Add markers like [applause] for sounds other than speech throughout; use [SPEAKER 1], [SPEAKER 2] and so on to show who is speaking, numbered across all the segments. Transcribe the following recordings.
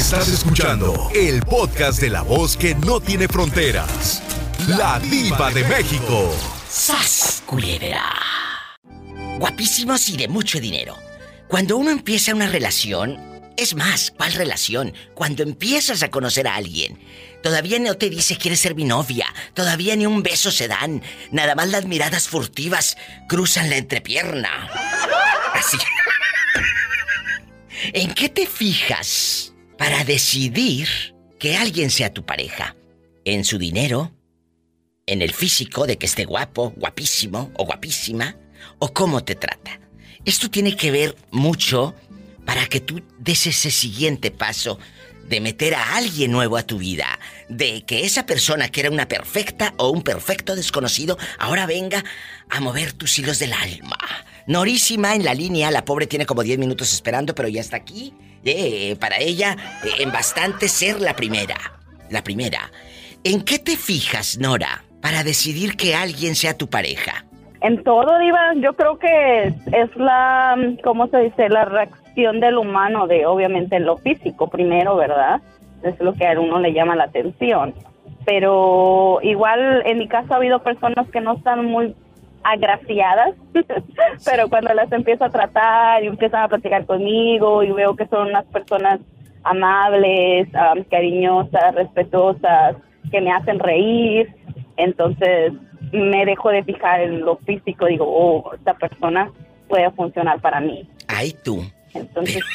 [SPEAKER 1] Estás escuchando el podcast de la voz que no tiene fronteras. La diva de México.
[SPEAKER 2] ¡Sas, culebra! Guapísimos y de mucho dinero. Cuando uno empieza una relación, es más, ¿cuál relación? Cuando empiezas a conocer a alguien, todavía no te dice quieres ser mi novia, todavía ni un beso se dan, nada más las miradas furtivas cruzan la entrepierna. Así. [laughs] ¿En qué te fijas para decidir que alguien sea tu pareja? ¿En su dinero? ¿En el físico de que esté guapo, guapísimo o guapísima? ¿O cómo te trata? Esto tiene que ver mucho para que tú des ese siguiente paso de meter a alguien nuevo a tu vida, de que esa persona que era una perfecta o un perfecto desconocido ahora venga a mover tus hilos del alma. Norísima en la línea, la pobre tiene como 10 minutos esperando, pero ya está aquí. Eh, para ella, eh, en bastante ser la primera. La primera. ¿En qué te fijas, Nora, para decidir que alguien sea tu pareja?
[SPEAKER 3] En todo, Diva, yo creo que es la, ¿cómo se dice? La reacción del humano de, obviamente, lo físico primero, ¿verdad? Es lo que a uno le llama la atención. Pero igual, en mi caso, ha habido personas que no están muy agraciadas, [laughs] pero cuando las empiezo a tratar y empiezan a platicar conmigo y veo que son unas personas amables, um, cariñosas, respetuosas, que me hacen reír, entonces me dejo de fijar en lo físico, digo, oh, esta persona puede funcionar para mí.
[SPEAKER 2] Ay, tú.
[SPEAKER 3] Entonces... [laughs]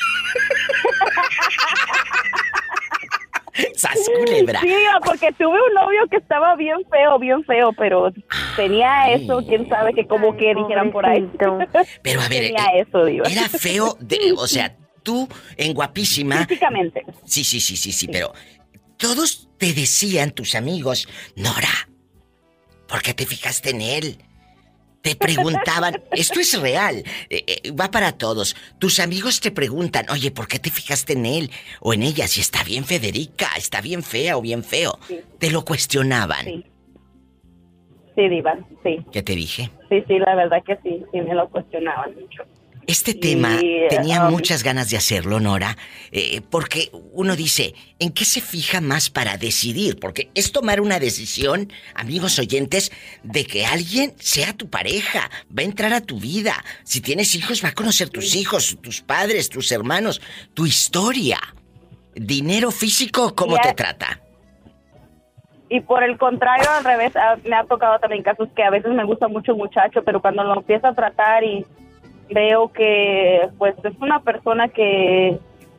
[SPEAKER 3] [laughs]
[SPEAKER 2] ¡Sas culebra!
[SPEAKER 3] Sí, porque tuve un novio que estaba bien feo, bien feo, pero tenía eso, quién sabe que como que dijeran por ahí. [laughs]
[SPEAKER 2] Pero a ver,
[SPEAKER 3] tenía
[SPEAKER 2] eh,
[SPEAKER 3] eso, digo.
[SPEAKER 2] era feo, de, o sea, tú en guapísima.
[SPEAKER 3] Físicamente.
[SPEAKER 2] Sí, sí, sí, sí, sí, pero todos te decían, tus amigos, Nora, ¿por qué te fijaste en él? Te preguntaban, esto es real, eh, eh, va para todos. Tus amigos te preguntan, oye, ¿por qué te fijaste en él o en ella? Si está bien Federica, está bien fea o bien feo. Te lo cuestionaban.
[SPEAKER 3] Sí. Sí, Diva, sí.
[SPEAKER 2] ¿Qué te dije?
[SPEAKER 3] Sí, sí, la verdad que sí, sí me lo cuestionaban mucho.
[SPEAKER 2] Este tema tenía
[SPEAKER 3] um,
[SPEAKER 2] muchas ganas de hacerlo, Nora, eh, porque uno dice, ¿en qué se fija más para decidir? Porque es tomar una decisión, amigos oyentes, de que alguien sea tu pareja, va a entrar a tu vida. Si tienes hijos, va a conocer tus hijos, tus padres, tus hermanos, tu historia. Dinero físico, ¿cómo te trata?
[SPEAKER 3] Y por el contrario, al revés, ah, me ha tocado también casos que a veces me gusta mucho el muchacho, pero cuando lo empiezo a tratar y veo que pues es una persona que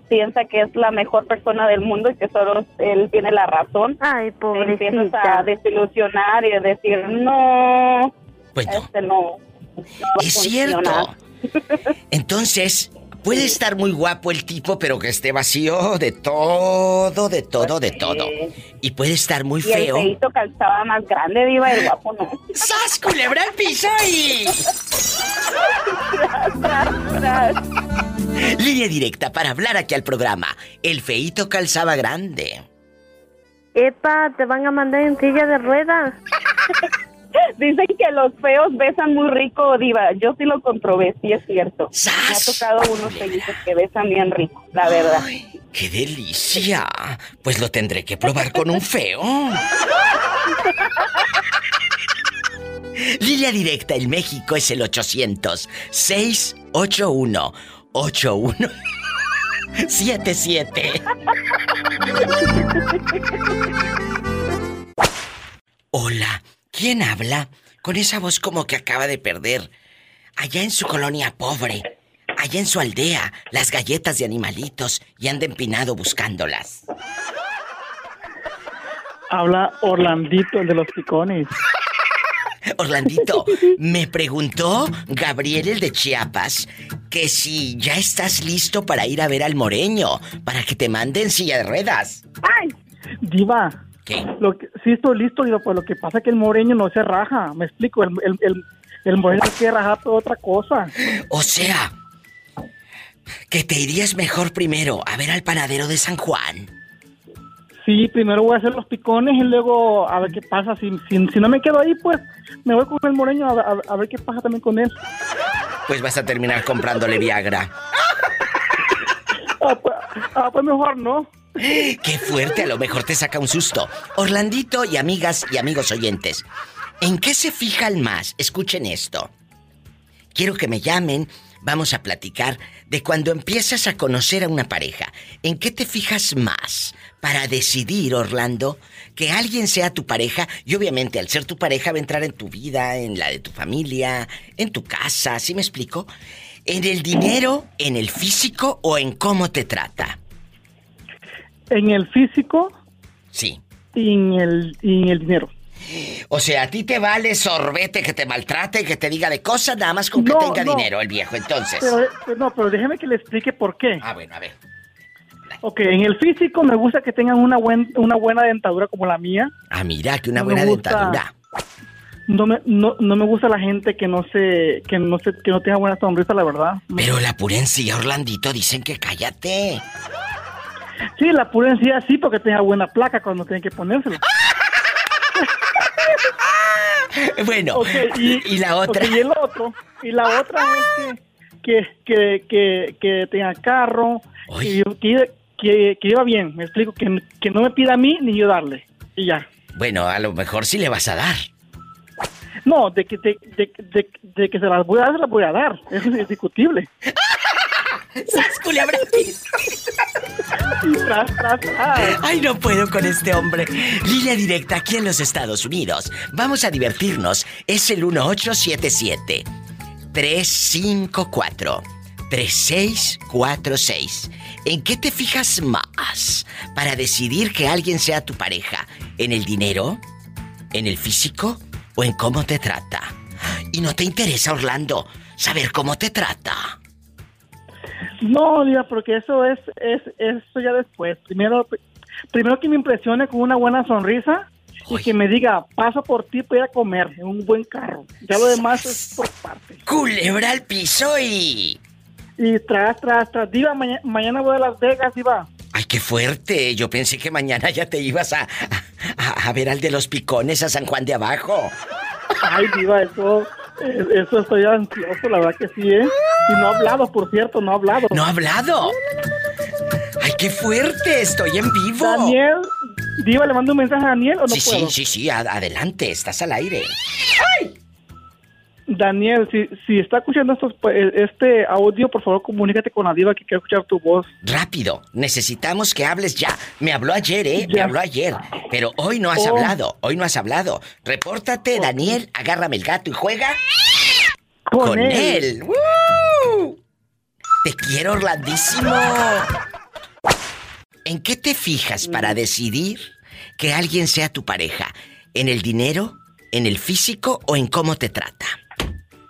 [SPEAKER 3] piensa que es la mejor persona del mundo y que solo él tiene la razón.
[SPEAKER 4] Ay,
[SPEAKER 3] Te empiezas
[SPEAKER 4] pobrecita.
[SPEAKER 3] a desilusionar y a decir, no,
[SPEAKER 2] Pues no.
[SPEAKER 3] este no. no
[SPEAKER 2] Es
[SPEAKER 3] funcionar".
[SPEAKER 2] cierto. [laughs] Entonces, puede estar muy guapo el tipo, pero que esté vacío de todo, de todo, de todo. Y puede estar muy
[SPEAKER 3] Y el
[SPEAKER 2] feo.
[SPEAKER 3] feito calzaba más grande, diva, el guapo no.
[SPEAKER 2] ¡Sas, culebra al piso y... Línea directa para hablar aquí al programa. El feíto calzaba grande.
[SPEAKER 4] Epa, te van a mandar en silla de ruedas. [laughs] [laughs]
[SPEAKER 3] Dicen que los feos besan muy rico, diva. Yo sí lo comprobé, sí es cierto. Me ha
[SPEAKER 2] ¡Sas!
[SPEAKER 3] tocado unos feitos que besan bien rico, la verdad.
[SPEAKER 2] ¡Ay, qué delicia! Pues lo tendré que probar con un feo. [laughs] Línea directa en México es el 800 681 8177. Hola, ¿quién habla? Con esa voz como que acaba de perder. Allá en su colonia pobre, allá en su aldea, las galletas de animalitos y anda empinado buscándolas.
[SPEAKER 5] Habla Orlandito, el de los picones. [laughs]
[SPEAKER 2] Orlandito, me preguntó Gabriel el de Chiapas que si ya estás listo para ir a ver al moreño, para que te mande en silla de ruedas.
[SPEAKER 3] ¡Ay!
[SPEAKER 5] Diva,
[SPEAKER 2] ¿Qué?
[SPEAKER 5] lo que, sí estoy listo, digo, pues lo que pasa es que el moreño no se raja. Me explico, el, el, el, el moreño se quiere rajar por otra cosa.
[SPEAKER 2] O sea, que te irías mejor primero a ver al panadero de San Juan.
[SPEAKER 5] Sí, primero voy a hacer los picones y luego a ver qué pasa. Si, si, si no me quedo ahí, pues me voy con el moreño a, a- a ver qué pasa también con él.
[SPEAKER 2] Pues vas a terminar comprándole Viagra.
[SPEAKER 5] Ah, pues, ah, pues mejor no.
[SPEAKER 2] Qué fuerte, a lo mejor te saca un susto. Orlandito y amigas y amigos oyentes, ¿en qué se fijan más? Escuchen esto. Quiero que me llamen, vamos a platicar de cuando empiezas a conocer a una pareja. ¿En qué te fijas más para decidir, Orlando, que alguien sea tu pareja? Y obviamente al ser tu pareja va a entrar en tu vida, en la de tu familia, en tu casa, ¿sí me explico? ¿En el dinero, en el físico o en cómo te trata?
[SPEAKER 5] En el físico
[SPEAKER 2] Sí.
[SPEAKER 5] y en el, y en el dinero.
[SPEAKER 2] O sea, a ti te vale sorbete que te maltrate, que te diga de cosas, nada más con que
[SPEAKER 5] No,
[SPEAKER 2] tenga
[SPEAKER 5] no.
[SPEAKER 2] dinero el viejo, entonces.
[SPEAKER 5] Pero, pero no, pero déjeme que le explique por qué.
[SPEAKER 2] Ah, bueno, a ver.
[SPEAKER 5] Ok, en el físico me gusta que tengan una, buen, una buena dentadura como la mía.
[SPEAKER 2] Ah, mira, que una
[SPEAKER 5] No
[SPEAKER 2] buena
[SPEAKER 5] gusta.
[SPEAKER 2] dentadura.
[SPEAKER 5] No me, no, no me gusta la gente que no se, que no se, que no tenga buena sonrisa, la verdad.
[SPEAKER 2] Pero la purencia, Orlandito, dicen que cállate.
[SPEAKER 5] Sí, la pura en sí porque tenga buena placa cuando tienen que ponérsela. [laughs]
[SPEAKER 2] Bueno, y,
[SPEAKER 5] y,
[SPEAKER 2] la otra.
[SPEAKER 5] y el otro, y la otra es que, que, que, que, tenga carro, que, que, que iba bien, me explico, que, que no me pida a mí ni yo darle. Y ya.
[SPEAKER 2] Bueno, a lo mejor sí le vas a dar.
[SPEAKER 5] No, de que, de, de, de- de que se las voy a dar, se las voy a dar. Eso es indiscutible. [laughs]
[SPEAKER 2] ¡Sas, culebra! Ay, no puedo con este hombre. Línea directa aquí en los Estados Unidos. Vamos a divertirnos. Es el 1877 354 3646. ¿En qué te fijas más para decidir que alguien sea tu pareja? ¿En el dinero? ¿En el físico? ¿O en cómo te trata? Y no te interesa, Orlando, saber cómo te trata.
[SPEAKER 5] No, Diva, porque eso es, es eso ya después. Primero, primero que me impresione con una buena sonrisa y que me diga, paso por ti para ir a comer en un buen carro. Ya lo demás es por parte.
[SPEAKER 2] Culebra al piso y...
[SPEAKER 5] Y tras, tras, tras, Diva, maña- mañana voy a Las Vegas, Diva.
[SPEAKER 2] Ay, qué fuerte. Yo pensé que mañana ya te ibas a, a, a ver al de los picones a San Juan de Abajo.
[SPEAKER 5] Ay, Diva, eso, eso estoy ansioso, la verdad que sí, ¿eh? Y no ha hablado, por cierto, no ha hablado.
[SPEAKER 2] ¿No ha hablado? Ay, qué fuerte. Estoy en vivo.
[SPEAKER 5] Daniel, Diva, ¿le mando un mensaje a Daniel o no
[SPEAKER 2] sí,
[SPEAKER 5] puedo?
[SPEAKER 2] sí, sí, sí. adelante. Estás al aire.
[SPEAKER 5] Daniel, si, si está escuchando estos, pues, este audio, por favor, comunícate con la Diva que quiero escuchar tu voz.
[SPEAKER 2] Rápido. Necesitamos que hables ya. Me habló ayer, ¿eh? Me habló ayer. Pero hoy no has
[SPEAKER 5] Oh.
[SPEAKER 2] hablado. Hoy no has hablado. Repórtate, Daniel. Agárrame el gato y juega
[SPEAKER 5] Con,
[SPEAKER 2] con
[SPEAKER 5] él.
[SPEAKER 2] él. ¡Woo! Te quiero, Orlandísimo. ¿En qué te fijas para decidir que alguien sea tu pareja? ¿En el dinero, en el físico o en cómo te trata?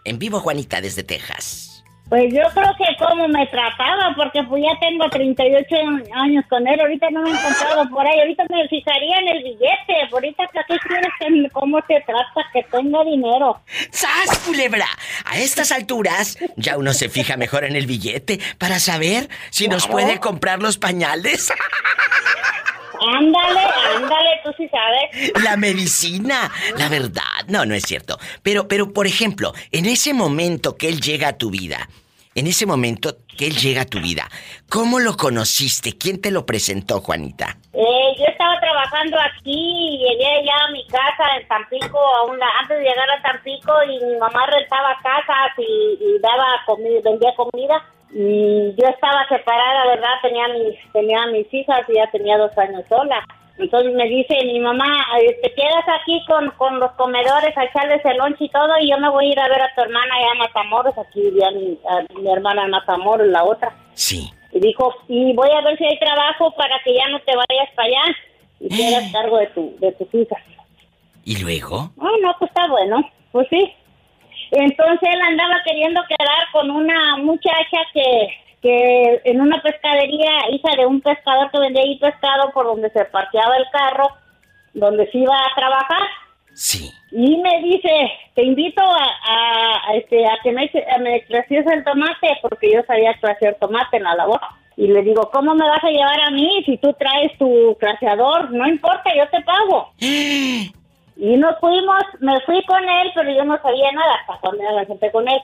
[SPEAKER 2] En vivo, Juanita, desde Texas.
[SPEAKER 6] Pues yo creo que como me trataba, porque pues ya tengo 38 años con él, ahorita no me he encontrado por ahí, ahorita me fijaría en el billete, ahorita ¿para qué quieres que cómo te trata, que tenga dinero?
[SPEAKER 2] ¡Sas, culebra! A estas alturas, ya uno se fija mejor en el billete para saber si nos puede comprar los pañales, [laughs]
[SPEAKER 6] Ándale, ándale, tú sí sabes.
[SPEAKER 2] la medicina, la verdad. No, no es cierto. Pero, pero, por ejemplo, en ese momento que él llega a tu vida, en ese momento que él llega a tu vida, ¿cómo lo conociste? ¿Quién te lo presentó, Juanita?
[SPEAKER 6] Eh, yo estaba trabajando aquí y llegué ya a mi casa en Tampico, a una, antes de llegar a Tampico y mi mamá rentaba casas y, y daba comida, vendía comida y yo estaba separada, ¿verdad? Tenía mis, tenía mis hijas y ya tenía dos años sola. Entonces me dice mi mamá, te quedas aquí con, con los comedores a echarles el lonche y todo y yo me voy a ir a ver a tu hermana allá en Matamoros, aquí vivía mi, a mi hermana en Matamoros, la otra.
[SPEAKER 2] Sí.
[SPEAKER 6] Y dijo, y voy a ver si hay trabajo para que ya no te vayas para allá y te hagas cargo de, tu, de tus hijas.
[SPEAKER 2] ¿Y luego?
[SPEAKER 6] Ah, no, pues está bueno, pues sí. Entonces él andaba queriendo quedar con una muchacha que, que en una pescadería, hija de un pescador que vendía ahí pescado por donde se parqueaba el carro, donde se iba a trabajar.
[SPEAKER 2] Sí.
[SPEAKER 6] Y me dice, te invito a, a, a, este, a que me, a me el tomate, porque yo sabía clasear tomate en la labor. Y le digo, ¿cómo me vas a llevar a mí si tú traes tu claseador? No importa, yo te pago. [gasps] Y nos fuimos, me fui con él, pero yo no sabía nada hasta cuando me senté con él.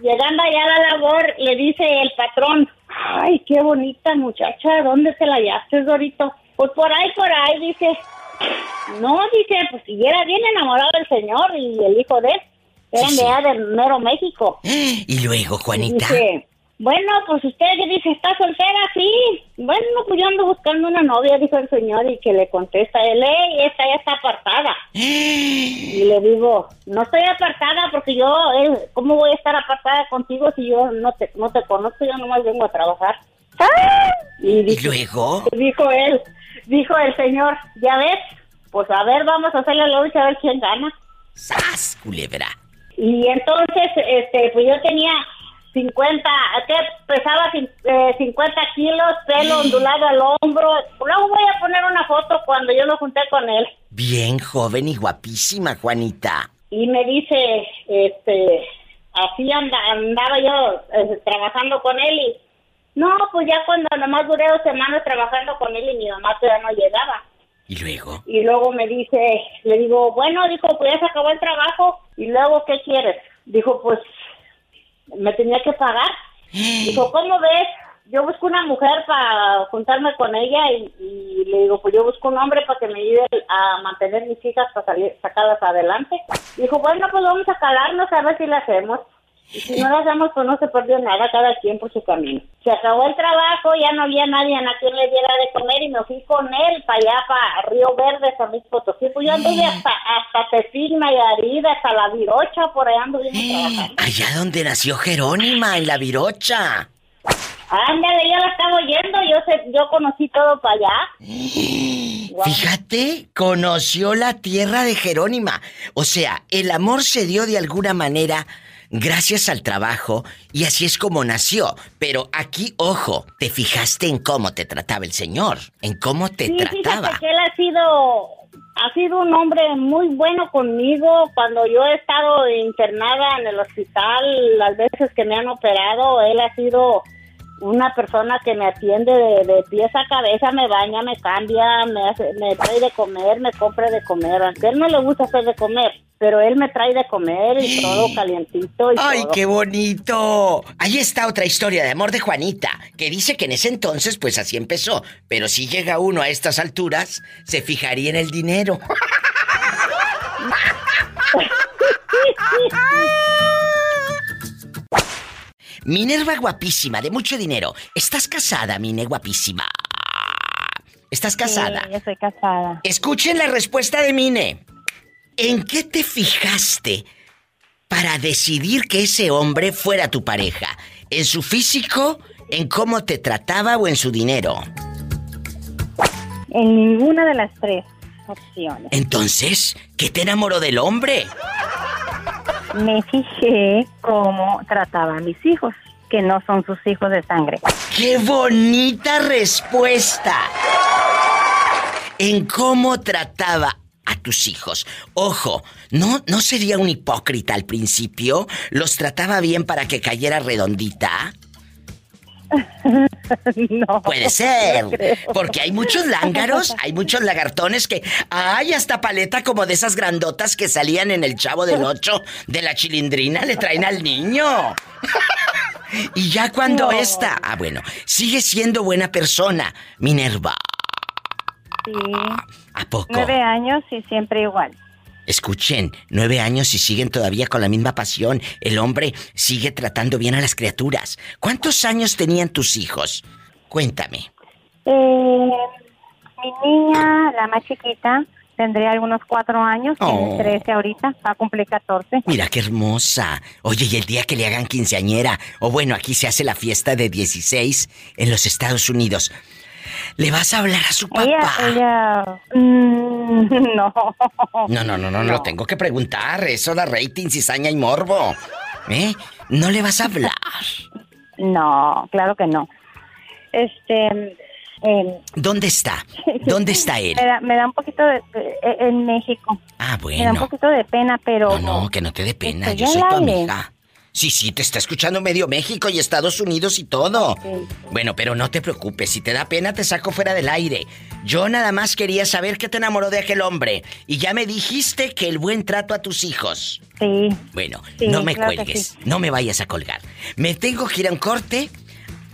[SPEAKER 6] Llegando allá a la labor, le dice el patrón, ay, qué bonita muchacha, ¿dónde se la hallaste, Dorito? Pues por ahí, por ahí, dice. No, dice, pues si era bien enamorado del señor y el hijo de él. Eran
[SPEAKER 2] Sí,
[SPEAKER 6] de
[SPEAKER 2] sí.
[SPEAKER 6] allá de mero México. [gasps]
[SPEAKER 2] Y luego, Juanita.
[SPEAKER 6] Dice, bueno, pues usted que dice, ¿está soltera? Sí. Bueno, pues yo ando buscando una novia, dijo el señor, y que le contesta él, "Ey, esta ya está apartada. Y le digo, no estoy apartada porque yo, eh, ¿cómo voy a estar apartada contigo si yo no te, no te conozco? Yo nomás vengo a trabajar. Y
[SPEAKER 2] Y
[SPEAKER 6] dice,
[SPEAKER 2] luego.
[SPEAKER 6] dijo él, dijo el señor, ya ves, pues a ver, vamos a hacerle la lucha a ver quién gana.
[SPEAKER 2] ¡Sas, culebra!
[SPEAKER 6] Y entonces, este, pues yo tenía 50, ¿qué? Pesaba eh, 50 kilos, pelo ondulado al hombro. Luego voy a poner una foto cuando yo me junté con él.
[SPEAKER 2] Bien joven y guapísima, Juanita.
[SPEAKER 6] Y me dice, este, así anda, andaba yo eh, trabajando con él y, no, pues ya cuando nomás duré dos semanas trabajando con él y mi mamá todavía no llegaba.
[SPEAKER 2] Y luego.
[SPEAKER 6] Y luego me dice, le digo, bueno, dijo, pues ya se acabó el trabajo. Y luego, ¿qué quieres? Dijo, pues, me tenía que pagar. Dijo, ¿cómo ves? Yo busco una mujer para juntarme con ella y, le digo, pues yo busco un hombre para que me ayude a mantener mis hijas para salir, sacarlas adelante. Dijo, bueno, pues vamos a calarnos a ver si la hacemos. Y si no lo hacemos, pues no se perdió nada, cada quien por su camino. Se acabó el trabajo, ya no había nadie a quien le diera de comer y me fui con él para allá, para Río Verde, San Luis Potosí. Pues yo anduve hasta, hasta Tefigna y Arida, hasta La Virocha, por allá anduvimos trabajando.
[SPEAKER 2] Allá donde nació Jerónima, en la Virocha.
[SPEAKER 6] Ándale, yo la estaba oyendo, yo sé, yo conocí todo para allá. [gasps]
[SPEAKER 2] Fíjate, conoció la tierra de Jerónima. O sea, el amor se dio de alguna manera gracias al trabajo y así es como nació. Pero aquí, ojo, te fijaste en cómo te trataba el Señor, en cómo te
[SPEAKER 6] Sí,
[SPEAKER 2] trataba.
[SPEAKER 6] fíjate que él ha sido, ha sido un hombre muy bueno conmigo. Cuando yo he estado internada en el hospital, las veces que me han operado, él ha sido una persona que me atiende de, de pies a cabeza, me baña, me cambia, me, hace, me trae de comer, me compra de comer. Aunque a él no le gusta hacer de comer, pero él me trae de comer y todo calientito y
[SPEAKER 2] ¡Ay,
[SPEAKER 6] todo.
[SPEAKER 2] qué bonito! Ahí está otra historia de amor de Juanita, que dice que en ese entonces pues así empezó, pero si llega uno a estas alturas, se fijaría en el dinero. Minerva guapísima, de mucho dinero. ¿Estás casada, Mine guapísima? ¿Estás casada?
[SPEAKER 7] Sí, yo soy casada.
[SPEAKER 2] Escuchen la respuesta de Mine. ¿En qué te fijaste para decidir que ese hombre fuera tu pareja? ¿En su físico, en cómo te trataba o en su dinero?
[SPEAKER 7] En ninguna de las tres opciones.
[SPEAKER 2] Entonces, ¿qué te enamoró del hombre?
[SPEAKER 7] Me fijé cómo trataba a mis hijos, que no son sus hijos de sangre.
[SPEAKER 2] ¡Qué bonita respuesta! En cómo trataba a tus hijos. Ojo, no, no sería un hipócrita al principio. Los trataba bien para que cayera redondita. [laughs]
[SPEAKER 7] no.
[SPEAKER 2] Puede ser.
[SPEAKER 7] no.
[SPEAKER 2] Porque hay muchos lángaros, hay muchos lagartones que. ¡Ay, hasta paleta como de esas grandotas que salían en el chavo del ocho de la chilindrina! Le traen al niño. [laughs] y ya cuando
[SPEAKER 7] No.
[SPEAKER 2] esta. Ah, bueno, sigue siendo buena persona, Minerva.
[SPEAKER 7] Sí,
[SPEAKER 2] ¿A poco?
[SPEAKER 7] nueve años y siempre igual.
[SPEAKER 2] Escuchen, nueve años y siguen todavía con la misma pasión. El hombre sigue tratando bien a las criaturas. ¿Cuántos años tenían tus hijos? Cuéntame.
[SPEAKER 7] Eh, mi niña, la más chiquita, tendría algunos cuatro años,
[SPEAKER 2] Oh.
[SPEAKER 7] tiene 13 ahorita, va a cumplir 14.
[SPEAKER 2] Mira qué hermosa. Oye, y el día que le hagan quinceañera, o bueno, aquí se hace la fiesta de 16 en los Estados Unidos, ¿le vas a hablar a su papá?
[SPEAKER 7] Ella, ella, mm, [laughs] no.
[SPEAKER 2] No, no, no, no, lo tengo que preguntar. Eso da rating, cizaña y morbo. ¿Eh? ¿No le vas a hablar? [laughs]
[SPEAKER 7] No, claro que no. Este, eh,
[SPEAKER 2] ¿Dónde está? ¿Dónde está [laughs] él?
[SPEAKER 7] me, da, me da un poquito de, de- en México.
[SPEAKER 2] Ah,
[SPEAKER 7] Me da un
[SPEAKER 2] bueno.
[SPEAKER 7] poquito de pena, pero
[SPEAKER 2] No, no, que no te dé pena. Yo soy tu amiga. Sí, sí, te está escuchando medio México y Estados Unidos y todo.
[SPEAKER 7] Sí.
[SPEAKER 2] Bueno, pero no te preocupes. Si te da pena, te saco fuera del aire. Yo nada más quería saber que te enamoró de aquel hombre. Y ya me dijiste que el buen trato a tus hijos.
[SPEAKER 7] sí.
[SPEAKER 2] Bueno,
[SPEAKER 7] Sí,
[SPEAKER 2] no me
[SPEAKER 7] claro
[SPEAKER 2] cuelgues.
[SPEAKER 7] sí.
[SPEAKER 2] No me vayas a colgar. Me tengo que ir a un corte.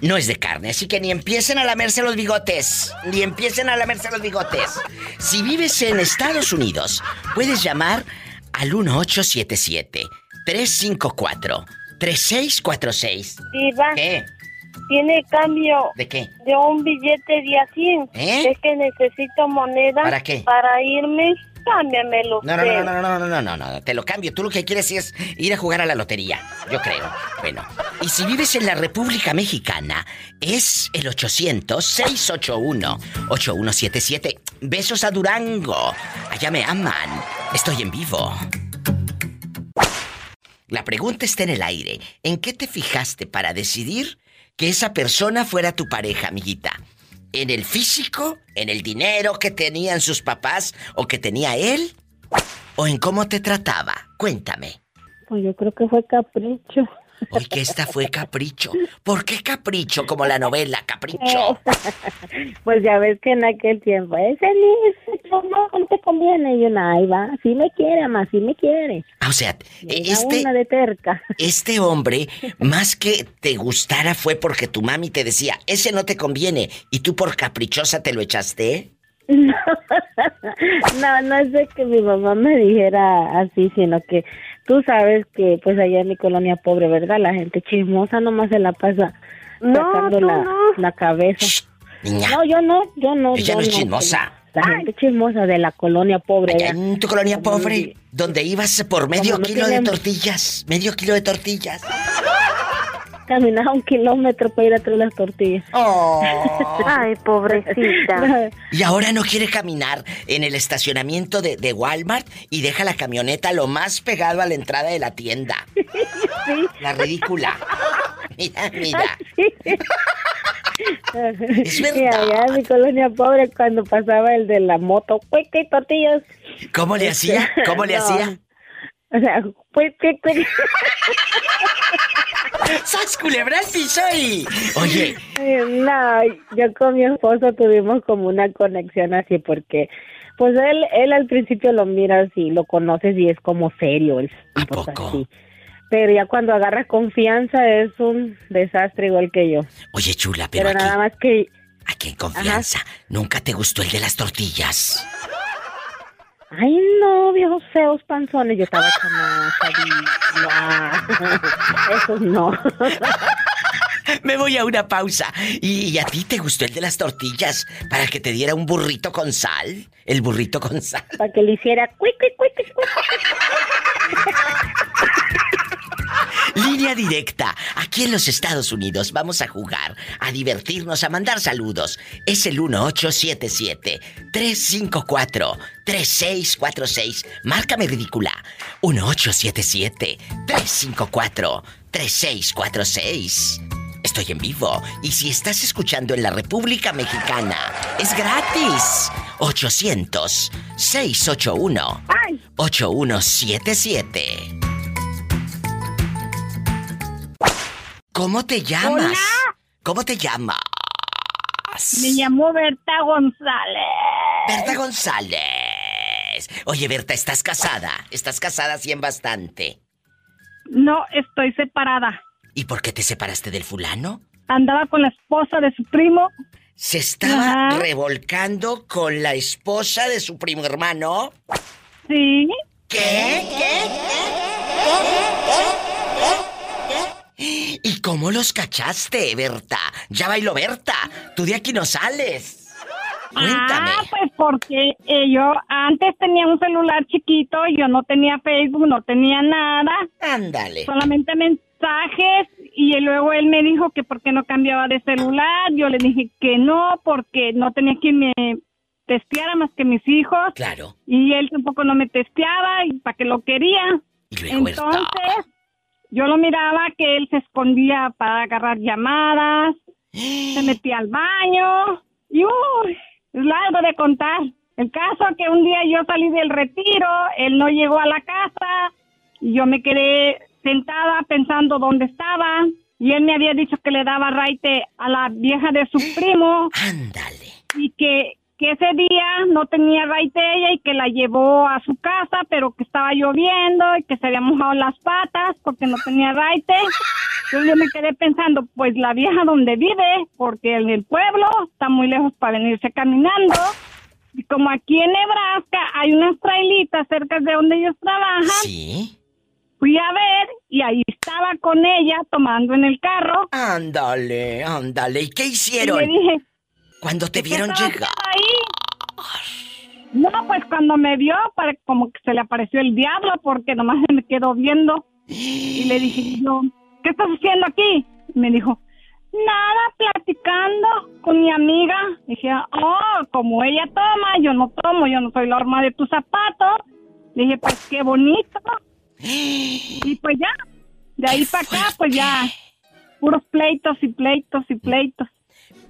[SPEAKER 2] no es de carne, así que ni empiecen a lamerse los bigotes, ni empiecen a lamerse los bigotes. Si vives en Estados Unidos, puedes llamar al 1877 354 3646.
[SPEAKER 8] Diva,
[SPEAKER 2] ¿Qué?
[SPEAKER 8] tiene cambio
[SPEAKER 2] ¿De qué?
[SPEAKER 8] de un billete de a 100.
[SPEAKER 2] ¿Eh?
[SPEAKER 8] Es que necesito moneda.
[SPEAKER 2] ¿Para qué?
[SPEAKER 8] Para irme. Cámbiamelo
[SPEAKER 2] No, no, no, no, no, no, no, no, no, te lo cambio. Tú lo que quieres es ir a jugar a la lotería, yo creo. Bueno, y si vives en la República Mexicana, es el 800-681-8177. Besos a Durango. Allá me aman. Estoy en vivo. La pregunta está en el aire. ¿En qué te fijaste para decidir que esa persona fuera tu pareja, amiguita? ¿En el físico? ¿En el dinero que tenían sus papás o que tenía él? ¿O en cómo te trataba? Cuéntame.
[SPEAKER 7] Pues yo creo que fue capricho. [laughs]
[SPEAKER 2] Hoy que esta fue capricho. ¿Por qué capricho como la novela Capricho? [laughs]
[SPEAKER 7] Pues ya ves que en aquel tiempo, ese ni ese no, te conviene. Y una, ahí va, sí me quiere, más sí me quiere.
[SPEAKER 2] Ah, O sea,
[SPEAKER 7] Llega
[SPEAKER 2] este,
[SPEAKER 7] una de terca.
[SPEAKER 2] este hombre, más que te gustara fue porque tu mami te decía, ese no te conviene, y tú por caprichosa te lo echaste. [laughs]
[SPEAKER 7] No, no, no es de que mi mamá me dijera así, sino que tú sabes que pues allá en mi colonia pobre, ¿verdad? La gente chismosa nomás se la pasa
[SPEAKER 8] No,
[SPEAKER 7] sacando la,
[SPEAKER 8] no.
[SPEAKER 7] la cabeza.
[SPEAKER 2] Shh, niña,
[SPEAKER 7] No, yo no, yo no.
[SPEAKER 2] ella
[SPEAKER 7] yo
[SPEAKER 2] no es chismosa.
[SPEAKER 7] La gente chismosa de la colonia pobre.
[SPEAKER 2] Allá
[SPEAKER 7] allá.
[SPEAKER 2] en tu colonia pobre, donde ibas por medio
[SPEAKER 7] no
[SPEAKER 2] kilo de tortillas, medio kilo de tortillas.
[SPEAKER 7] Caminaba un kilómetro para ir a traer las tortillas.
[SPEAKER 8] Ay, pobrecita.
[SPEAKER 2] Y ahora no quiere caminar en el estacionamiento de, de Walmart y deja la camioneta lo más pegado a la entrada de la tienda. La ridícula. Mira, mira. Es
[SPEAKER 7] Y
[SPEAKER 2] verdad.
[SPEAKER 7] allá en mi colonia pobre, cuando pasaba el de la moto, pues qué tortillas.
[SPEAKER 2] ¿Cómo le hacía? ¿Cómo le
[SPEAKER 7] No.
[SPEAKER 2] hacía?
[SPEAKER 7] O sea, pues qué, qué- [laughs]
[SPEAKER 2] ¡Sas culebra al piso y... Oye,
[SPEAKER 7] No, yo con mi esposo tuvimos como una conexión así porque, pues él, él al principio lo miras y lo conoces y es como serio, el
[SPEAKER 2] ¿A poco?
[SPEAKER 7] así. Pero ya cuando agarra confianza es un desastre igual que yo.
[SPEAKER 2] oye chula, pero,
[SPEAKER 7] Pero,
[SPEAKER 2] aquí,
[SPEAKER 7] nada más que
[SPEAKER 2] aquí en confianza, ¿nunca te gustó el de las tortillas?
[SPEAKER 7] Ay, no, viejos feos panzones. Yo estaba chamaca. [laughs] Esos no. [laughs]
[SPEAKER 2] Me voy a una pausa. ¿Y, y a ti te gustó el de las tortillas para que te diera un burrito con sal? El burrito con sal.
[SPEAKER 7] Para que le hiciera cuic, cuic, cuic, cuic, cuic. [laughs]
[SPEAKER 2] Línea directa. Aquí en los Estados Unidos vamos a jugar, a divertirnos, a mandar saludos. Es el 1877-354-3646. Márcame ridícula. 1877-354-3646. Estoy en vivo y si estás escuchando en la República Mexicana, es gratis. 800-681-8177. ¿Cómo te llamas?
[SPEAKER 8] Hola.
[SPEAKER 2] ¿Cómo te llamas?
[SPEAKER 8] Me llamó Berta González.
[SPEAKER 2] Berta González. Oye, Berta, ¿estás casada? ¿Estás casada sí en bastante?
[SPEAKER 8] No, estoy separada.
[SPEAKER 2] ¿Y por qué te separaste del fulano?
[SPEAKER 8] Andaba con la esposa de su primo.
[SPEAKER 2] Se estaba
[SPEAKER 8] Ajá.
[SPEAKER 2] revolcando con la esposa de su primo hermano.
[SPEAKER 8] Sí.
[SPEAKER 2] ¿Qué? ¿Y cómo los cachaste, Berta? Ya bailó Berta. Tú de aquí no sales. Cuéntame.
[SPEAKER 8] Ah, pues porque eh, yo antes tenía un celular chiquito, yo no tenía Facebook, no tenía nada,
[SPEAKER 2] Ándale.
[SPEAKER 8] solamente mensajes y luego él me dijo que por qué no cambiaba de celular, yo le dije que no porque no tenía quien me testeara más que mis hijos
[SPEAKER 2] Claro.
[SPEAKER 8] y él tampoco no me testeaba y para que lo quería. Entonces, yo lo miraba que él se escondía para agarrar llamadas, se [gasps] metía al baño y uy, es largo de contar. El caso que un día yo salí del retiro, él no llegó a la casa y yo me quedé sentada pensando dónde estaba y él me había dicho que le daba raite a la vieja de su [gasps] primo
[SPEAKER 2] Ándale.
[SPEAKER 8] y que, que ese día no tenía raite ella y que la llevó a su casa, pero que estaba lloviendo y que se había mojado las patas porque no tenía raite. Entonces yo me quedé pensando, pues la vieja donde vive, porque en el pueblo está muy lejos para venirse caminando. Y como aquí en Nebraska hay unas trailitas cerca de donde ellos trabajan,
[SPEAKER 2] Sí.
[SPEAKER 8] Fui a ver y ahí estaba con ella tomando en el carro.
[SPEAKER 2] Ándale, ándale. ¿Y qué
[SPEAKER 8] Y
[SPEAKER 2] hicieron
[SPEAKER 8] le dije,
[SPEAKER 2] cuando te
[SPEAKER 8] ¿qué
[SPEAKER 2] vieron llegar?
[SPEAKER 8] ahí? No, pues cuando me vio, como que se le apareció el diablo porque nomás se me quedó viendo. Y le dije yo, ¿qué estás haciendo aquí? Y me dijo, nada, platicando con mi amiga. Dije, oh, como ella toma, yo no tomo, yo no soy la horma de tu zapato. Dije, pues qué bonito. Y pues ya, de ahí
[SPEAKER 2] ¡Qué
[SPEAKER 8] para acá, pues ya, puros pleitos y pleitos y pleitos.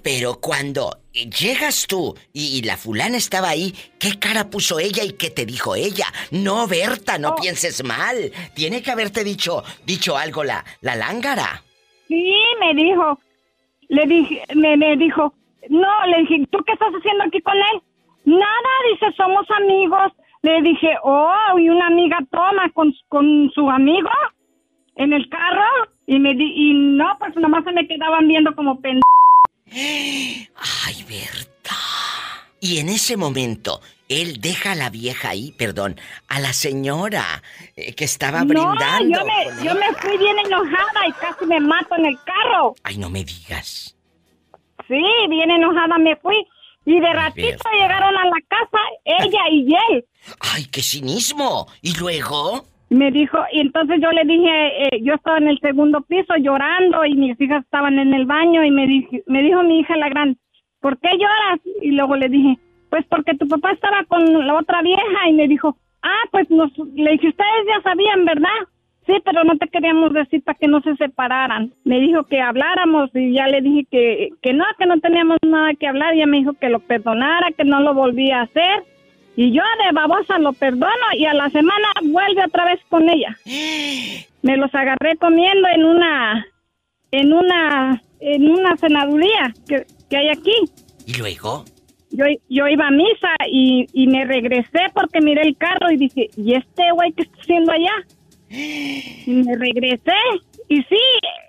[SPEAKER 2] Pero cuando llegas tú y, y la fulana estaba ahí, ¿qué cara puso ella y qué te dijo ella? No, Berta, no
[SPEAKER 8] Oh.
[SPEAKER 2] pienses mal. Tiene que haberte dicho, dicho algo la, la lángara.
[SPEAKER 8] Sí, me dijo. Le dije, me, me dijo, no, le dije, ¿tú qué estás haciendo aquí con él? Nada, dice, somos amigos. Le dije, oh, y una amiga toma con, con su amigo en el carro. Y me di, y no, pues nomás se me quedaban viendo como pen...
[SPEAKER 2] Ay, Berta. Y en ese momento, él deja a la vieja ahí, perdón, a la señora eh, que estaba
[SPEAKER 8] No,
[SPEAKER 2] brindando.
[SPEAKER 8] yo me, yo me fui bien enojada y casi me mato en el carro.
[SPEAKER 2] Ay, no me digas.
[SPEAKER 8] Sí, bien enojada me fui. Y de ratito llegaron a la casa ella y él.
[SPEAKER 2] Ay, qué cinismo. ¿Y luego?
[SPEAKER 8] Me dijo, y entonces yo le dije, eh, yo estaba en el segundo piso llorando y mis hijas estaban en el baño y me, dije, me dijo mi hija la gran, ¿por qué lloras? Y luego le dije, pues porque tu papá estaba con la otra vieja y me dijo, ah, pues nos, le dije, ustedes ya sabían, ¿verdad? Sí, pero no te queríamos decir para que no se separaran. Me dijo que habláramos y ya le dije que, que no, que no teníamos nada que hablar. Ella me dijo que lo perdonara, que no lo volvía a hacer. Y yo de babosa lo perdono y a la semana vuelve otra vez con ella. [gasps] Me los agarré comiendo en una, en una, en una cenaduría que, que hay aquí.
[SPEAKER 2] ¿Y luego?
[SPEAKER 8] Yo, yo iba a misa y, y me regresé porque miré el carro y dije, ¿y este güey qué está haciendo allá? Y me regresé y sí,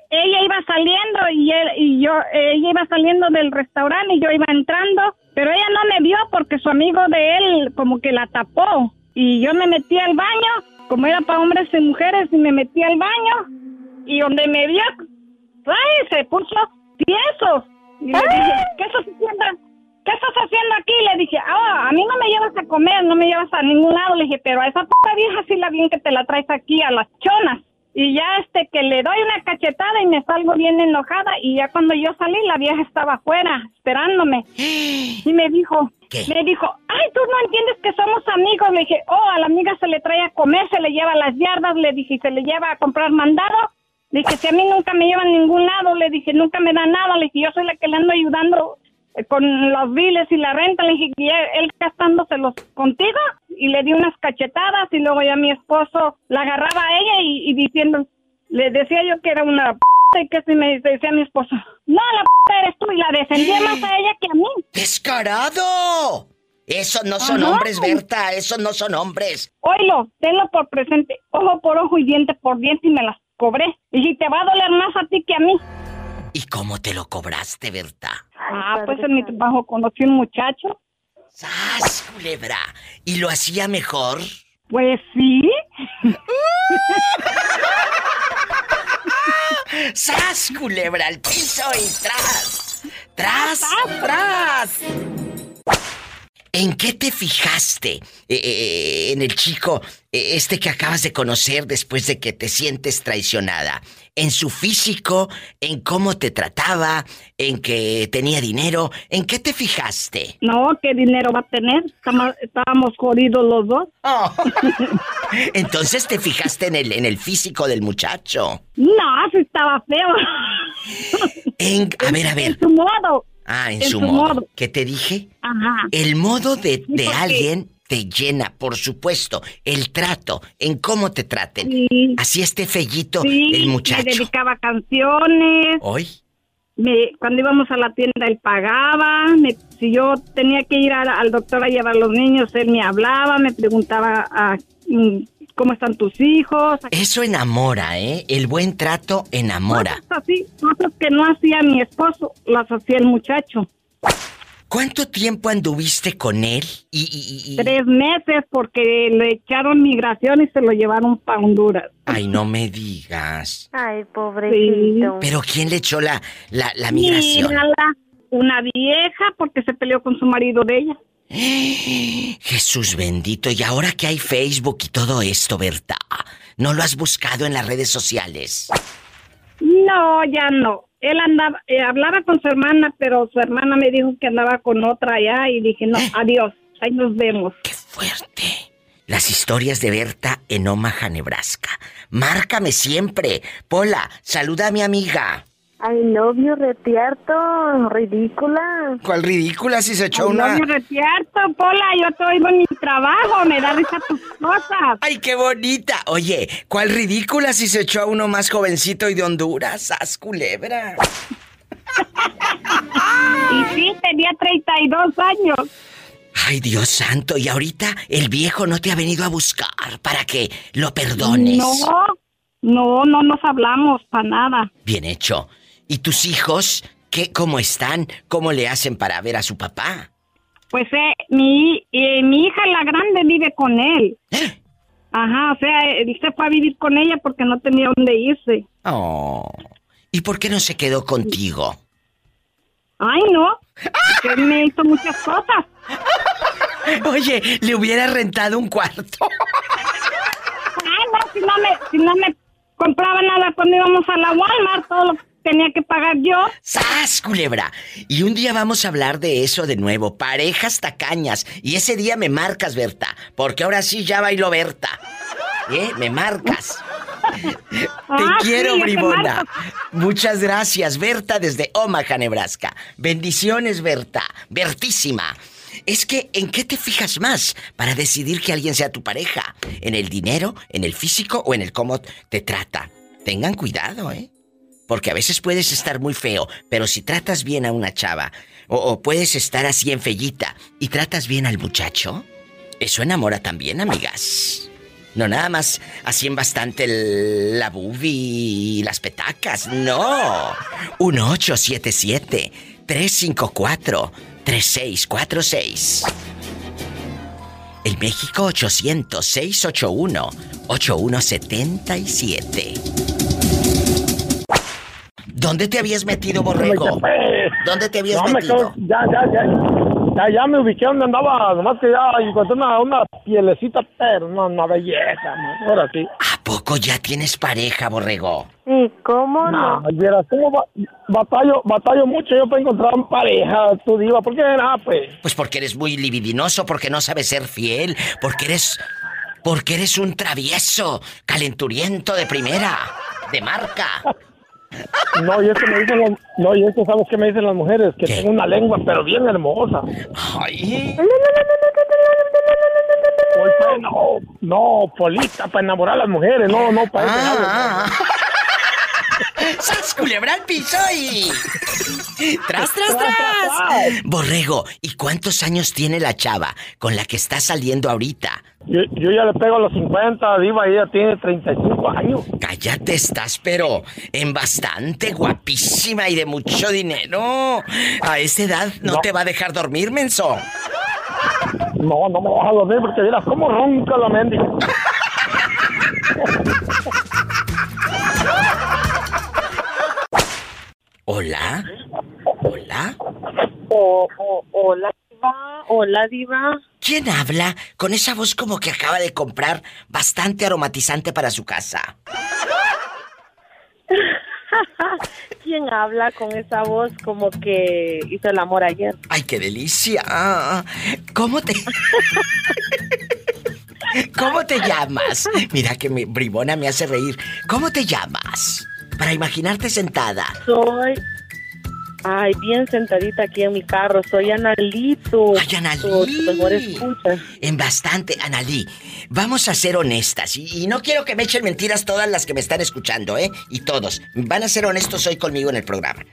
[SPEAKER 8] ella iba saliendo y, él, y yo, ella iba saliendo del restaurante y yo iba entrando, pero ella no me vio porque su amigo de él como que la tapó y yo me metí al baño, como era para hombres y mujeres, y me metí al baño y donde me vio, ay, se puso tieso. Y le dije, ¿qué estás haciendo? ¿Qué estás haciendo aquí? Le dije, ah, a mí no me llevas a comer, no me llevas a ningún lado. Le dije, pero a esa puta vieja sí la bien que te la traes aquí a las chonas. Y ya este que le doy una cachetada y me salgo bien enojada y ya cuando yo salí la vieja estaba afuera esperándome [gasps] y me dijo,
[SPEAKER 2] ¿Qué?
[SPEAKER 8] me dijo, ay, tú no entiendes que somos amigos. Le dije, oh, a la amiga se le trae a comer, se le lleva las yardas, le dije, se le lleva a comprar mandado. Le dije, si a mí nunca me llevan a ningún lado, le dije, nunca me da nada. Le dije, yo soy la que le ando ayudando con los biles y la renta. Le dije, y él, gastándoselos contigo. Y le di unas cachetadas y luego ya mi esposo la agarraba a ella y, y diciendo, le decía yo que era una p y que si me decía mi esposo, no, la p eres tú. Y la defendía más a ella que a mí.
[SPEAKER 2] ¡Descarado! Esos no son
[SPEAKER 8] Ajá.
[SPEAKER 2] hombres, Berta, esos no son hombres.
[SPEAKER 8] Oilo, tenlo por presente, ojo por ojo y diente por diente y me las cobré. Y si te va a doler más a ti que a mí.
[SPEAKER 2] ¿Y cómo te lo cobraste, Berta?
[SPEAKER 8] Ah, pues en mi trabajo conocí un muchacho.
[SPEAKER 2] ¡Sas, culebra! ¿Y lo hacía mejor?
[SPEAKER 8] Pues sí.
[SPEAKER 2] ¡Sas, culebra al piso y tras! ¡Tras, tras! ¿En qué te fijaste eh, eh, en el chico, eh, este que acabas de conocer después de que te sientes traicionada? ¿En su físico? ¿En cómo te trataba? ¿En que tenía dinero? ¿En qué te fijaste?
[SPEAKER 8] No, ¿qué dinero va a tener? Estamos- Estábamos jodidos los dos. [laughs]
[SPEAKER 2] Oh. Entonces te fijaste en el, en el físico del muchacho.
[SPEAKER 8] No, sí estaba feo.
[SPEAKER 2] En, a ver, a ver.
[SPEAKER 8] En su modo.
[SPEAKER 2] Ah, en,
[SPEAKER 8] en
[SPEAKER 2] su
[SPEAKER 8] su
[SPEAKER 2] modo.
[SPEAKER 8] modo.
[SPEAKER 2] ¿Qué te dije?
[SPEAKER 8] Ajá.
[SPEAKER 2] El modo de, de alguien te llena, por supuesto. El trato, en cómo te traten.
[SPEAKER 8] Sí.
[SPEAKER 2] Así este fellito,
[SPEAKER 8] Sí,
[SPEAKER 2] el
[SPEAKER 8] me
[SPEAKER 2] muchacho.
[SPEAKER 8] dedicaba canciones.
[SPEAKER 2] Hoy.
[SPEAKER 8] Me, cuando íbamos a la tienda, él pagaba. Me- si yo tenía que ir a- al doctor a llevar a los niños, él me hablaba, me preguntaba a, mm, cómo están tus hijos.
[SPEAKER 2] Eso enamora, ¿eh? El buen trato enamora.
[SPEAKER 8] Cosas así, cosas que no hacía mi esposo, las hacía el muchacho.
[SPEAKER 2] ¿Cuánto tiempo anduviste con él? Y, y- y-
[SPEAKER 8] Tres meses porque le echaron migración y se lo llevaron para Honduras.
[SPEAKER 2] Ay, no me digas.
[SPEAKER 7] Ay, pobrecito.
[SPEAKER 2] Pero ¿quién le echó la, la, la migración?
[SPEAKER 8] Mírala, una vieja porque se peleó con su marido de ella. [gasps]
[SPEAKER 2] Jesús bendito. Y ahora que hay Facebook y todo esto, Berta, ¿no lo has buscado en las redes sociales?
[SPEAKER 8] No, ya no. Él andaba, eh, hablaba con su hermana, pero su hermana me dijo que andaba con otra allá y dije, no, adiós, ahí nos vemos.
[SPEAKER 2] ¡Qué fuerte! Las historias de Berta en Omaha, Nebraska. Márcame siempre. Pola, saluda a mi amiga.
[SPEAKER 7] Love you, retierto, ridícula.
[SPEAKER 2] ¿Cuál ridícula si se echó
[SPEAKER 8] Ay,
[SPEAKER 2] una...
[SPEAKER 8] No me retierto, Pola, yo te oigo en mi trabajo, me da risa tus cosas.
[SPEAKER 2] ¡Ay, qué bonita! Oye, ¿cuál ridícula si se echó a uno más jovencito y de Honduras? ¡Sas, culebra!
[SPEAKER 8] Y sí, tenía 32 años.
[SPEAKER 2] Ay, Dios santo, y ahorita el viejo no te ha venido a buscar para que lo perdones.
[SPEAKER 8] No, no, no nos hablamos para nada.
[SPEAKER 2] Bien hecho. ¿Y tus hijos? ¿Qué, ¿Cómo están? ¿Cómo le hacen para ver a su papá?
[SPEAKER 8] Pues eh, mi, eh, mi hija, la grande, vive con él. Ajá, o sea, él se fue a vivir con ella porque no tenía dónde irse.
[SPEAKER 2] Oh. ¿Y por qué no se quedó contigo?
[SPEAKER 8] Ay, no, [laughs] que él me hizo muchas cosas.
[SPEAKER 2] Oye, le hubiera rentado un cuarto.
[SPEAKER 8] Ay, no, si no me, si no me compraba nada cuando íbamos a la Walmart, todo lo que tenía que pagar yo.
[SPEAKER 2] ¡Sas, culebra! Y un día vamos a hablar de eso de nuevo, parejas tacañas. Y ese día me marcas, Berta, porque ahora sí ya bailo Berta. ¿Eh? Me marcas. Te
[SPEAKER 8] Ah,
[SPEAKER 2] quiero,
[SPEAKER 8] sí,
[SPEAKER 2] bribona. Muchas gracias, Berta, desde Omaha, Nebraska. Bendiciones, Berta. Bertísima. Es que, ¿en qué te fijas más para decidir que alguien sea tu pareja? ¿En el dinero, en el físico o en el cómo te trata? Tengan cuidado, ¿eh? Porque a veces puedes estar muy feo, pero si tratas bien a una chava, o, o puedes estar así en fellita y tratas bien al muchacho, eso enamora también, amigas. No nada más así en bastante el- la boobie y las petacas, no. 1877-354-3646. El México 800-681-8177. ¿Dónde te habías metido, borrego? ¿Dónde te habías
[SPEAKER 9] No,
[SPEAKER 2] metido?
[SPEAKER 9] ya, ya, ya, ya, ya me ubiqué donde andaba, nomás que ya encontré una, una pielecita, pero no, una belleza, man. ahora sí.
[SPEAKER 2] ¿A poco ya tienes pareja, borrego?
[SPEAKER 7] ¿Y cómo
[SPEAKER 9] No,
[SPEAKER 7] no?
[SPEAKER 9] vieras, ¿cómo ba- batallo, batallo mucho yo para encontrar una pareja, tu diva, ¿por qué nada, pues?
[SPEAKER 2] Pues porque eres muy libidinoso, porque no sabes ser fiel, porque eres. porque eres un travieso, calenturiento de primera, de marca.
[SPEAKER 9] No, y es que me dicen, las- no, y es que sabes qué me dicen las mujeres, que
[SPEAKER 2] ¿Qué?
[SPEAKER 9] tengo una lengua, pero bien hermosa.
[SPEAKER 2] Ay.
[SPEAKER 9] Hoy, pues, no, no, polita, para enamorar a las mujeres, no, no, para eso nada.
[SPEAKER 2] Ah, ah. ¡Sas culebra al piso y. ¡Tras, tras, tras! Borrego, ¿y cuántos años tiene la chava con la que está saliendo ahorita?
[SPEAKER 9] Yo, yo ya le pego a los 50, diva, y ella tiene 35 años.
[SPEAKER 2] Cállate, estás, pero en bastante guapísima y de mucho dinero. A esa edad no,
[SPEAKER 9] No.
[SPEAKER 2] te va a dejar dormir, menso.
[SPEAKER 9] No, no me vas a dormir porque vieras cómo ronca la mendiga. [laughs]
[SPEAKER 2] ¿Hola? ¿Hola?
[SPEAKER 10] Oh, oh, hola, diva. Hola, diva.
[SPEAKER 2] ¿Quién habla con esa voz como que acaba de comprar bastante aromatizante para su casa? [laughs]
[SPEAKER 10] ¿Quién habla con esa voz como que hizo el amor ayer?
[SPEAKER 2] ¡Ay, qué delicia! ¿Cómo te... [laughs] ¿Cómo te llamas? Mira que mi bribona me hace reír. ¿Cómo te llamas? Para imaginarte sentada.
[SPEAKER 10] Soy. Ay, bien sentadita aquí en mi carro. Soy Analito.
[SPEAKER 2] Ay, Analí.
[SPEAKER 10] Mejor escucha.
[SPEAKER 2] En bastante, Analí. Vamos a ser honestas. Y, y no quiero que me echen mentiras todas las que me están escuchando, ¿eh? Y todos. Van a ser honestos hoy conmigo en el programa.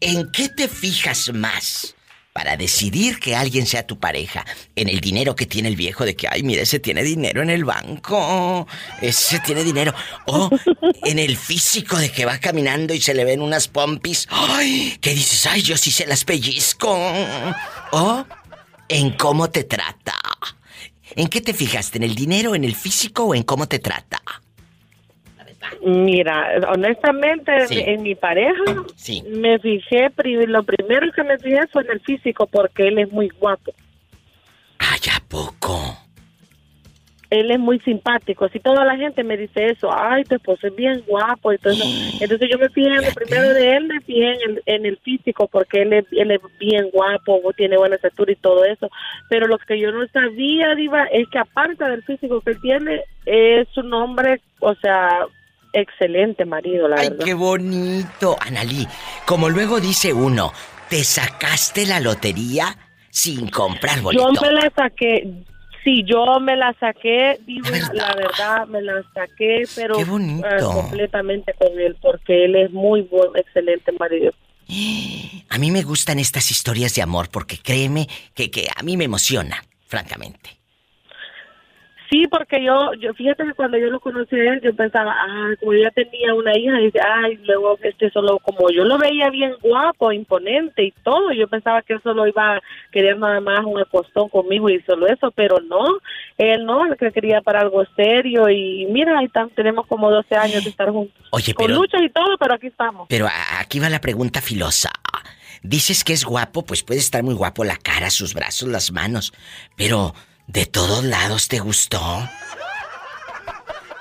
[SPEAKER 2] ¿En qué te fijas más? Para decidir que alguien sea tu pareja? En el dinero que tiene el viejo de que, ay, mire, ese tiene dinero en el banco, ese tiene dinero. O [laughs] en el físico de que va caminando y se le ven unas pompis, ay, que dices, ay, yo sí se las pellizco. O en cómo te trata. ¿En qué te fijaste? ¿En el dinero, en el físico o en cómo te trata?
[SPEAKER 10] Mira, honestamente, en mi pareja, me fijé, lo primero que me fijé fue en el físico porque él es muy guapo.
[SPEAKER 2] Ay, ¿a poco?
[SPEAKER 10] Él es muy simpático. Si toda la gente me dice eso, ay, tu esposo es bien guapo. Entonces, entonces yo me fijé en lo primero de él, me fijé en el, en el físico porque él es, él es bien guapo, tiene buena estatura y todo eso. Pero lo que yo no sabía, Diva, es que aparte del físico que él tiene, es un hombre, o sea, excelente marido, la
[SPEAKER 2] Ay,
[SPEAKER 10] verdad.
[SPEAKER 2] qué bonito. Analí, como luego dice uno, ¿te sacaste la lotería sin comprar boleto?
[SPEAKER 10] Yo me la saqué, sí, yo me la saqué, digo, la verdad, me la saqué, pero
[SPEAKER 2] Qué bonito.
[SPEAKER 10] eh, completamente con él, porque él es muy buen, excelente marido.
[SPEAKER 2] A mí me gustan estas historias de amor porque créeme que, que a mí me emociona, francamente.
[SPEAKER 10] Sí, porque yo, yo fíjate que cuando yo lo conocí a él, yo pensaba, ah, como ya tenía una hija, dice, ay, luego este solo, como yo lo veía bien guapo, imponente y todo, yo pensaba que él solo iba a querer nada más un acostón conmigo y solo eso, pero no, él no, él que quería para algo serio y mira, ahí están, tenemos como 12 años de estar juntos.
[SPEAKER 2] Oye,
[SPEAKER 10] Con
[SPEAKER 2] pero-
[SPEAKER 10] luchas y todo, pero aquí estamos.
[SPEAKER 2] Pero aquí va la pregunta filosa. Dices que es guapo, pues puede estar muy guapo la cara, sus brazos, las manos, pero ¿de todos lados te gustó?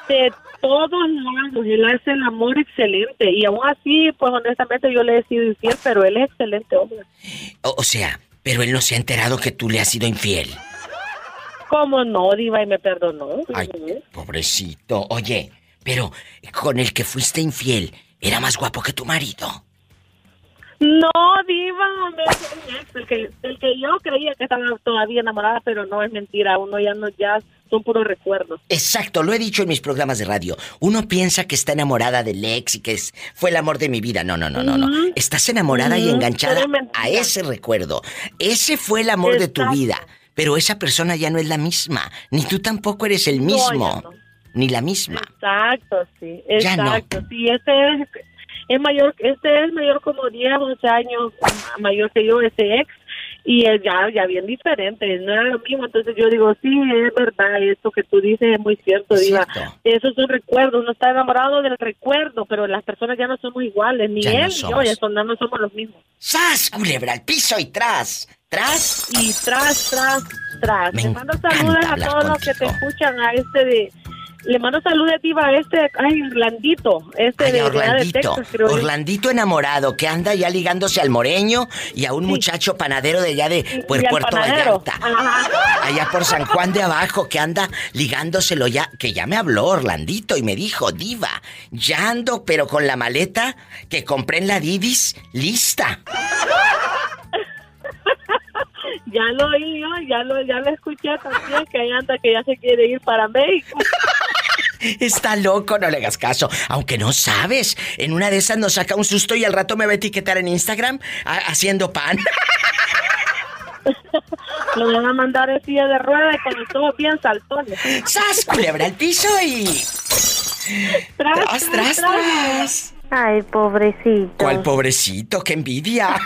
[SPEAKER 10] de todos lados, él hace el amor excelente y aún así, pues honestamente yo le he sido infiel, pero él es excelente hombre.
[SPEAKER 2] O, o sea, pero él no se ha enterado que tú le has sido infiel.
[SPEAKER 10] ¿Cómo no, Diva? Y me perdonó.
[SPEAKER 2] Ay, pobrecito. Oye, pero con el que fuiste infiel, ¿era más guapo que tu marido?
[SPEAKER 10] No, Diva, ex, el que, el que yo creía que estaba todavía enamorada, pero no es mentira, uno ya no, ya son puros recuerdos.
[SPEAKER 2] Exacto, lo he dicho en mis programas de radio. Uno piensa que está enamorada del ex y que es, fue el amor de mi vida. No, no, no, no, no. Estás enamorada y enganchada a ese recuerdo. Ese fue el amor de tu vida. Pero esa persona ya no es la misma. Ni tú tampoco eres el mismo. Ni la misma.
[SPEAKER 10] Exacto, sí,
[SPEAKER 2] Ya no.
[SPEAKER 10] exacto, sí, este es, es mayor, este es mayor como 10, 11 años mayor que yo, ese ex, y él ya, ya bien diferente, no era lo mismo, entonces yo digo, sí, es verdad, eso que tú dices es muy cierto, Diva, eso es un recuerdo, uno está enamorado del recuerdo, pero las personas ya no somos iguales, ni
[SPEAKER 2] Ya no
[SPEAKER 10] él ni yo,
[SPEAKER 2] somos.
[SPEAKER 10] ya son- no somos los mismos.
[SPEAKER 2] ¡Sas! Culebra al piso y tras. Tras.
[SPEAKER 10] Y tras, tras, tras.
[SPEAKER 2] Me
[SPEAKER 10] Le mando saludos a todos los que te escuchan, a este de... Le mando saludos, Diva, a este, ay, Orlandito, este
[SPEAKER 2] Ay,
[SPEAKER 10] de,
[SPEAKER 2] a
[SPEAKER 10] de
[SPEAKER 2] Orlandito.
[SPEAKER 10] Texas, creo.
[SPEAKER 2] Orlandito enamorado que anda ya ligándose al moreño y a un muchacho panadero de allá de Puerto. Vallarta.
[SPEAKER 10] Ajá.
[SPEAKER 2] Allá por San Juan de abajo que anda ligándoselo ya, que ya me habló Orlandito y me dijo, diva, ya ando pero con la maleta que compré en la Didis lista. [laughs]
[SPEAKER 10] Ya lo oí yo, ya lo, ya lo escuché también, que ahí anda, que ya se quiere ir para México.
[SPEAKER 2] Está loco, no le hagas caso. Aunque no sabes, en una de esas nos saca un susto y al rato me va a etiquetar en Instagram ha- haciendo pan. [laughs]
[SPEAKER 10] Lo van a mandar en silla de ruedas con los ojos bien saltones.
[SPEAKER 2] ¡Sas, culebra al piso y...
[SPEAKER 10] Tras,
[SPEAKER 2] tras, tras.
[SPEAKER 7] Ay, pobrecito.
[SPEAKER 2] ¿Cuál pobrecito? ¡Qué envidia! [laughs]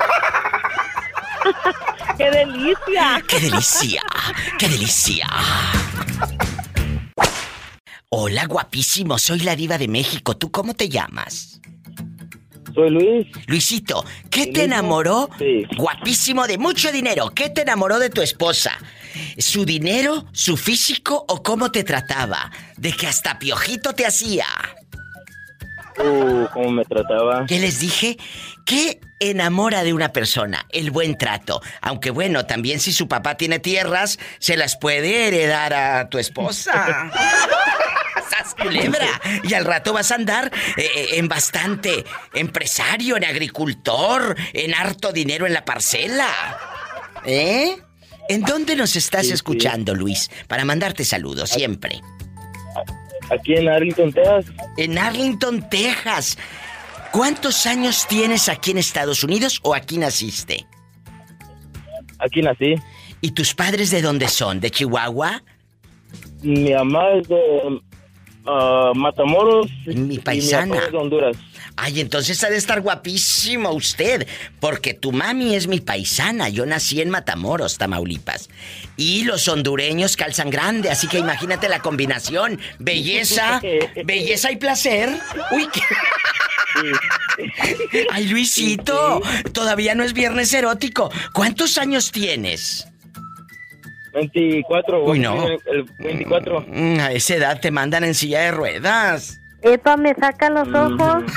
[SPEAKER 10] ¡Qué delicia!
[SPEAKER 2] ¡Qué delicia! ¡Qué delicia! Hola, guapísimo. Soy la diva de México. ¿Tú cómo te llamas?
[SPEAKER 11] Soy Luis.
[SPEAKER 2] Luisito, ¿qué te enamoró?
[SPEAKER 11] Sí.
[SPEAKER 2] Guapísimo de mucho dinero. ¿Qué te enamoró de tu esposa? ¿Su dinero, su físico o cómo te trataba? De que hasta piojito te hacía.
[SPEAKER 11] Uh, cómo me trataba.
[SPEAKER 2] ¿Qué les dije? ¿Qué enamora de una persona? El buen trato. Aunque bueno, también si su papá tiene tierras, se las puede heredar a tu esposa. [laughs] ¡Sas culebra! Y al rato vas a andar eh, eh, en bastante empresario, en agricultor, en harto dinero en la parcela. ¿Eh? ¿En dónde nos estás
[SPEAKER 11] Sí, sí.
[SPEAKER 2] escuchando, Luis? Para mandarte saludos siempre.
[SPEAKER 11] Aquí en Arlington, Texas.
[SPEAKER 2] En Arlington, Texas. ¿Cuántos años tienes aquí en Estados Unidos o aquí naciste?
[SPEAKER 11] aquí nací.
[SPEAKER 2] ¿Y tus padres de dónde son? ¿De Chihuahua?
[SPEAKER 11] Mi mamá es de Matamoros.
[SPEAKER 2] Mi
[SPEAKER 11] Y
[SPEAKER 2] paisana.
[SPEAKER 11] de Honduras.
[SPEAKER 2] Ay, entonces ha de estar guapísimo usted, porque tu mami es mi paisana. Yo nací en Matamoros, Tamaulipas. Y los hondureños calzan grande, así que imagínate la combinación. Belleza, [laughs] belleza y placer. Uy, qué... [laughs] Ay, Luisito, todavía no es viernes erótico. ¿Cuántos años tienes?
[SPEAKER 11] 24.
[SPEAKER 2] Uy, no.
[SPEAKER 11] El 24.
[SPEAKER 2] Mm, A esa edad te mandan en silla de ruedas.
[SPEAKER 7] Epa, me saca los ojos. [laughs]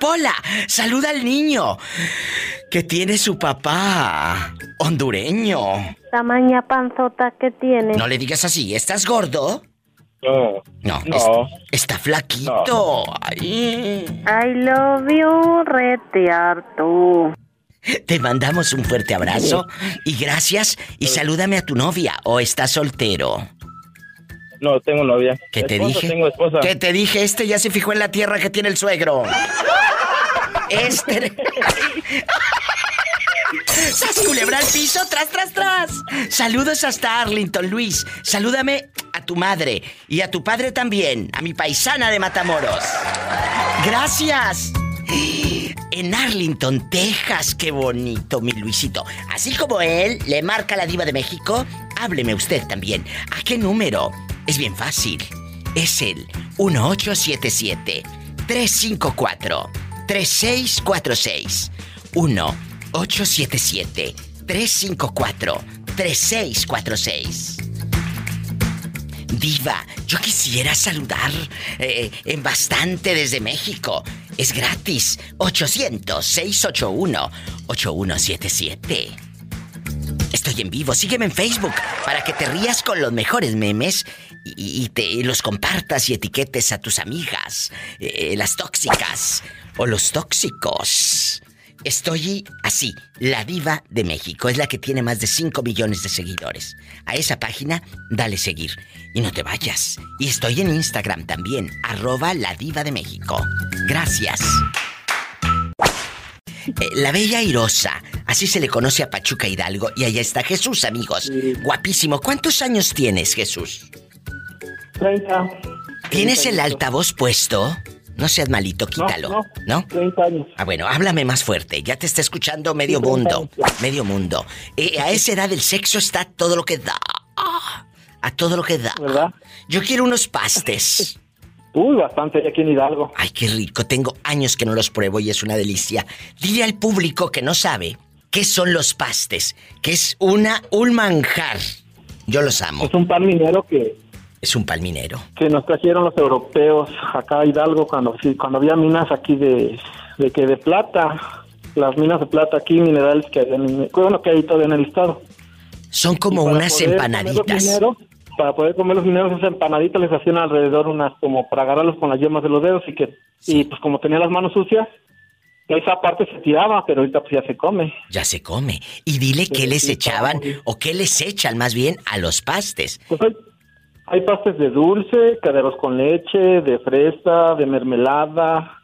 [SPEAKER 2] Pola, saluda al niño que tiene su papá hondureño.
[SPEAKER 7] Tamaña panzota que tiene.
[SPEAKER 2] No le digas así, ¿estás gordo?
[SPEAKER 11] No.
[SPEAKER 2] No,
[SPEAKER 11] No.
[SPEAKER 2] es- está flaquito. Ay.
[SPEAKER 7] I love you, retear tú.
[SPEAKER 2] Te mandamos un fuerte abrazo y gracias y salúdame a tu novia o estás soltero.
[SPEAKER 11] No, tengo novia.
[SPEAKER 2] ¿Qué te
[SPEAKER 11] Esposa,
[SPEAKER 2] dije?
[SPEAKER 11] Tengo esposa.
[SPEAKER 2] ¿Qué te dije? Este ya se fijó en la tierra que tiene el suegro. Este. [laughs] ¡Sas culebra al piso! ¡Tras, tras, tras! Saludos hasta Arlington, Luis. Salúdame a tu madre y a tu padre también, a mi paisana de Matamoros. ¡Gracias! En Arlington, Texas, qué bonito, mi Luisito. Así como él le marca la diva de México, hábleme usted también. ¿A qué número? Es bien fácil. Es el 1877 354 3646. 1877 354 3646. Diva, yo quisiera saludar eh, en bastante desde México. Es gratis. 800-681-8177. Estoy en vivo. Sígueme en Facebook para que te rías con los mejores memes y, y te los compartas y etiquetes a tus amigas, eh, las tóxicas o los tóxicos. Estoy así, la diva de México es la que tiene más de 5 millones de seguidores. A esa página, dale seguir y no te vayas. Y estoy en Instagram también, arroba la diva de México. Gracias. Eh, la Bella Airosa, así se le conoce a Pachuca Hidalgo y allá está Jesús, amigos. Guapísimo. ¿Cuántos años tienes, Jesús?
[SPEAKER 9] 30.
[SPEAKER 2] ¿Tienes el altavoz puesto? No seas malito, quítalo.
[SPEAKER 9] no.
[SPEAKER 2] ¿No?
[SPEAKER 9] 30 años.
[SPEAKER 2] Ah, bueno, háblame más fuerte. Ya te está escuchando medio
[SPEAKER 9] Sí,
[SPEAKER 2] mundo. Medio mundo. Eh, a esa edad el sexo está todo lo que da. A todo lo que da.
[SPEAKER 9] ¿Verdad?
[SPEAKER 2] Yo quiero unos pastes. [laughs]
[SPEAKER 9] Uy, bastante aquí en Hidalgo.
[SPEAKER 2] Ay, qué rico. Tengo años que no los pruebo y es una delicia. Dile al público que no sabe qué son los pastes, que es una un manjar. Yo los amo.
[SPEAKER 9] Es un pan minero que,
[SPEAKER 2] Es un palminero.
[SPEAKER 9] que nos trajeron los europeos acá a Hidalgo cuando sí, cuando había minas aquí de, de que de plata. Las minas de plata aquí, minerales que hay, en, bueno, que hay todavía en el estado.
[SPEAKER 2] Son como unas empanaditas.
[SPEAKER 9] mineros, para poder comer los mineros, esas empanaditas les hacían alrededor unas como para agarrarlos con las yemas de los dedos y que, y pues como tenía las manos sucias, esa parte se tiraba, pero ahorita pues ya se come.
[SPEAKER 2] Ya se come. Y dile qué les echaban o qué les echan más bien a los pastes.
[SPEAKER 9] Pues hay, pastes de dulce, caderos con leche, de fresa, de mermelada.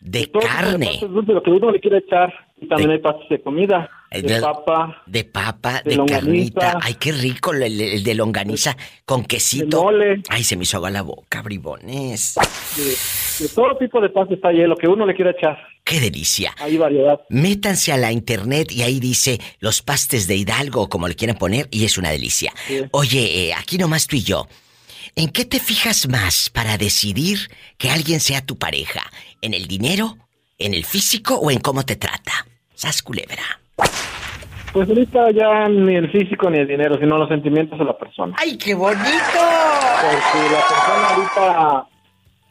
[SPEAKER 2] De carne.
[SPEAKER 9] dulces, lo que uno le quiere echar. Y también hay pastes de comida,
[SPEAKER 2] Eh,
[SPEAKER 9] de
[SPEAKER 2] de-
[SPEAKER 9] papa,
[SPEAKER 2] De papa, de,
[SPEAKER 9] De
[SPEAKER 2] carnita. Ay, qué rico el, de longaniza con quesito.
[SPEAKER 9] de mole,
[SPEAKER 2] Ay, se me hizo agua la boca, bribones.
[SPEAKER 9] de, de todo tipo de pastes está ahí, lo que uno le quiere echar.
[SPEAKER 2] Qué delicia.
[SPEAKER 9] Hay variedad.
[SPEAKER 2] Métanse a la internet y ahí dice los pastes de Hidalgo, como le quieran poner, y es una delicia.
[SPEAKER 9] Sí.
[SPEAKER 2] Oye, eh, aquí nomás tú y yo. ¿En qué te fijas más para decidir que alguien sea tu pareja? ¿En el dinero, en el físico o en cómo te trata? Sas culebra.
[SPEAKER 9] Pues ahorita ya ni el físico ni el dinero, sino los sentimientos de la persona.
[SPEAKER 2] ¡Ay, qué bonito!
[SPEAKER 9] Porque la persona ahorita...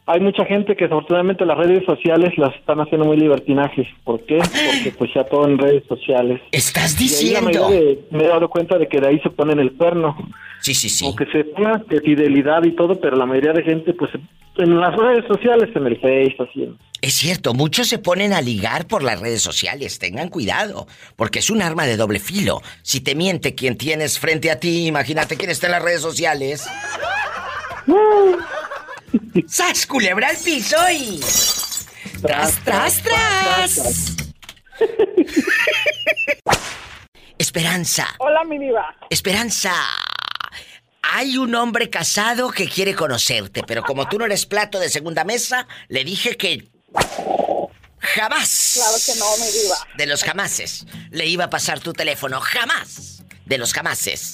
[SPEAKER 9] Hay mucha gente que desafortunadamente las redes sociales las están haciendo muy libertinajes. ¿Por qué? Porque pues ya todo en redes sociales.
[SPEAKER 2] Estás
[SPEAKER 9] Y ahí la
[SPEAKER 2] diciendo.
[SPEAKER 9] mayoría de- me he dado cuenta de que de ahí se ponen el cuerno.
[SPEAKER 2] Sí, sí, sí.
[SPEAKER 9] Aunque se ponga de fidelidad y todo, pero la mayoría de gente pues en las redes sociales, en el Face, así.
[SPEAKER 2] Es cierto, muchos se ponen a ligar por las redes sociales. Tengan cuidado, porque es un arma de doble filo. Si te miente quien tienes frente a ti, imagínate quién está en las redes sociales. [laughs] ¡Sas, culebra al piso y... ¡Tras, tras, tras! [laughs] Esperanza.
[SPEAKER 12] Hola, mi diva.
[SPEAKER 2] Esperanza. Hay un hombre casado que quiere conocerte, pero como tú no eres plato de segunda mesa, le dije que jamás.
[SPEAKER 12] Claro que no, mi diva.
[SPEAKER 2] De los jamases. Le iba a pasar tu teléfono. Jamás. De los jamases.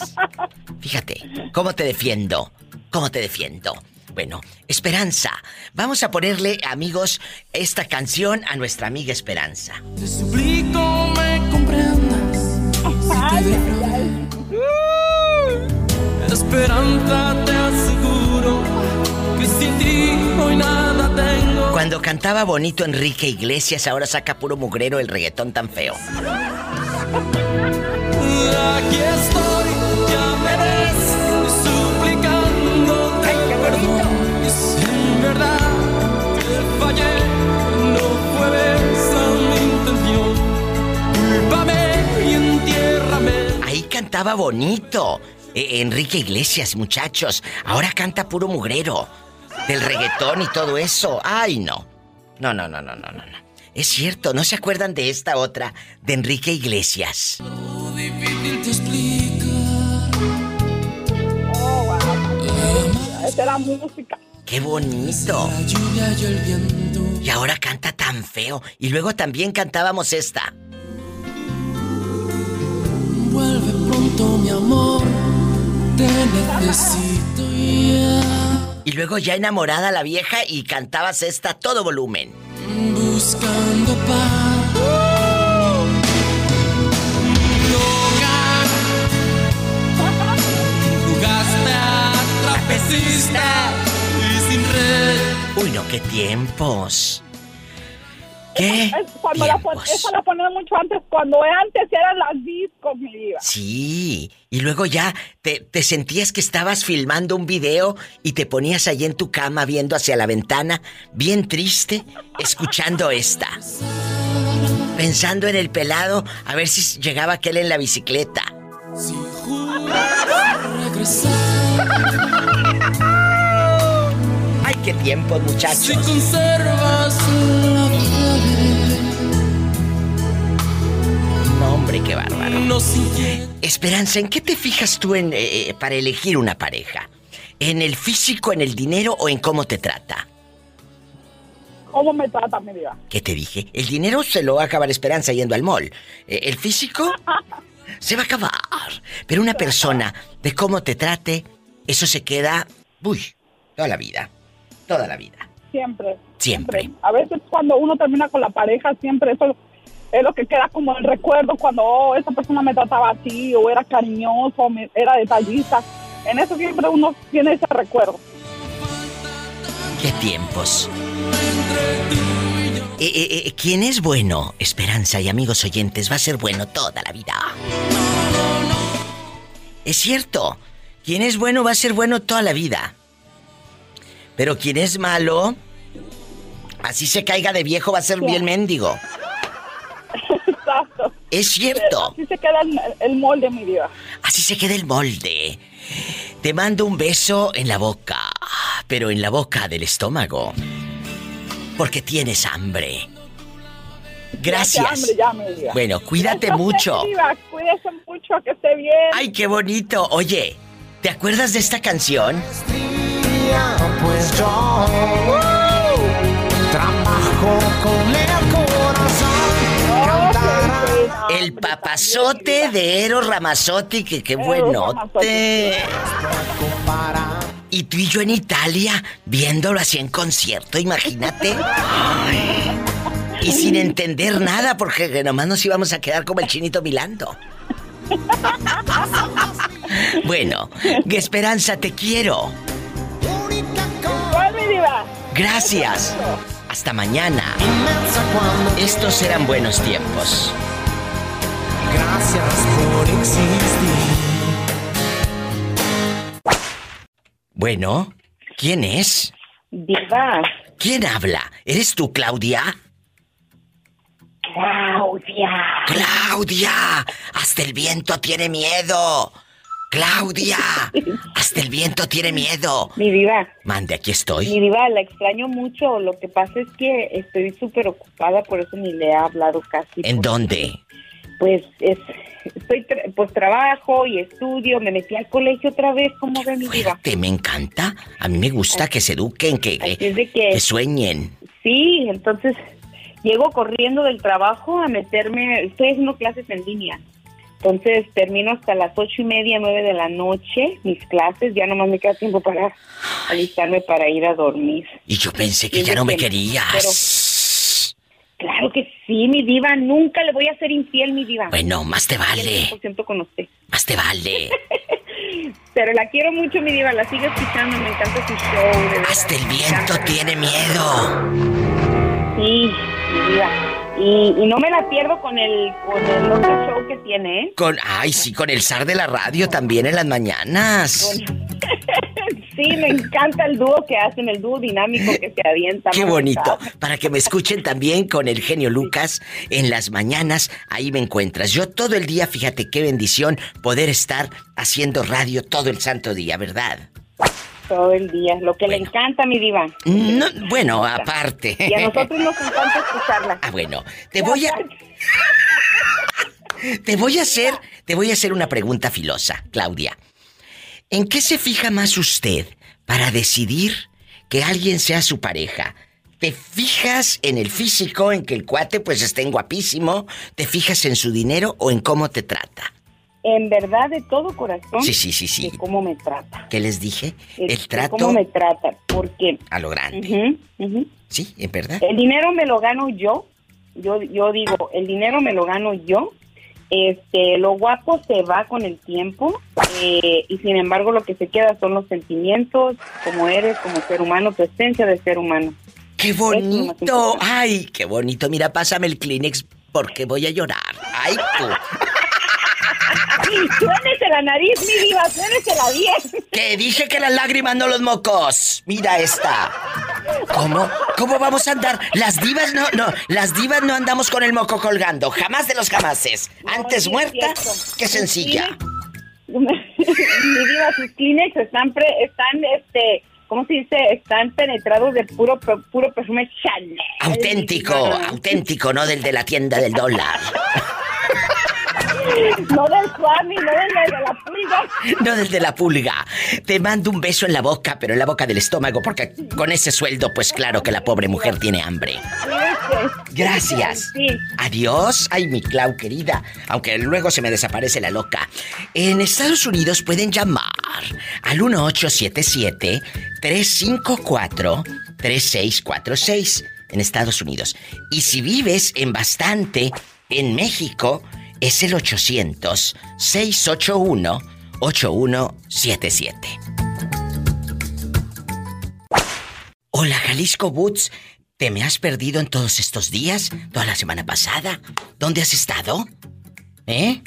[SPEAKER 2] Fíjate, ¿cómo te defiendo? ¿Cómo te defiendo? Bueno, Esperanza. Vamos a ponerle, amigos, esta canción a nuestra amiga Esperanza.
[SPEAKER 13] Te suplico me comprendas. Si te dejo. Esperanza, te aseguro que sin ti hoy nada tengo.
[SPEAKER 2] Cuando cantaba bonito Enrique Iglesias, ahora saca puro mugrero el reggaetón tan feo.
[SPEAKER 13] Aquí estoy, ya me ves, suplicándote perdón. Y si en verdad te fallé, no fue esa mi intención. Cúlpame y entiérrame.
[SPEAKER 2] Ahí cantaba bonito. Eh, Enrique Iglesias, muchachos. Ahora canta puro mugrero. Del reggaetón y todo eso. Ay, no. No, no, no, no, no, no. Es cierto, ¿no se acuerdan de esta otra? De Enrique Iglesias.
[SPEAKER 13] Difícil te explicar.
[SPEAKER 12] Oh, wow. Esa era música.
[SPEAKER 2] ¡Qué bonito!
[SPEAKER 13] La lluvia y el viento.
[SPEAKER 2] Y ahora canta tan feo. Y luego también cantábamos esta.
[SPEAKER 13] Vuelve pronto, mi amor. Te necesito ya.
[SPEAKER 2] Y luego ya enamorada la vieja y cantabas esta a todo volumen.
[SPEAKER 13] Buscando paz. Loca. Jugaste a trapecista y sin red.
[SPEAKER 2] Uy, no, qué tiempos. ¿Qué?
[SPEAKER 12] Es cuando la pon- esa la mucho antes, cuando antes eran las discos, mi diva.
[SPEAKER 2] Sí, y luego ya te, te sentías que estabas filmando un video y te ponías allí en tu cama viendo hacia la ventana, bien triste, escuchando esta. Pensando en el pelado, a ver si llegaba aquel en la bicicleta.
[SPEAKER 13] Si [laughs] regresar.
[SPEAKER 2] ¡Ay, qué tiempos,
[SPEAKER 13] Si
[SPEAKER 2] muchachos!
[SPEAKER 13] conservas
[SPEAKER 2] hombre, qué bárbaro.
[SPEAKER 13] No sintiendo.
[SPEAKER 2] Esperanza, ¿en qué te fijas tú en, eh, para elegir una pareja? ¿En el físico, en el dinero o en cómo te trata?
[SPEAKER 12] ¿Cómo me trata, mi diva?
[SPEAKER 2] ¿Qué te dije? El dinero se lo va a acabar Esperanza yendo al mall. Eh, El físico [laughs] se va a acabar. Pero una persona de cómo te trate, eso se queda, uy, toda la vida. Toda la vida.
[SPEAKER 12] Siempre.
[SPEAKER 2] Siempre.
[SPEAKER 12] A veces cuando uno termina con la pareja, siempre eso es lo que queda como el recuerdo cuando oh, esa persona me trataba así, o era cariñoso, o me- era detallista. En eso siempre uno tiene ese recuerdo.
[SPEAKER 2] ¿Qué tiempos? Eh, eh, eh, ¿Quién es bueno? Esperanza y amigos oyentes, va a ser bueno toda la vida. Es cierto. Quien es bueno va a ser bueno toda la vida. Pero quien es malo, así se caiga de viejo, va a ser bien mendigo.
[SPEAKER 12] Exacto.
[SPEAKER 2] Es cierto.
[SPEAKER 12] Así se queda el, el molde, mi diva.
[SPEAKER 2] Así se queda el molde. Te mando un beso en la boca, pero en la boca del estómago. Porque tienes hambre. Gracias.
[SPEAKER 12] Ya, hambre, ya, mi diva.
[SPEAKER 2] Bueno, cuídate mucho.
[SPEAKER 12] diva. Cuídese mucho, que esté bien.
[SPEAKER 2] Ay, qué bonito. Oye, ¿te acuerdas de esta canción?
[SPEAKER 13] Pues yo El
[SPEAKER 2] papazote de Eros Ramazotti, que qué buenote. Y tú y yo en Italia, viéndolo así en concierto, imagínate. Ay. Y sin entender nada, porque nomás nos íbamos a quedar como el chinito milando. Bueno, Esperanza, te quiero. Gracias. Hasta mañana. Estos eran buenos tiempos.
[SPEAKER 13] Gracias por existir.
[SPEAKER 2] Bueno, ¿quién es?
[SPEAKER 3] Diva,
[SPEAKER 2] ¿Quién habla? ¿Eres tú, Claudia?
[SPEAKER 3] Claudia.
[SPEAKER 2] ¡Claudia! Hasta el viento tiene miedo. Claudia, [laughs] hasta el viento tiene miedo.
[SPEAKER 3] Mi diva.
[SPEAKER 2] Mande, aquí estoy.
[SPEAKER 3] Mi diva, la extraño mucho. Lo que pasa es que estoy súper ocupada, por eso ni le he hablado casi.
[SPEAKER 2] ¿En dónde?
[SPEAKER 3] Pues es, estoy, tra- pues trabajo y estudio. Me metí al colegio otra vez, como ve mi.
[SPEAKER 2] Te me encanta. A mí me gusta que se eduquen, que, que, sueñen.
[SPEAKER 3] Sí, entonces llego corriendo del trabajo a meterme. Estoy haciendo clases en línea. Entonces termino hasta las ocho y media, nueve de la noche mis clases. Ya nomás me queda tiempo para alistarme para ir a dormir.
[SPEAKER 2] Y yo pensé que ya no me
[SPEAKER 3] que-
[SPEAKER 2] querías.
[SPEAKER 3] Claro que sí, mi diva. Nunca le voy a ser infiel, mi diva.
[SPEAKER 2] Bueno, más te vale.
[SPEAKER 3] 100% con usted.
[SPEAKER 2] Más te vale. [laughs]
[SPEAKER 3] Pero la quiero mucho, mi diva. La sigo escuchando. Me encanta su show. de.
[SPEAKER 2] Hasta el viento tiene miedo.
[SPEAKER 3] Sí, mi diva. Y, y no me la pierdo con el, con el otro show que tiene, ¿eh?
[SPEAKER 2] Con, ay, sí, con el zar de la radio también en las mañanas. [laughs]
[SPEAKER 3] Sí, me encanta el dúo que hacen, el dúo dinámico que se avienta.
[SPEAKER 2] Qué bonito. Para que me escuchen también con el genio Lucas en las mañanas, ahí me encuentras. Yo todo el día, fíjate qué bendición poder estar haciendo radio todo el santo día, ¿verdad?
[SPEAKER 3] Todo el día. Lo que le encanta, mi diva.
[SPEAKER 2] No, bueno, aparte.
[SPEAKER 3] Y a nosotros nos encanta escucharla.
[SPEAKER 2] Ah, bueno, te voy a [laughs] Te voy a hacer, te voy a hacer una pregunta filosa, Claudia. ¿En qué se fija más usted para decidir que alguien sea su pareja? ¿Te fijas en el físico, en que el cuate pues estén guapísimo? ¿Te fijas en su dinero o en cómo te trata?
[SPEAKER 3] En verdad, de todo corazón.
[SPEAKER 2] Sí, sí, sí, sí.
[SPEAKER 3] De cómo me trata.
[SPEAKER 2] ¿Qué les dije? El
[SPEAKER 3] de
[SPEAKER 2] trato
[SPEAKER 3] Cómo me trata. Porque.
[SPEAKER 2] a lo grande. Sí, en verdad.
[SPEAKER 3] El dinero me lo gano yo. Yo, yo digo, el dinero me lo gano yo. Este, lo guapo se va con el tiempo eh, y sin embargo lo que se queda son los sentimientos, como eres, como ser humano, tu esencia de ser humano.
[SPEAKER 2] ¡Qué bonito! ¡Ay, qué bonito! Mira, pásame el Kleenex porque voy a llorar. ¡Ay, tú! [laughs]
[SPEAKER 3] Suénese la nariz, mi diva, suénesela bien.
[SPEAKER 2] Que dije que las lágrimas no los mocos. Mira esta. ¿Cómo? ¿Cómo vamos a andar? Las divas no, no, las divas no andamos con el moco colgando. Jamás de los jamases. Antes muerta que sencilla. [laughs]
[SPEAKER 3] mi diva, sus Kleenex están, pre- están, este, ¿cómo se dice? Están penetrados de puro, puro perfume Chanel.
[SPEAKER 2] Auténtico, auténtico, no del de la tienda del dólar. [laughs]
[SPEAKER 3] No del Swami, no del de la pulga.
[SPEAKER 2] No del de la pulga. Te mando un beso en la boca, pero en la boca del estómago, porque con ese sueldo, pues claro que la pobre mujer tiene hambre. Gracias. Adiós. Ay, mi Clau querida. Aunque luego se me desaparece la loca. En Estados Unidos pueden llamar al 1877-354-3646. En Estados Unidos. Y si vives en bastante, en México, es el 800-681-8177. Hola, Jalisco Boots. ¿Te me has perdido en todos estos días? ¿Toda la semana pasada? ¿Dónde has estado? ¿Eh?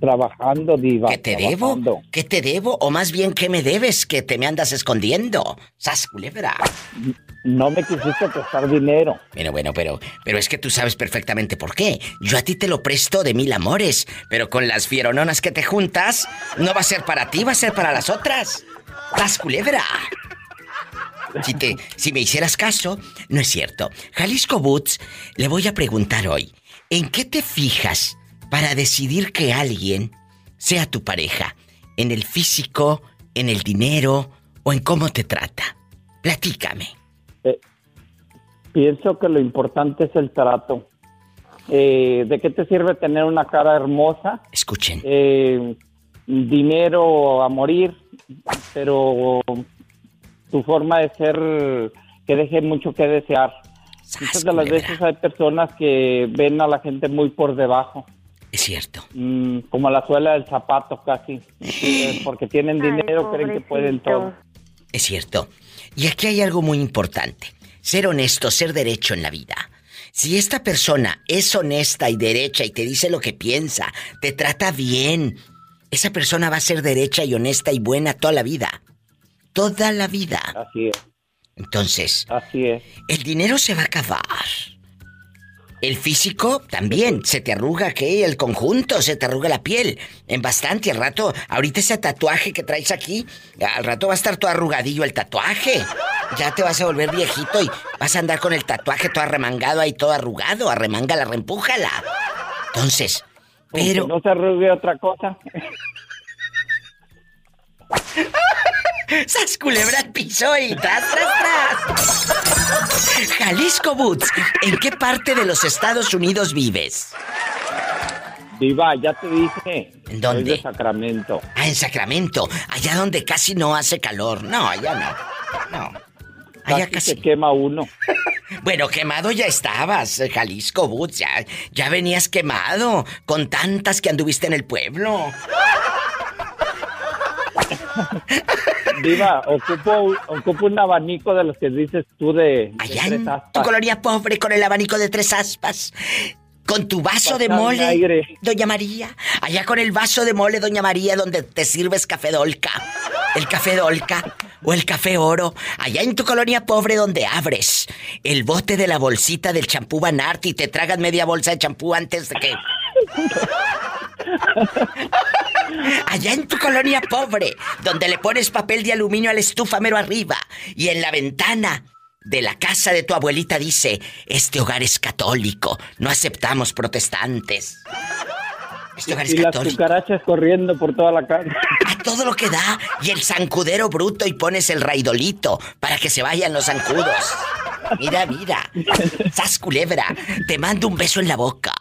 [SPEAKER 14] Trabajando, diva.
[SPEAKER 2] ¿Qué te debo? ¿Qué te debo? O más bien, ¿qué me debes que te me andas escondiendo? ¡Sas, culebra!
[SPEAKER 14] No me quisiste prestar dinero.
[SPEAKER 2] Bueno, bueno, pero, pero es que tú sabes perfectamente por qué. Yo a ti te lo presto de mil amores, pero con las fierononas que te juntas, no va a ser para ti, va a ser para las otras. ¡Sas, culebra! Si, te, si me hicieras caso, no es cierto. Jalisco Boots, le voy a preguntar hoy, ¿en qué te fijas para decidir que alguien sea tu pareja? ¿En el físico, en el dinero o en cómo te trata? Platícame.
[SPEAKER 14] Pienso que lo importante es el trato. Eh, ¿De qué te sirve tener una cara hermosa?
[SPEAKER 2] Escuchen.
[SPEAKER 14] Eh, dinero a morir, pero tu forma de ser que deje mucho que desear. Muchas de las veces hay personas que ven a la gente muy por debajo.
[SPEAKER 2] Es cierto.
[SPEAKER 14] Mm, como la suela del zapato casi. Porque tienen dinero, creen que pueden todo.
[SPEAKER 2] Es cierto. Y aquí hay algo muy importante. Ser honesto, ser derecho en la vida. Si esta persona es honesta y derecha y te dice lo que piensa, te trata bien, esa persona va a ser derecha y honesta y buena toda la vida. Toda la vida.
[SPEAKER 14] Así es.
[SPEAKER 2] Entonces,
[SPEAKER 14] Así es.
[SPEAKER 2] el dinero se va a acabar. El físico también, se te arruga, ¿qué? El conjunto, se te arruga la piel. En bastante, al rato, ahorita ese tatuaje que traes aquí, al rato va a estar todo arrugadillo el tatuaje. Ya te vas a volver viejito y vas a andar con el tatuaje todo arremangado ahí, todo arrugado. Arremángala, reempújala. Entonces, pero...
[SPEAKER 14] Que no se arrugue otra cosa. [laughs]
[SPEAKER 2] ¡Sas culebra al piso y tras, tras, tras! Jalisco Boots, ¿en qué parte de los Estados Unidos vives?
[SPEAKER 14] Diva, ya te dije.
[SPEAKER 2] ¿En dónde?
[SPEAKER 14] Soy de Sacramento.
[SPEAKER 2] Ah, en Sacramento, allá donde casi no hace calor. No, allá no. No. Allá
[SPEAKER 14] Casi
[SPEAKER 2] casi.
[SPEAKER 14] se quema uno. [laughs]
[SPEAKER 2] Bueno, quemado ya estabas, eh, Jalisco Boots, ya, ya venías quemado, con tantas que anduviste en el pueblo. [laughs]
[SPEAKER 14] Diva, ocupo, ocupo un abanico de los que dices tú de,
[SPEAKER 2] Allá en tu colonia pobre con el abanico de tres aspas. Con tu vaso de mole,
[SPEAKER 14] aire.
[SPEAKER 2] Doña María. Allá con el vaso de mole, Doña María, donde te sirves café dolca. El café dolca o el café oro. Allá en tu colonia pobre donde abres el bote de la bolsita del champú Banart y te tragas media bolsa de champú antes de que... [laughs] Allá en tu colonia pobre, donde le pones papel de aluminio a la estufa mero arriba y en la ventana de la casa de tu abuelita dice, este hogar es católico, no aceptamos protestantes. Este hogar es
[SPEAKER 14] Y las
[SPEAKER 2] católico.
[SPEAKER 14] cucarachas corriendo por toda la casa.
[SPEAKER 2] A todo lo que da y el zancudero bruto y pones el raidolito para que se vayan los zancudos. Mira, mira. Sas culebra, te mando un beso en la boca.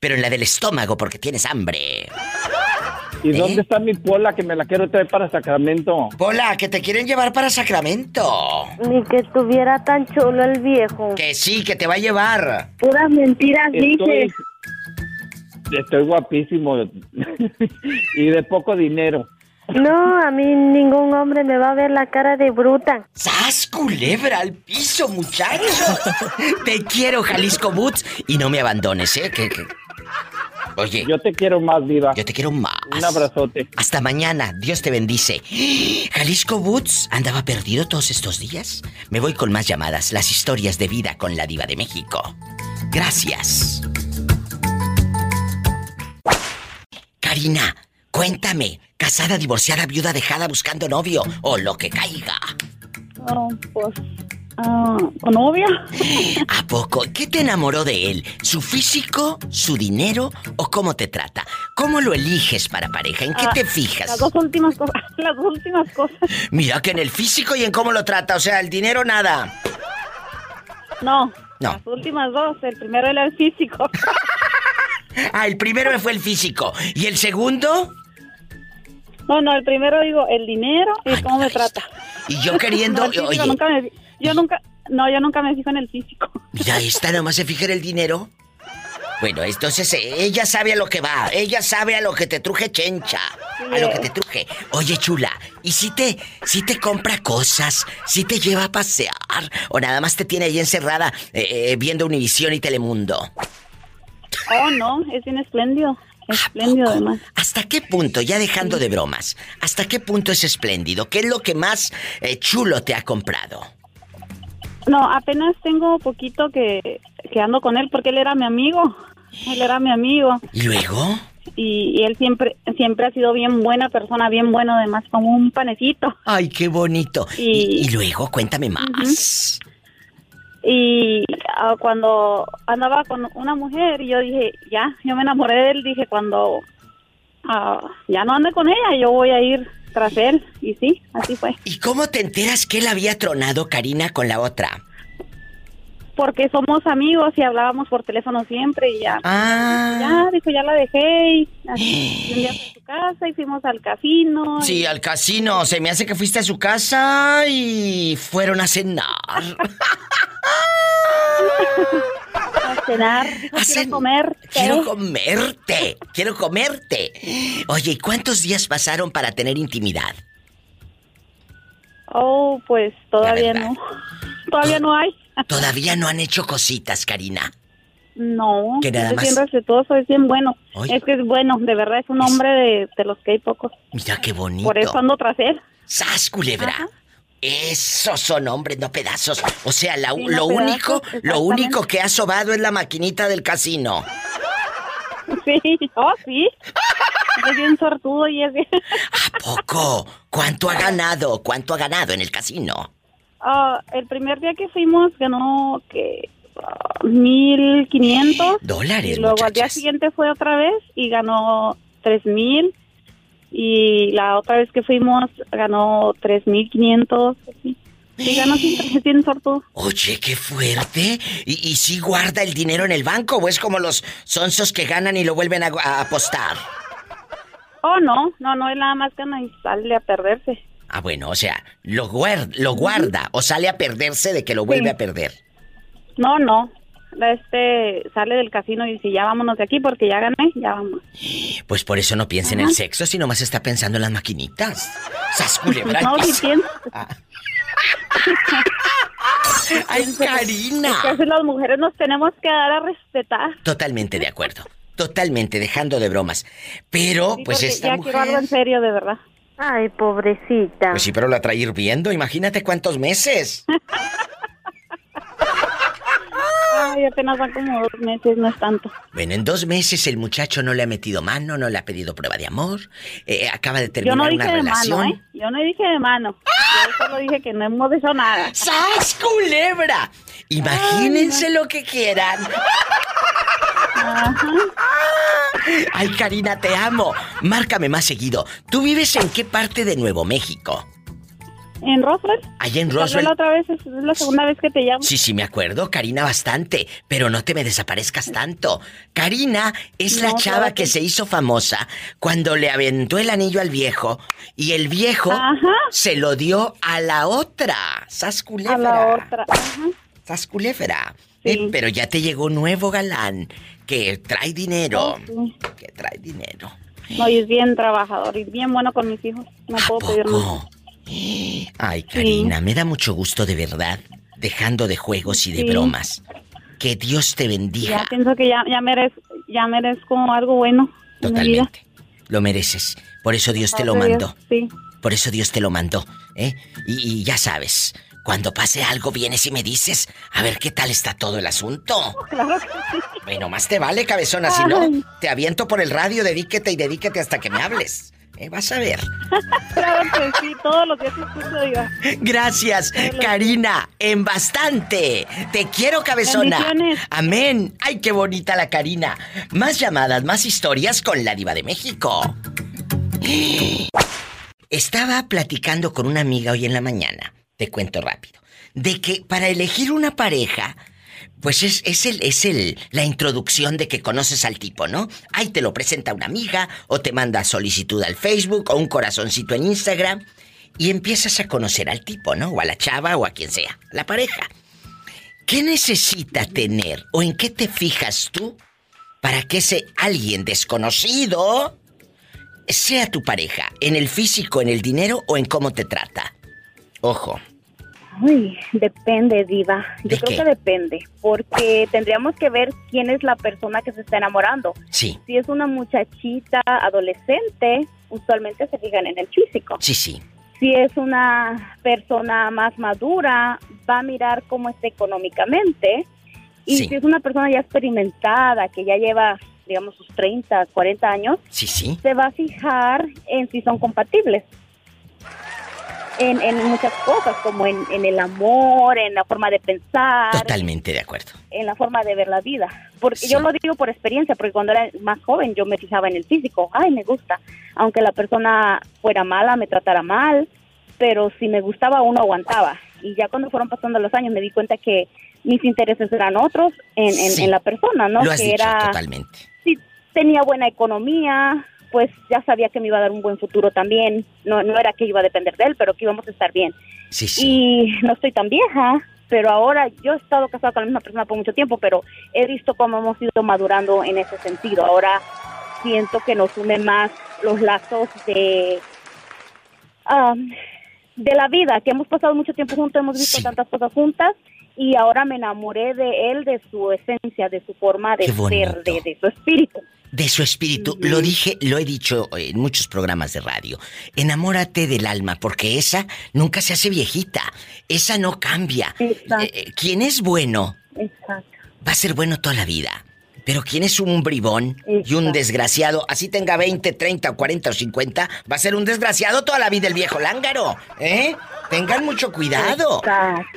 [SPEAKER 2] Pero en la del estómago porque tienes hambre.
[SPEAKER 14] ¿Y
[SPEAKER 2] ¿Eh?
[SPEAKER 14] dónde está mi pola que me la quiero traer para Sacramento?
[SPEAKER 2] Pola, que te quieren llevar para Sacramento.
[SPEAKER 7] Ni que estuviera tan chulo el viejo.
[SPEAKER 2] Que sí, que te va a llevar.
[SPEAKER 7] Puras mentiras
[SPEAKER 14] Estoy,
[SPEAKER 7] dices.
[SPEAKER 14] estoy guapísimo [laughs] y de poco dinero.
[SPEAKER 7] No, a mí ningún hombre me va a ver la cara de bruta.
[SPEAKER 2] ¡Sas, culebra al piso, muchacho! [laughs] Te quiero, Jalisco Boots. Y no me abandones, ¿eh? Que, que- Oye.
[SPEAKER 14] Yo te quiero más, Diva.
[SPEAKER 2] Yo te quiero más.
[SPEAKER 14] Un abrazote.
[SPEAKER 2] Hasta mañana. Dios te bendice. Jalisco Boots andaba perdido todos estos días. Me voy con más llamadas. Las historias de vida con la diva de México. Gracias. Karina, cuéntame. Casada, divorciada, viuda, dejada, buscando novio o lo que caiga.
[SPEAKER 12] Oh, pues, ah, ¿con novia?
[SPEAKER 2] ¿A poco? ¿Qué te enamoró de él? ¿Su físico, su dinero o cómo te trata? ¿Cómo lo eliges para pareja? ¿En qué
[SPEAKER 12] Ah,
[SPEAKER 2] te
[SPEAKER 12] Las
[SPEAKER 2] fijas?
[SPEAKER 12] dos últimas cosas. [laughs] Las dos últimas cosas.
[SPEAKER 2] Mira que en el físico y en cómo lo trata, o sea, el dinero nada.
[SPEAKER 12] No.
[SPEAKER 2] No.
[SPEAKER 12] Las últimas dos. El primero era el físico. [laughs]
[SPEAKER 2] Ah, el primero fue el físico. ¿Y el segundo?
[SPEAKER 12] No, no, el primero digo el dinero y cómo me trata.
[SPEAKER 2] Y yo queriendo.
[SPEAKER 12] No, físico
[SPEAKER 2] oye,
[SPEAKER 12] nunca me- yo nunca, no, yo nunca me fijo en el físico.
[SPEAKER 2] mira, esta nomás se fija en el dinero. Bueno, entonces eh, ella sabe a lo que va. Ella sabe a lo que te truje chencha. A lo que te truje. Oye, chula, ¿y si te, si te compra cosas? ¿Si te lleva a pasear? ¿O nada más te tiene ahí encerrada eh, eh, viendo Univisión y Telemundo?
[SPEAKER 12] Oh, no, es bien espléndido. Espléndido, además.
[SPEAKER 2] ¿Hasta qué punto, ya dejando de bromas, hasta qué punto es espléndido? ¿Qué es lo que más eh, chulo te ha comprado?
[SPEAKER 12] No, apenas tengo poquito que, que ando con él porque él era mi amigo. Él era mi amigo.
[SPEAKER 2] ¿Y luego?
[SPEAKER 12] Y, y él siempre siempre ha sido bien buena persona, bien bueno, además, como un panecito.
[SPEAKER 2] Ay, qué bonito.
[SPEAKER 12] Y-
[SPEAKER 2] Y, luego, cuéntame más.
[SPEAKER 12] Y ah, cuando andaba con una mujer, yo dije, ya, yo me enamoré de él, dije, cuando ah, ya no ande con ella, yo voy a ir tras él. Y sí, así fue.
[SPEAKER 2] ¿Y cómo te enteras que él había tronado Karina con la otra?
[SPEAKER 12] Porque somos amigos y hablábamos por teléfono siempre y ya.
[SPEAKER 2] Ah.
[SPEAKER 12] Ya, dijo, ya la dejé y, así, y un día fui a su casa y fuimos al casino. y-
[SPEAKER 2] Sí, al casino. Se me hace que fuiste a su casa y fueron a cenar. [laughs]
[SPEAKER 12] a cenar. Dijo, quiero comer.
[SPEAKER 2] Quiero comerte. Quiero comerte. Oye, ¿y cuántos días pasaron para tener intimidad?
[SPEAKER 12] Oh, pues todavía no. [laughs] Todavía no hay.
[SPEAKER 2] Todavía no han hecho cositas, Karina.
[SPEAKER 12] No,
[SPEAKER 2] Que nada
[SPEAKER 12] es
[SPEAKER 2] más-
[SPEAKER 12] bien respetuoso, es bien bueno. Es que es bueno, de verdad es un hombre de, de los que hay pocos.
[SPEAKER 2] Mira qué bonito.
[SPEAKER 12] Por eso ando tras él.
[SPEAKER 2] ¡Sas, culebra! Esos son hombres, no pedazos. O sea, la-
[SPEAKER 12] Sí, no
[SPEAKER 2] lo
[SPEAKER 12] pedazos,
[SPEAKER 2] único, lo único que ha sobado es la maquinita del casino. [laughs]
[SPEAKER 12] Sí, oh, sí. Es bien sortudo y es bien...
[SPEAKER 2] Poco. ¿Cuánto ha ganado? ¿Cuánto ha ganado en el casino?
[SPEAKER 12] Ah, el primer día que fuimos ganó que ah, 1500
[SPEAKER 2] Dólares,
[SPEAKER 12] y luego al día siguiente fue otra vez y ganó 3000 y la otra vez que fuimos ganó 3500 así. Sí, ganó sin, [gasps] sin sortudo.
[SPEAKER 2] Oye, qué fuerte. ¿Y, y si guarda el dinero en el banco o es como los sonsos que ganan y lo vuelven a, a apostar?
[SPEAKER 12] Oh, no, no, no, él nada más gana y sale a perderse.
[SPEAKER 2] Ah, bueno, o sea, lo, guar- lo guarda o sale a perderse de que lo vuelve
[SPEAKER 12] Sí.
[SPEAKER 2] a perder.
[SPEAKER 12] No, no. Este sale del casino y dice, ya vámonos de aquí porque ya gané, ya vamos.
[SPEAKER 2] Pues por eso no piensa en el sexo, sino más está pensando en las maquinitas. ¡Sas
[SPEAKER 12] No, sí
[SPEAKER 2] piso!
[SPEAKER 12] pienso. [laughs]
[SPEAKER 2] ¡Ay, Karina!
[SPEAKER 12] Es que así las mujeres nos tenemos que dar a respetar.
[SPEAKER 2] Totalmente de acuerdo. Totalmente, dejando de bromas. Pero, pues esta
[SPEAKER 12] ya
[SPEAKER 2] mujer...
[SPEAKER 12] quiero algo en serio, de verdad.
[SPEAKER 6] Ay, pobrecita.
[SPEAKER 2] Pues sí, pero la trae hirviendo. Imagínate cuántos meses.
[SPEAKER 12] Ay, apenas van como dos meses, no es tanto.
[SPEAKER 2] Bueno, en dos meses el muchacho no le ha metido mano, no le ha pedido prueba de amor. eh, acaba de
[SPEAKER 12] Yo
[SPEAKER 2] terminar
[SPEAKER 12] no dije
[SPEAKER 2] una
[SPEAKER 12] de
[SPEAKER 2] relación.
[SPEAKER 12] mano, ¿eh? Yo no dije de mano. Yo solo dije que no hemos hecho nada.
[SPEAKER 2] ¡Sas, culebra! Imagínense lo que quieran. Ay, Karina, te amo. Márcame más seguido. ¿Tú vives en qué parte de Nuevo México?
[SPEAKER 12] En Roswell.
[SPEAKER 2] Allá en Roswell.
[SPEAKER 12] La otra vez es, la segunda vez que te llamo.
[SPEAKER 2] Sí, sí, me acuerdo, Karina, bastante. Pero no te me desaparezcas tanto. Karina es la chava
[SPEAKER 12] claro
[SPEAKER 2] que
[SPEAKER 12] que-
[SPEAKER 2] se hizo famosa cuando le aventó el anillo al viejo y el viejo se lo dio a la otra. Sas culebra.
[SPEAKER 12] A la otra. Ajá.
[SPEAKER 2] Culebra. Eh, pero ya te llegó un nuevo galán que trae dinero. Que trae dinero.
[SPEAKER 12] No, y es bien trabajador y bien bueno con mis hijos. No puedo pedir más. [gasps]
[SPEAKER 2] Ay, Karina, me da mucho gusto de verdad, dejando de juegos y de
[SPEAKER 12] Sí.
[SPEAKER 2] bromas. Que Dios te bendiga.
[SPEAKER 12] Ya pienso que ya, ya, merezco, ya merezco algo bueno.
[SPEAKER 2] Totalmente. Lo mereces. Por eso Dios te lo
[SPEAKER 12] a
[SPEAKER 2] mandó.
[SPEAKER 12] Dios, Sí.
[SPEAKER 2] Por eso Dios te lo mandó, ¿eh? Y, y ya sabes, cuando pase algo vienes y me dices, a ver qué tal está todo el asunto.
[SPEAKER 12] Claro que sí.
[SPEAKER 2] Bueno, más te vale, cabezona, si no, te aviento por el radio, dedíquete y dedíquete hasta que me hables. ¿eh? Vas a ver.
[SPEAKER 12] Claro que sí, todos los días escucho, diga.
[SPEAKER 2] Gracias, Karina, en bastante. Te quiero, cabezona. Amén. Ay, qué bonita la Karina. Más llamadas, más historias con la diva de México. [gasps] Estaba platicando con una amiga hoy en la mañana, te cuento rápido, de que para elegir una pareja, pues es, es, el, es el, la introducción de que conoces al tipo, ¿no? Ahí te lo presenta una amiga, o te manda solicitud al Facebook, o un corazoncito en Instagram, y empiezas a conocer al tipo, ¿no? O a la chava, o a quien sea, la pareja. ¿Qué necesita tener, o en qué te fijas tú, para que ese alguien desconocido sea tu pareja? ¿En el físico, en el dinero o en cómo te trata? Ojo.
[SPEAKER 6] Uy, depende, Diva. Yo
[SPEAKER 2] ¿De
[SPEAKER 6] creo
[SPEAKER 2] qué?
[SPEAKER 6] que depende, porque tendríamos que ver quién es la persona que se está enamorando.
[SPEAKER 2] Sí,
[SPEAKER 6] Si es una muchachita adolescente, usualmente se fijan en el físico.
[SPEAKER 2] sí, sí.
[SPEAKER 6] Si es una persona más madura, va a mirar cómo está económicamente. Y
[SPEAKER 2] Sí.
[SPEAKER 6] si es una persona ya experimentada, que ya lleva, digamos, sus 30, 40 años,
[SPEAKER 2] Sí, sí.
[SPEAKER 6] se va a fijar en si son compatibles. En, en muchas cosas, como en, en el amor, en la forma de pensar,
[SPEAKER 2] Totalmente de acuerdo.
[SPEAKER 6] en la forma de ver la vida. Porque yo lo digo por experiencia, porque cuando era más joven yo me fijaba en el físico. Ay, me gusta. Aunque la persona fuera mala, me tratara mal, pero si me gustaba uno aguantaba. Y ya cuando fueron pasando los años me di cuenta que mis intereses eran otros en, en,
[SPEAKER 2] Sí.
[SPEAKER 6] en la persona, ¿no?
[SPEAKER 2] Lo has
[SPEAKER 6] que
[SPEAKER 2] dicho
[SPEAKER 6] era
[SPEAKER 2] totalmente.
[SPEAKER 6] si tenía buena economía, pues ya sabía que me iba a dar un buen futuro también. No, no era que iba a depender de él, pero que íbamos a estar bien.
[SPEAKER 2] Sí, sí.
[SPEAKER 6] Y no estoy tan vieja, pero ahora yo he estado casada con la misma persona por mucho tiempo, pero he visto cómo hemos ido madurando en ese sentido. Ahora siento que nos une más los lazos de ah, de la vida, que hemos pasado mucho tiempo juntos, hemos visto tantas cosas juntas y ahora me enamoré de él, de su esencia, de su forma de ser, de, de su espíritu.
[SPEAKER 2] De su espíritu. Lo dije, lo he dicho en muchos programas de radio. Enamórate del alma, porque esa nunca se hace viejita. Esa no cambia. Eh, eh, quien es bueno va a ser bueno toda la vida. Pero quien es un bribón y un desgraciado, así tenga 20, 30, 40 o 50, va a ser un desgraciado toda la vida el viejo lángaro. ¿Eh? Tengan mucho cuidado.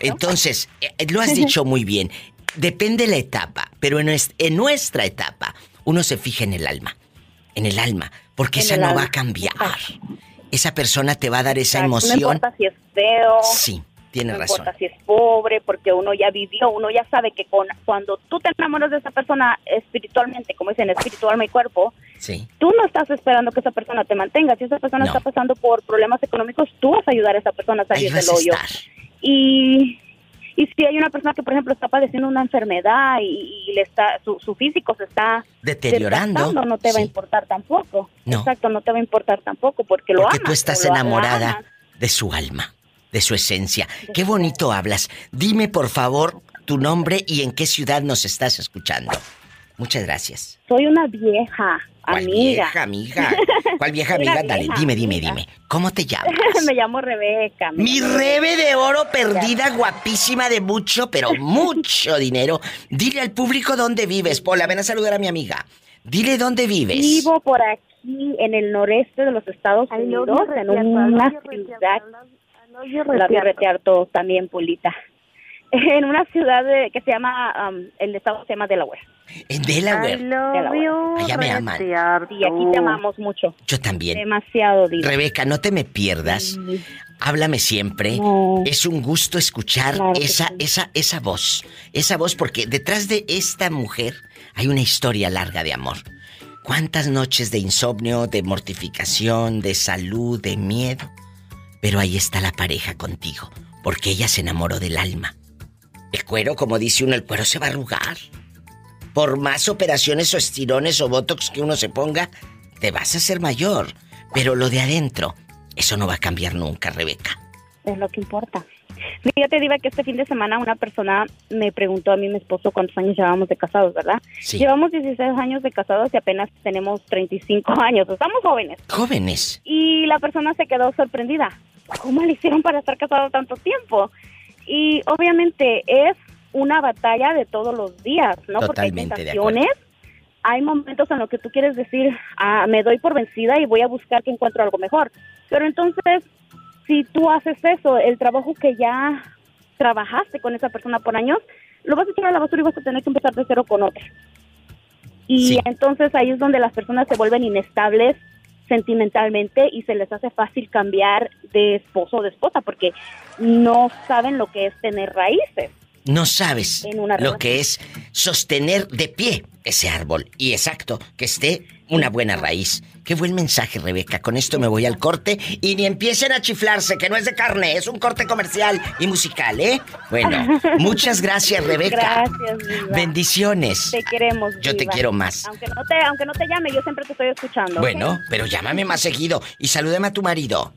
[SPEAKER 2] Entonces, eh, lo has dicho muy bien. Depende la etapa, pero en, en nuestra etapa, uno se fija en el alma. En el alma, porque esa no va a cambiar. Esa persona te va a dar esa emoción.
[SPEAKER 6] No importa si es feo.
[SPEAKER 2] Sí, tiene
[SPEAKER 6] no
[SPEAKER 2] razón.
[SPEAKER 6] importa si es pobre, porque uno ya vivió, uno ya sabe que con, cuando tú te enamoras de esa persona espiritualmente, como dicen, espiritual alma y cuerpo,
[SPEAKER 2] Sí.
[SPEAKER 6] tú no estás esperando que esa persona te mantenga. Si esa persona
[SPEAKER 2] No.
[SPEAKER 6] está pasando por problemas económicos, tú vas a ayudar a esa persona a salir del hoyo. Y, y si hay una persona que, por ejemplo, está padeciendo una enfermedad y, y le está su, su físico se está
[SPEAKER 2] Deteriorando,
[SPEAKER 6] no te va a importar tampoco.
[SPEAKER 2] No.
[SPEAKER 6] Exacto, no te va a importar tampoco porque lo
[SPEAKER 2] Porque
[SPEAKER 6] amas.
[SPEAKER 2] tú estás enamorada de su alma, de su esencia. Qué bonito hablas. Dime, por favor, tu nombre y en qué ciudad nos estás escuchando. Muchas gracias.
[SPEAKER 6] Soy una vieja
[SPEAKER 2] ¿Cuál
[SPEAKER 6] amiga.
[SPEAKER 2] vieja amiga? ¿Cuál vieja [laughs] amiga? Dale,
[SPEAKER 6] vieja
[SPEAKER 2] dime, dime,
[SPEAKER 6] amiga.
[SPEAKER 2] dime. ¿Cómo te llamas? [laughs]
[SPEAKER 6] me llamo Rebeca.
[SPEAKER 2] Mi rebe de oro perdida, guapísima de mucho, pero [laughs] mucho dinero. Dile al público dónde vives. Pola, ven a saludar a mi amiga. Dile dónde vives.
[SPEAKER 6] Vivo por aquí en el noreste de los Estados Unidos, en una ciudad. La voy a retear todo también, Pulita. En una ciudad de- que se llama, um, el estado se llama Delaware.
[SPEAKER 2] En Delaware.
[SPEAKER 6] Delaware.
[SPEAKER 2] Allá me aman.
[SPEAKER 6] Sí, aquí te amamos mucho.
[SPEAKER 2] Yo también.
[SPEAKER 6] Demasiado, diva.
[SPEAKER 2] Rebeca, no te me pierdas. Háblame siempre.
[SPEAKER 6] No.
[SPEAKER 2] Es un gusto escuchar
[SPEAKER 6] Claro
[SPEAKER 2] esa,
[SPEAKER 6] sí.
[SPEAKER 2] esa, esa voz. Esa voz, porque detrás de esta mujer hay una historia larga de amor. ¿Cuántas noches de insomnio, de mortificación, de salud, de miedo? Pero ahí está la pareja contigo, porque ella se enamoró del alma. El cuero, como dice uno, el cuero se va a arrugar. Por más operaciones o estirones o botox que uno se ponga, te vas a hacer mayor. Pero lo de adentro, eso no va a cambiar nunca, Rebeca.
[SPEAKER 6] Es lo que importa. Fíjate, Diva, que este fin de semana una persona me preguntó a mí, mi esposo, cuántos años llevamos de casados, ¿verdad?
[SPEAKER 2] Sí.
[SPEAKER 6] Llevamos 16 años de casados y apenas tenemos 35 años. Estamos jóvenes.
[SPEAKER 2] Jóvenes.
[SPEAKER 6] Y la persona se quedó sorprendida. ¿Cómo le hicieron para estar casados tanto tiempo? Y obviamente es una batalla de todos los días, ¿no?
[SPEAKER 2] Totalmente
[SPEAKER 6] Porque hay tentaciones, hay momentos en los que tú quieres decir, ah, me doy por vencida y voy a buscar que encuentro algo mejor. Pero entonces, si tú haces eso, el trabajo que ya trabajaste con esa persona por años, lo vas a echar a la basura y vas a tener que empezar de cero con otra. Y
[SPEAKER 2] Sí.
[SPEAKER 6] entonces ahí es donde las personas se vuelven inestables sentimentalmente y se les hace fácil cambiar de esposo o de esposa porque no saben lo que es tener raíces.
[SPEAKER 2] No sabes lo que es sostener de pie ese árbol. Y exacto, que esté una buena raíz. Qué buen mensaje, Rebeca. Con esto me voy al corte y ni empiecen a chiflarse, que no es de carne, es un corte comercial y musical, ¿eh? Bueno, [laughs] muchas gracias, Rebeca.
[SPEAKER 6] Gracias, Diva.
[SPEAKER 2] Bendiciones.
[SPEAKER 6] Te queremos.
[SPEAKER 2] Yo te quiero más.
[SPEAKER 6] Aunque no te, aunque no te llame, yo siempre te estoy escuchando.
[SPEAKER 2] Bueno, pero llámame más seguido y salúdame a tu marido.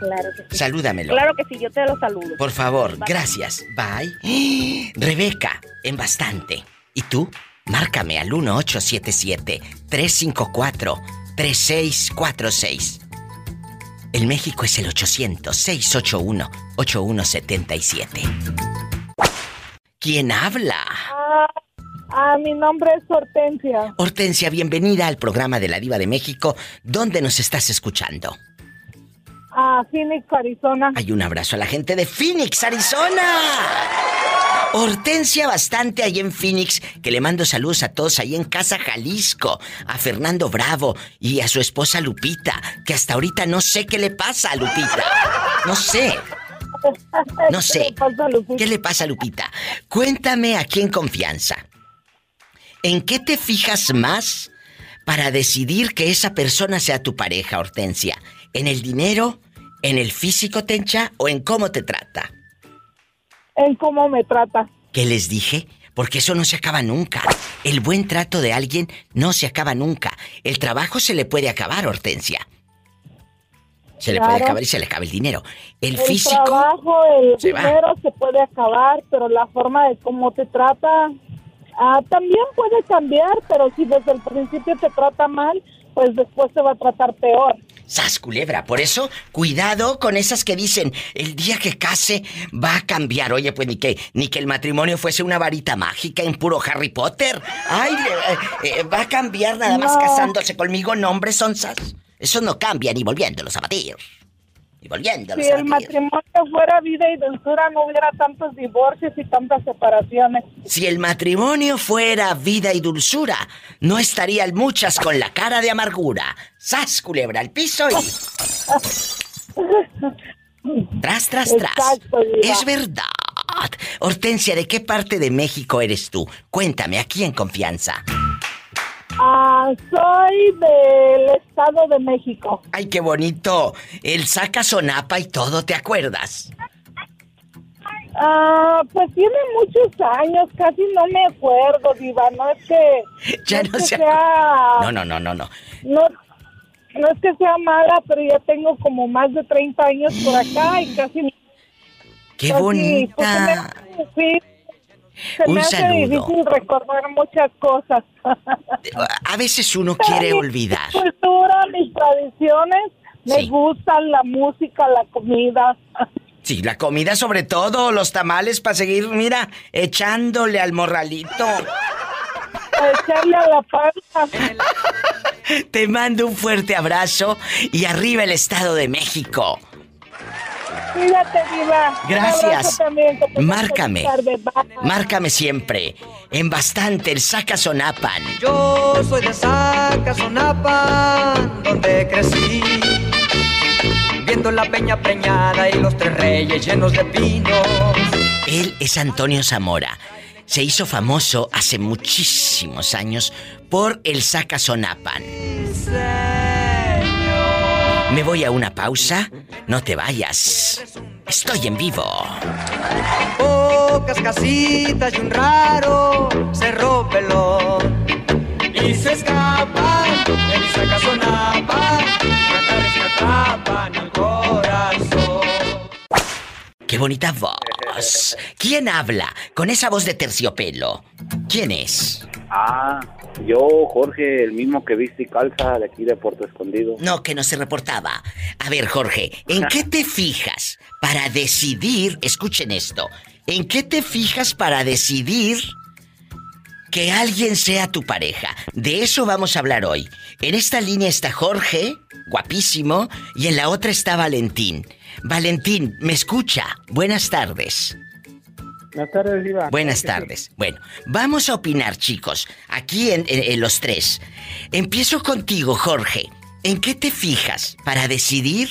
[SPEAKER 6] Claro que sí.
[SPEAKER 2] Salúdamelo.
[SPEAKER 6] Claro que sí, yo te lo saludo.
[SPEAKER 2] Por favor,
[SPEAKER 6] Bye.
[SPEAKER 2] gracias. Bye. [gasps] Rebeca, en bastante. ¿Y tú? Márcame al 1877-354-3646. El México es el 800-681-8177. ¿Quién habla?
[SPEAKER 15] Ah, ah, mi nombre es Hortensia.
[SPEAKER 2] Hortensia, bienvenida al programa de la Diva de México. ¿Dónde nos estás escuchando?
[SPEAKER 15] A Phoenix, Arizona.
[SPEAKER 2] Hay un abrazo a la gente de Phoenix, Arizona. Hortensia bastante ahí en Phoenix, que le mando saludos a todos ahí en Casa Jalisco, a Fernando Bravo y a su esposa Lupita, que hasta ahorita no sé qué le pasa a Lupita. No sé. No sé. ¿Qué le pasa a Lupita? Cuéntame aquí en confianza. ¿En qué te fijas más para decidir que esa persona sea tu pareja, Hortensia? ¿En el dinero? ¿En el físico, Tencha? ¿O en cómo te trata?
[SPEAKER 15] En cómo me trata.
[SPEAKER 2] ¿Qué les dije? Porque eso no se acaba nunca. El buen trato de alguien no se acaba nunca. El trabajo se le puede acabar, Hortensia. Se le puede acabar y se le acaba el dinero. El,
[SPEAKER 15] El
[SPEAKER 2] físico
[SPEAKER 15] trabajo, el
[SPEAKER 2] se va.
[SPEAKER 15] dinero se puede acabar, pero la forma de cómo te trata,
[SPEAKER 12] Ah, también puede cambiar, pero si desde el principio te trata mal, pues después te va a tratar peor.
[SPEAKER 2] Sas culebra, por eso cuidado con esas que dicen el día que case va a cambiar. Oye, pues ni que ni que el matrimonio fuese una varita mágica en puro Harry Potter. Ay, eh, eh, va a cambiar nada más
[SPEAKER 12] No.
[SPEAKER 2] casándose conmigo, no hombre, son sas. Eso no cambia ni volviéndolos a batir. Ni volviéndolos
[SPEAKER 12] Si el matrimonio fuera vida y dulzura, no hubiera tantos divorcios y tantas separaciones.
[SPEAKER 2] Si el matrimonio fuera vida y dulzura, no estarían muchas con la cara de amargura. Sas culebra al piso y [laughs] tras tras tras.
[SPEAKER 12] Exacto.
[SPEAKER 2] Es verdad. Hortensia, ¿de qué parte de México eres tú? Cuéntame, aquí en confianza.
[SPEAKER 12] Ah, soy del Estado de México.
[SPEAKER 2] Ay, qué bonito. El saca sonapa y todo, ¿te acuerdas?
[SPEAKER 12] Ah, pues tiene muchos años, casi no me acuerdo, Diva. No es que. [laughs]
[SPEAKER 2] Ya no
[SPEAKER 12] que
[SPEAKER 2] se
[SPEAKER 12] sea.
[SPEAKER 2] No, no, no, no, no.
[SPEAKER 12] No, no es que sea mala, pero ya tengo como más de 30 años por acá y casi.
[SPEAKER 2] ¡Qué
[SPEAKER 12] casi,
[SPEAKER 2] bonita!
[SPEAKER 12] pues, me hace- sí, se
[SPEAKER 2] Un
[SPEAKER 12] me hace
[SPEAKER 2] saludo.
[SPEAKER 12] difícil recordar muchas cosas.
[SPEAKER 2] A veces uno quiere olvidar.
[SPEAKER 12] Mi cultura, mis tradiciones, me gustan la música, la comida.
[SPEAKER 2] Sí, la comida sobre todo, los tamales para seguir, mira, echándole al morralito.
[SPEAKER 12] Echarle a la panza.
[SPEAKER 2] Te mando un fuerte abrazo y arriba el Estado de México.
[SPEAKER 12] Cuídate, Diva. Un
[SPEAKER 2] Gracias.
[SPEAKER 12] también,
[SPEAKER 2] Márcame. Márcame siempre. En bastante el saca sonapan.
[SPEAKER 16] Yo soy de Zacazonapan, donde crecí. Viendo la peña preñada y los tres reyes llenos de pinos.
[SPEAKER 2] Él es Antonio Zamora. Se hizo famoso hace muchísimos años por el saca sonapan. Me voy a una pausa. No te vayas. Estoy en vivo.
[SPEAKER 16] Pocas casitas y un raro cerro pelón. Y se escapan en Zacazonapan, cantares que atrapan el corazón.
[SPEAKER 2] Qué bonita voz. ¿Quién habla con esa voz de terciopelo? ¿Quién es?
[SPEAKER 17] Ah, yo, Jorge, el mismo que viste y calza de aquí de Puerto Escondido.
[SPEAKER 2] No, que no se reportaba. A ver, Jorge, ¿en qué te fijas para decidir, escuchen esto, ¿en qué te fijas para decidir que alguien sea tu pareja? De eso vamos a hablar hoy. En esta línea está Jorge, guapísimo, y en la otra está Valentín. Valentín, ¿me escucha? Buenas tardes.
[SPEAKER 5] Buenas tardes, Diva.
[SPEAKER 2] Buenas tardes. Bueno, vamos a opinar, chicos, aquí en, en- en los tres. Empiezo contigo, Jorge. ¿En qué te fijas para decidir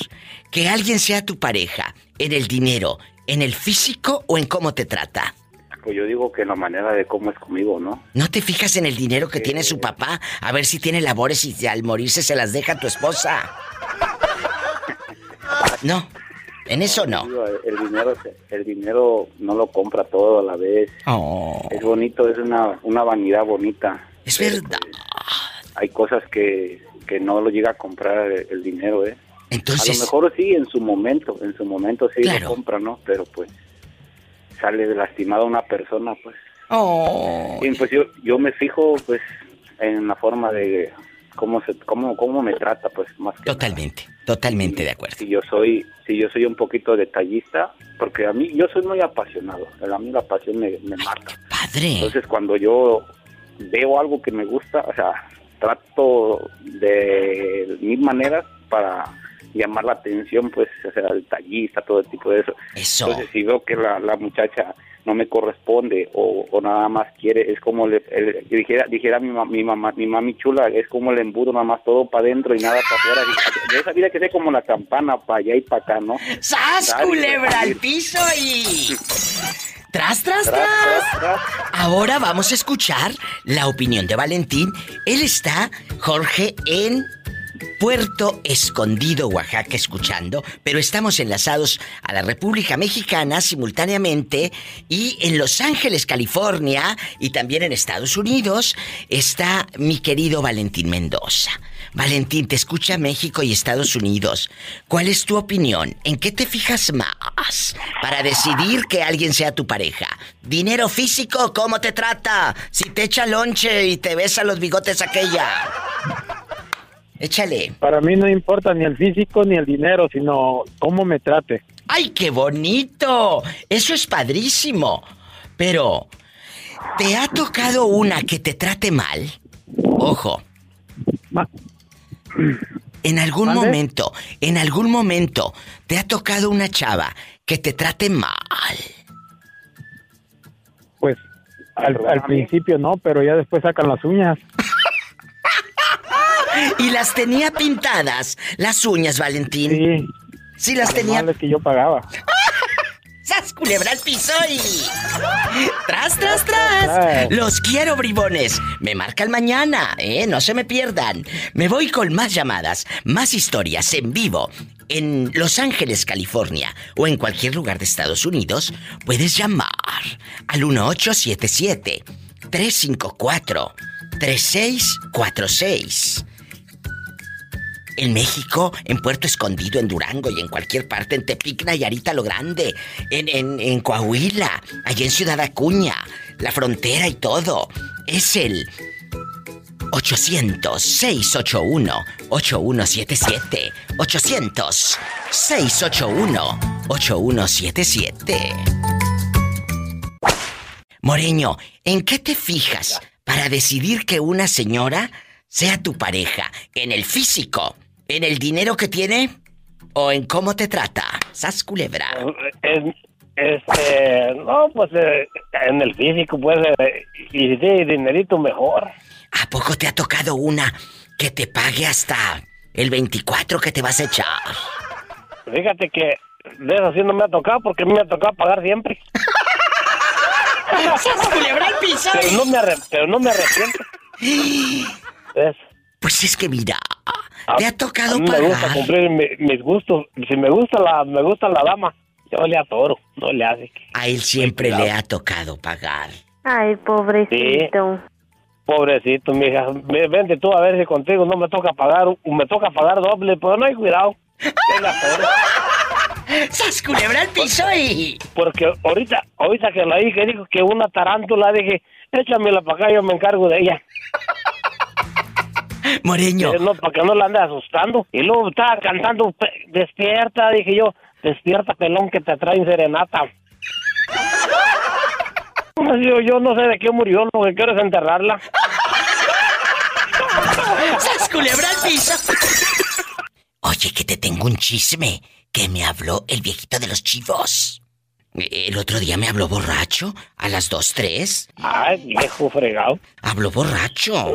[SPEAKER 2] que alguien sea tu pareja? ¿En el dinero, en el físico o en cómo te trata?
[SPEAKER 17] Pues yo digo que la manera de cómo es conmigo, ¿no?
[SPEAKER 2] ¿No te fijas en el dinero que tiene su papá? A ver si tiene labores y al morirse se las deja a tu esposa. [laughs] No, en eso no.
[SPEAKER 17] El, dinero, el dinero no lo compra todo a la vez.
[SPEAKER 2] Oh.
[SPEAKER 17] Es bonito, es una, una vanidad bonita.
[SPEAKER 2] Es
[SPEAKER 17] Pero,
[SPEAKER 2] verdad.
[SPEAKER 17] pues, hay cosas que, que no lo llega a comprar el, el dinero, ¿eh?
[SPEAKER 2] Entonces-
[SPEAKER 17] A lo mejor sí, en su momento, en su momento sí
[SPEAKER 2] Claro.
[SPEAKER 17] lo compra, ¿no? Pero pues sale de lastimada una persona, pues.
[SPEAKER 2] Oh.
[SPEAKER 17] Y pues yo, yo me fijo, pues, en la forma de cómo se, cómo, cómo me trata, pues, más que
[SPEAKER 2] Totalmente, totalmente de acuerdo.
[SPEAKER 17] si yo soy si yo soy un poquito detallista porque a mí yo soy muy apasionado a mí la pasión me, me mata
[SPEAKER 2] padre
[SPEAKER 17] entonces cuando yo veo algo que me gusta o sea trato de mil maneras para llamar la atención pues o sea detallista todo tipo de eso
[SPEAKER 2] Eso.
[SPEAKER 17] entonces si veo que la, la muchacha no me corresponde o, o nada más quiere es como le, el- dijera dijera mi, ma- mi mamá mi mami chula es como el embudo nada más todo para adentro y nada para afuera de esa vida que sea como la campana para allá y para acá no
[SPEAKER 2] ¡Sas,
[SPEAKER 17] Dale,
[SPEAKER 2] culebra al piso y... [laughs] ¡Tras, tras,
[SPEAKER 17] Tras,
[SPEAKER 2] tras!
[SPEAKER 17] tras,
[SPEAKER 2] Ahora vamos a escuchar la opinión de Valentín. Él está, Jorge, en Puerto Escondido, Oaxaca, escuchando, pero estamos enlazados a la República Mexicana simultáneamente y en Los Ángeles, California y también en Estados Unidos está mi querido Valentín Mendoza. Valentín, te escucha México y Estados Unidos. ¿Cuál es tu opinión? ¿En qué te fijas más para decidir que alguien sea tu pareja? ¿Dinero físico? ¿Cómo te trata? Si te echa lonche y te besa los bigotes aquella. Échale.
[SPEAKER 18] Para mí no importa ni el físico ni el dinero, sino cómo me trate.
[SPEAKER 2] ¡Ay, qué bonito! Eso es padrísimo. Pero, ¿te ha tocado una que te trate mal? Ojo. En algún
[SPEAKER 18] ¿Mande?
[SPEAKER 2] momento, en algún momento, ¿te ha tocado una chava que te trate mal?
[SPEAKER 18] Pues al, al principio no, pero ya después sacan las uñas.
[SPEAKER 2] Y las tenía pintadas, las uñas, Valentín.
[SPEAKER 18] Sí.
[SPEAKER 2] Sí, las tenía.
[SPEAKER 18] De que yo pagaba.
[SPEAKER 2] ¡Sas culebra al piso y... ¡Tras, tras, tras! Los quiero, bribones. Me marcan mañana, ¿eh? No se me pierdan. Me voy con más llamadas, más historias en vivo. En Los Ángeles, California, o en cualquier lugar de Estados Unidos, puedes llamar al 1877-354-3646. En México, en Puerto Escondido, en Durango y en cualquier parte, en Tepic, Nayarita, Lo Grande, en, en, en Coahuila, allá en Ciudad Acuña, la frontera y todo. Es el 800-681-8177. 800-681-8177. Moreño, ¿en qué te fijas para decidir que una señora sea tu pareja? ¿En el físico? ¿En el dinero que tiene? ¿O en cómo te trata? Sas culebra.
[SPEAKER 19] Es, este, no, pues eh, en el físico, pues, eh, y de dinerito mejor.
[SPEAKER 2] ¿A poco te ha tocado una que te pague hasta el 24 que te vas a echar?
[SPEAKER 19] Fíjate que de eso sí no me ha tocado porque a mí me ha tocado pagar siempre. [laughs]
[SPEAKER 2] ¡Sas culebra al piso!
[SPEAKER 19] Pero no me, arre- pero no me arrepiento. [gasps] Es-
[SPEAKER 2] Pues es que mira, te ha tocado
[SPEAKER 19] a mí me gusta
[SPEAKER 2] pagar.
[SPEAKER 19] cumplir mi- mis gustos. Si me gusta la, me gusta la dama, yo le atoro, no le hace.
[SPEAKER 2] A él siempre le ha tocado pagar.
[SPEAKER 10] Ay, pobrecito.
[SPEAKER 19] Pobrecito, mija. Ve- Vente tú a ver si contigo no me toca pagar, me toca pagar doble, pero no hay cuidado. Atoro. [laughs]
[SPEAKER 2] ¡Sas culebra al piso y...
[SPEAKER 19] Porque ahorita, ahorita que la dije, dijo que una tarántula, dije, échamela para acá, yo me encargo de ella. [laughs]
[SPEAKER 2] Moreño.
[SPEAKER 19] no, para que no la ande asustando. Y luego estaba cantando, despierta, dije yo, despierta pelón que te traen serenata. [laughs] Yo, yo no sé de qué murió, lo que quiero es enterrarla. [laughs]
[SPEAKER 2] ¡Sas culebra! Oye, que te tengo un chisme que me habló el viejito de los chivos. El otro día me habló borracho a las 2, 3.
[SPEAKER 19] Ay, viejo fregado.
[SPEAKER 2] Habló borracho.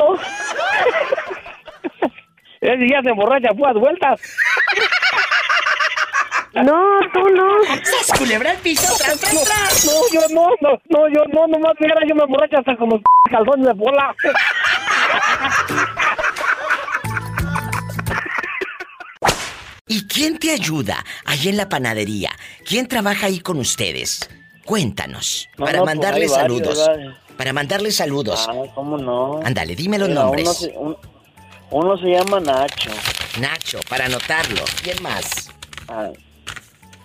[SPEAKER 19] Ese ya se emborracha, fue a vueltas. [laughs]
[SPEAKER 10] No, tú no.
[SPEAKER 2] ¡Sas culebra al piso! ¡Tras, tras, tras!
[SPEAKER 19] No, yo no, no, no, yo no, nomás mira, yo me emborracho hasta con los [laughs] calzones de bola.
[SPEAKER 2] ¿Y quién te ayuda ahí en la panadería? ¿Quién trabaja ahí con ustedes? Cuéntanos,
[SPEAKER 20] No,
[SPEAKER 2] para
[SPEAKER 20] no, pues
[SPEAKER 2] mandarle
[SPEAKER 20] varios,
[SPEAKER 2] saludos. Para mandarle saludos.
[SPEAKER 20] Ah, ¿cómo no?
[SPEAKER 2] Ándale, dime los
[SPEAKER 20] Mira,
[SPEAKER 2] nombres.
[SPEAKER 20] Uno se, un- uno se llama Nacho.
[SPEAKER 2] Nacho, para anotarlo. ¿Quién más?
[SPEAKER 20] Ah,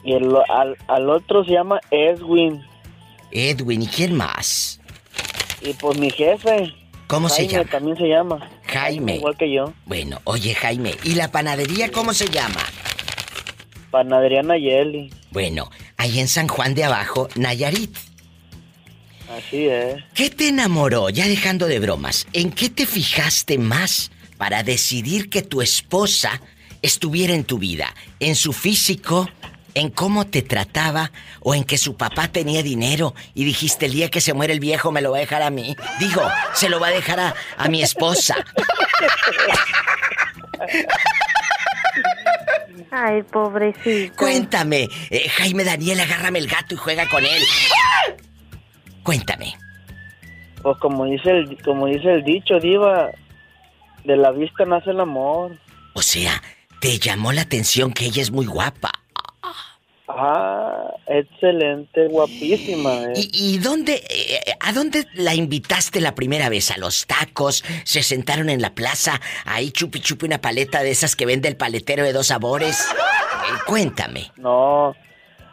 [SPEAKER 20] y el, al, al otro se llama Edwin.
[SPEAKER 2] Edwin, ¿y quién más?
[SPEAKER 20] Y pues mi jefe.
[SPEAKER 2] ¿Cómo se llama?
[SPEAKER 20] también se llama.
[SPEAKER 2] Jaime.
[SPEAKER 20] Igual que yo.
[SPEAKER 2] Bueno, oye Jaime, ¿y la panadería cómo se llama?
[SPEAKER 20] Panadería Nayeli.
[SPEAKER 2] Bueno, ahí en San Juan de Abajo, Nayarit.
[SPEAKER 20] Así es.
[SPEAKER 2] ¿Qué te enamoró, ya dejando de bromas? ¿En qué te fijaste más para decidir que tu esposa estuviera en tu vida? ¿En su físico? ¿En cómo te trataba? ¿O en que su papá tenía dinero y dijiste el día que se muere el viejo me lo va a dejar a mí? Digo, se lo va a dejar a, a mi esposa.
[SPEAKER 10] Ay, pobrecito.
[SPEAKER 2] Cuéntame, eh, Jaime Daniel, agárrame el gato y juega con él. Cuéntame.
[SPEAKER 20] Pues como dice el, como dice el dicho, diva, de la vista nace el amor.
[SPEAKER 2] O sea, te llamó la atención que ella es muy guapa.
[SPEAKER 20] Ah, Excelente, guapísima. eh.
[SPEAKER 2] ¿Y, y dónde, eh, a dónde la invitaste la primera vez? ¿A los tacos? ¿Se sentaron en la plaza? Ahí chupi chupi una paleta de esas que vende el paletero de dos sabores. Eh, cuéntame.
[SPEAKER 20] No,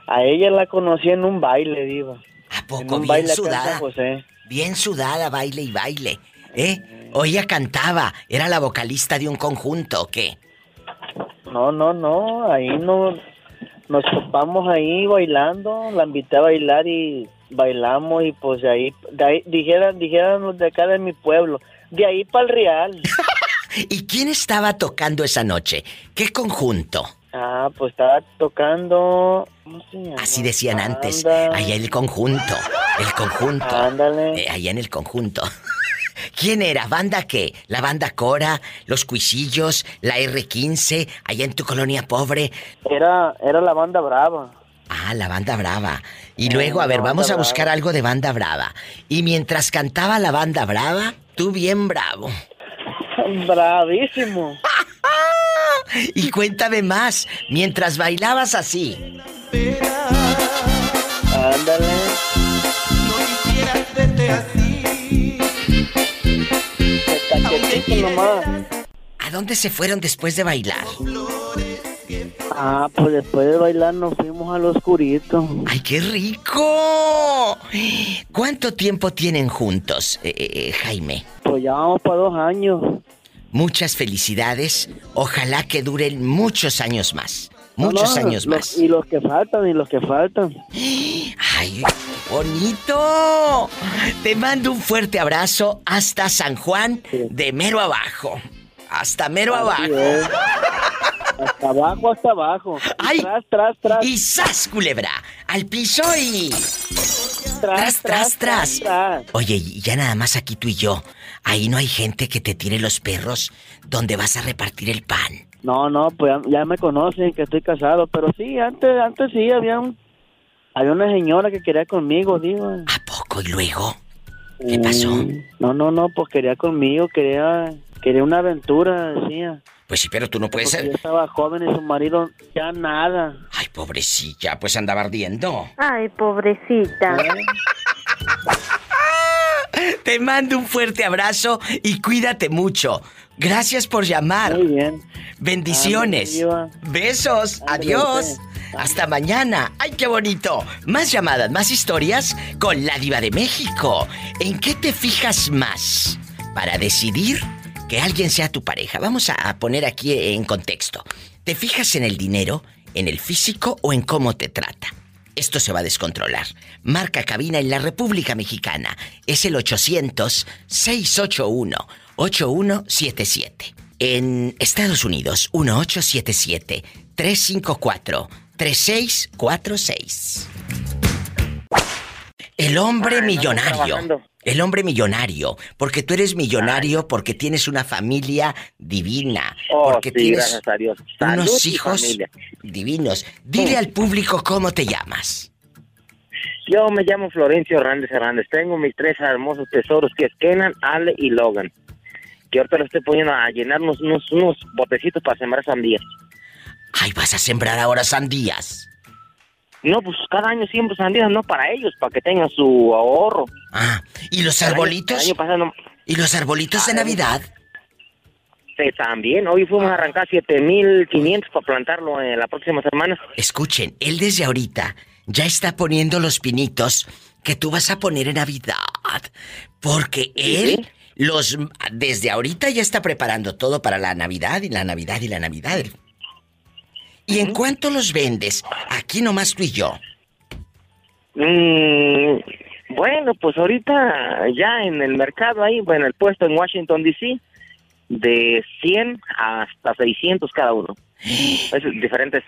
[SPEAKER 20] a ella la conocí en un baile, diva.
[SPEAKER 2] ¿A poco
[SPEAKER 20] En un
[SPEAKER 2] bien
[SPEAKER 20] baile
[SPEAKER 2] sudada?
[SPEAKER 20] José.
[SPEAKER 2] Bien sudada, baile y baile. ¿Eh? O ella cantaba, era la vocalista de un conjunto, ¿o qué?
[SPEAKER 20] No, no, no, ahí no, nos topamos ahí bailando, la invité a bailar y bailamos y pues de ahí, de ahí dijeran, dijeran los de acá de mi pueblo, de ahí para el Real. [laughs]
[SPEAKER 2] ¿Y quién estaba tocando esa noche? ¿Qué conjunto?
[SPEAKER 20] Ah, pues estaba tocando, ¿cómo se llama?
[SPEAKER 2] Así decían antes, allá en el conjunto, el conjunto.
[SPEAKER 20] Ándale.
[SPEAKER 2] Eh, allá en el conjunto. [laughs] ¿Quién era? ¿Banda qué? ¿La banda Cora? ¿Los Cuisillos? ¿La R15? ¿Allá en tu colonia pobre?
[SPEAKER 20] Era, era la banda brava.
[SPEAKER 2] Ah, la banda brava. Y luego, a ver, vamos a buscar
[SPEAKER 20] brava.
[SPEAKER 2] algo de banda brava. Y mientras cantaba la banda brava, tú bien bravo. [laughs]
[SPEAKER 20] Bravísimo. [laughs]
[SPEAKER 2] Y cuéntame más, mientras bailabas así.
[SPEAKER 20] Nomás.
[SPEAKER 2] ¿A dónde se fueron después de bailar?
[SPEAKER 20] Ah, pues después de bailar nos fuimos al oscurito.
[SPEAKER 2] ¡Ay, qué rico! ¿Cuánto tiempo tienen juntos, eh, eh, eh, Jaime?
[SPEAKER 20] Pues ya vamos para dos años.
[SPEAKER 2] Muchas felicidades. Ojalá que duren muchos años más. Muchos
[SPEAKER 20] No, no,
[SPEAKER 2] años
[SPEAKER 20] los-
[SPEAKER 2] más.
[SPEAKER 20] Y los que faltan, y los que faltan. [gasps]
[SPEAKER 2] ¡Ay, bonito! Te mando un fuerte abrazo hasta San Juan de mero abajo. Hasta mero
[SPEAKER 20] Así
[SPEAKER 2] abajo.
[SPEAKER 20] es. Hasta abajo, hasta abajo.
[SPEAKER 2] ¡Ay!
[SPEAKER 20] Tras, tras, tras.
[SPEAKER 2] Y sas, culebra. Al piso y.
[SPEAKER 20] Tras,
[SPEAKER 2] tras, tras. Oye, y ya nada más aquí tú y yo. Ahí no hay gente que te tire los perros donde vas a repartir el pan.
[SPEAKER 20] No, no, pues ya, ya me conocen que estoy casado, pero sí, antes, antes sí había un, había una señora que quería conmigo, digo.
[SPEAKER 2] ¿A poco y luego? ¿Qué pasó?
[SPEAKER 20] No, no, no, pues quería conmigo, quería, quería una aventura, decía.
[SPEAKER 2] Pues sí, pero tú no puedes
[SPEAKER 20] Porque
[SPEAKER 2] ser.
[SPEAKER 20] yo estaba joven y su marido ya nada.
[SPEAKER 2] Ay, pobrecilla, pues andaba ardiendo.
[SPEAKER 10] Ay, pobrecita. [laughs]
[SPEAKER 2] Te mando un fuerte abrazo y cuídate mucho. Gracias por llamar.
[SPEAKER 20] Muy bien.
[SPEAKER 2] Bendiciones. Besos. Adiós. Hasta mañana. ¡Ay, qué bonito! Más llamadas, más historias con la diva de México. ¿En qué te fijas más para decidir que alguien sea tu pareja? Vamos a poner aquí en contexto. ¿Te fijas en el dinero, en el físico o en cómo te trata? Esto se va a descontrolar. Marca cabina en la República Mexicana. Es el 800-681-8177. En Estados Unidos, 1877-354-3646. El hombre
[SPEAKER 11] Ay,
[SPEAKER 2] millonario. El hombre millonario. Porque tú eres millonario, porque tienes una familia divina.
[SPEAKER 11] Oh,
[SPEAKER 2] porque
[SPEAKER 11] sí,
[SPEAKER 2] tienes
[SPEAKER 11] a Dios.
[SPEAKER 2] Unos hijos divinos. Dile al público cómo te llamas.
[SPEAKER 11] Yo me llamo Florencio Hernández Hernández. Tengo mis tres hermosos tesoros que es Kenan, Ale y Logan. Que ahorita los estoy poniendo a llenar unos, unos, unos botecitos para sembrar sandías.
[SPEAKER 2] Ay, vas a sembrar ahora sandías.
[SPEAKER 11] No, pues cada año siembro sandías, no para ellos, para que tengan su ahorro.
[SPEAKER 2] Ah, ¿y los
[SPEAKER 11] año-
[SPEAKER 2] arbolitos?
[SPEAKER 11] el año pasado
[SPEAKER 2] ¿Y los arbolitos de
[SPEAKER 11] Ah,
[SPEAKER 2] Navidad?
[SPEAKER 11] Sí, también. Hoy fuimos a arrancar 7500 para plantarlo en la próxima semana.
[SPEAKER 2] Escuchen, él desde ahorita ya está poniendo los pinitos que tú vas a poner en Navidad. Porque él los desde ahorita ya está preparando todo para la Navidad y la Navidad y la Navidad. ¿Y en cuánto los vendes? Aquí nomás tú y yo.
[SPEAKER 11] Mm, bueno, pues ahorita ya en el mercado ahí, bueno, el puesto en Washington, D.C., de 100 hasta 600 cada uno. Es diferentes,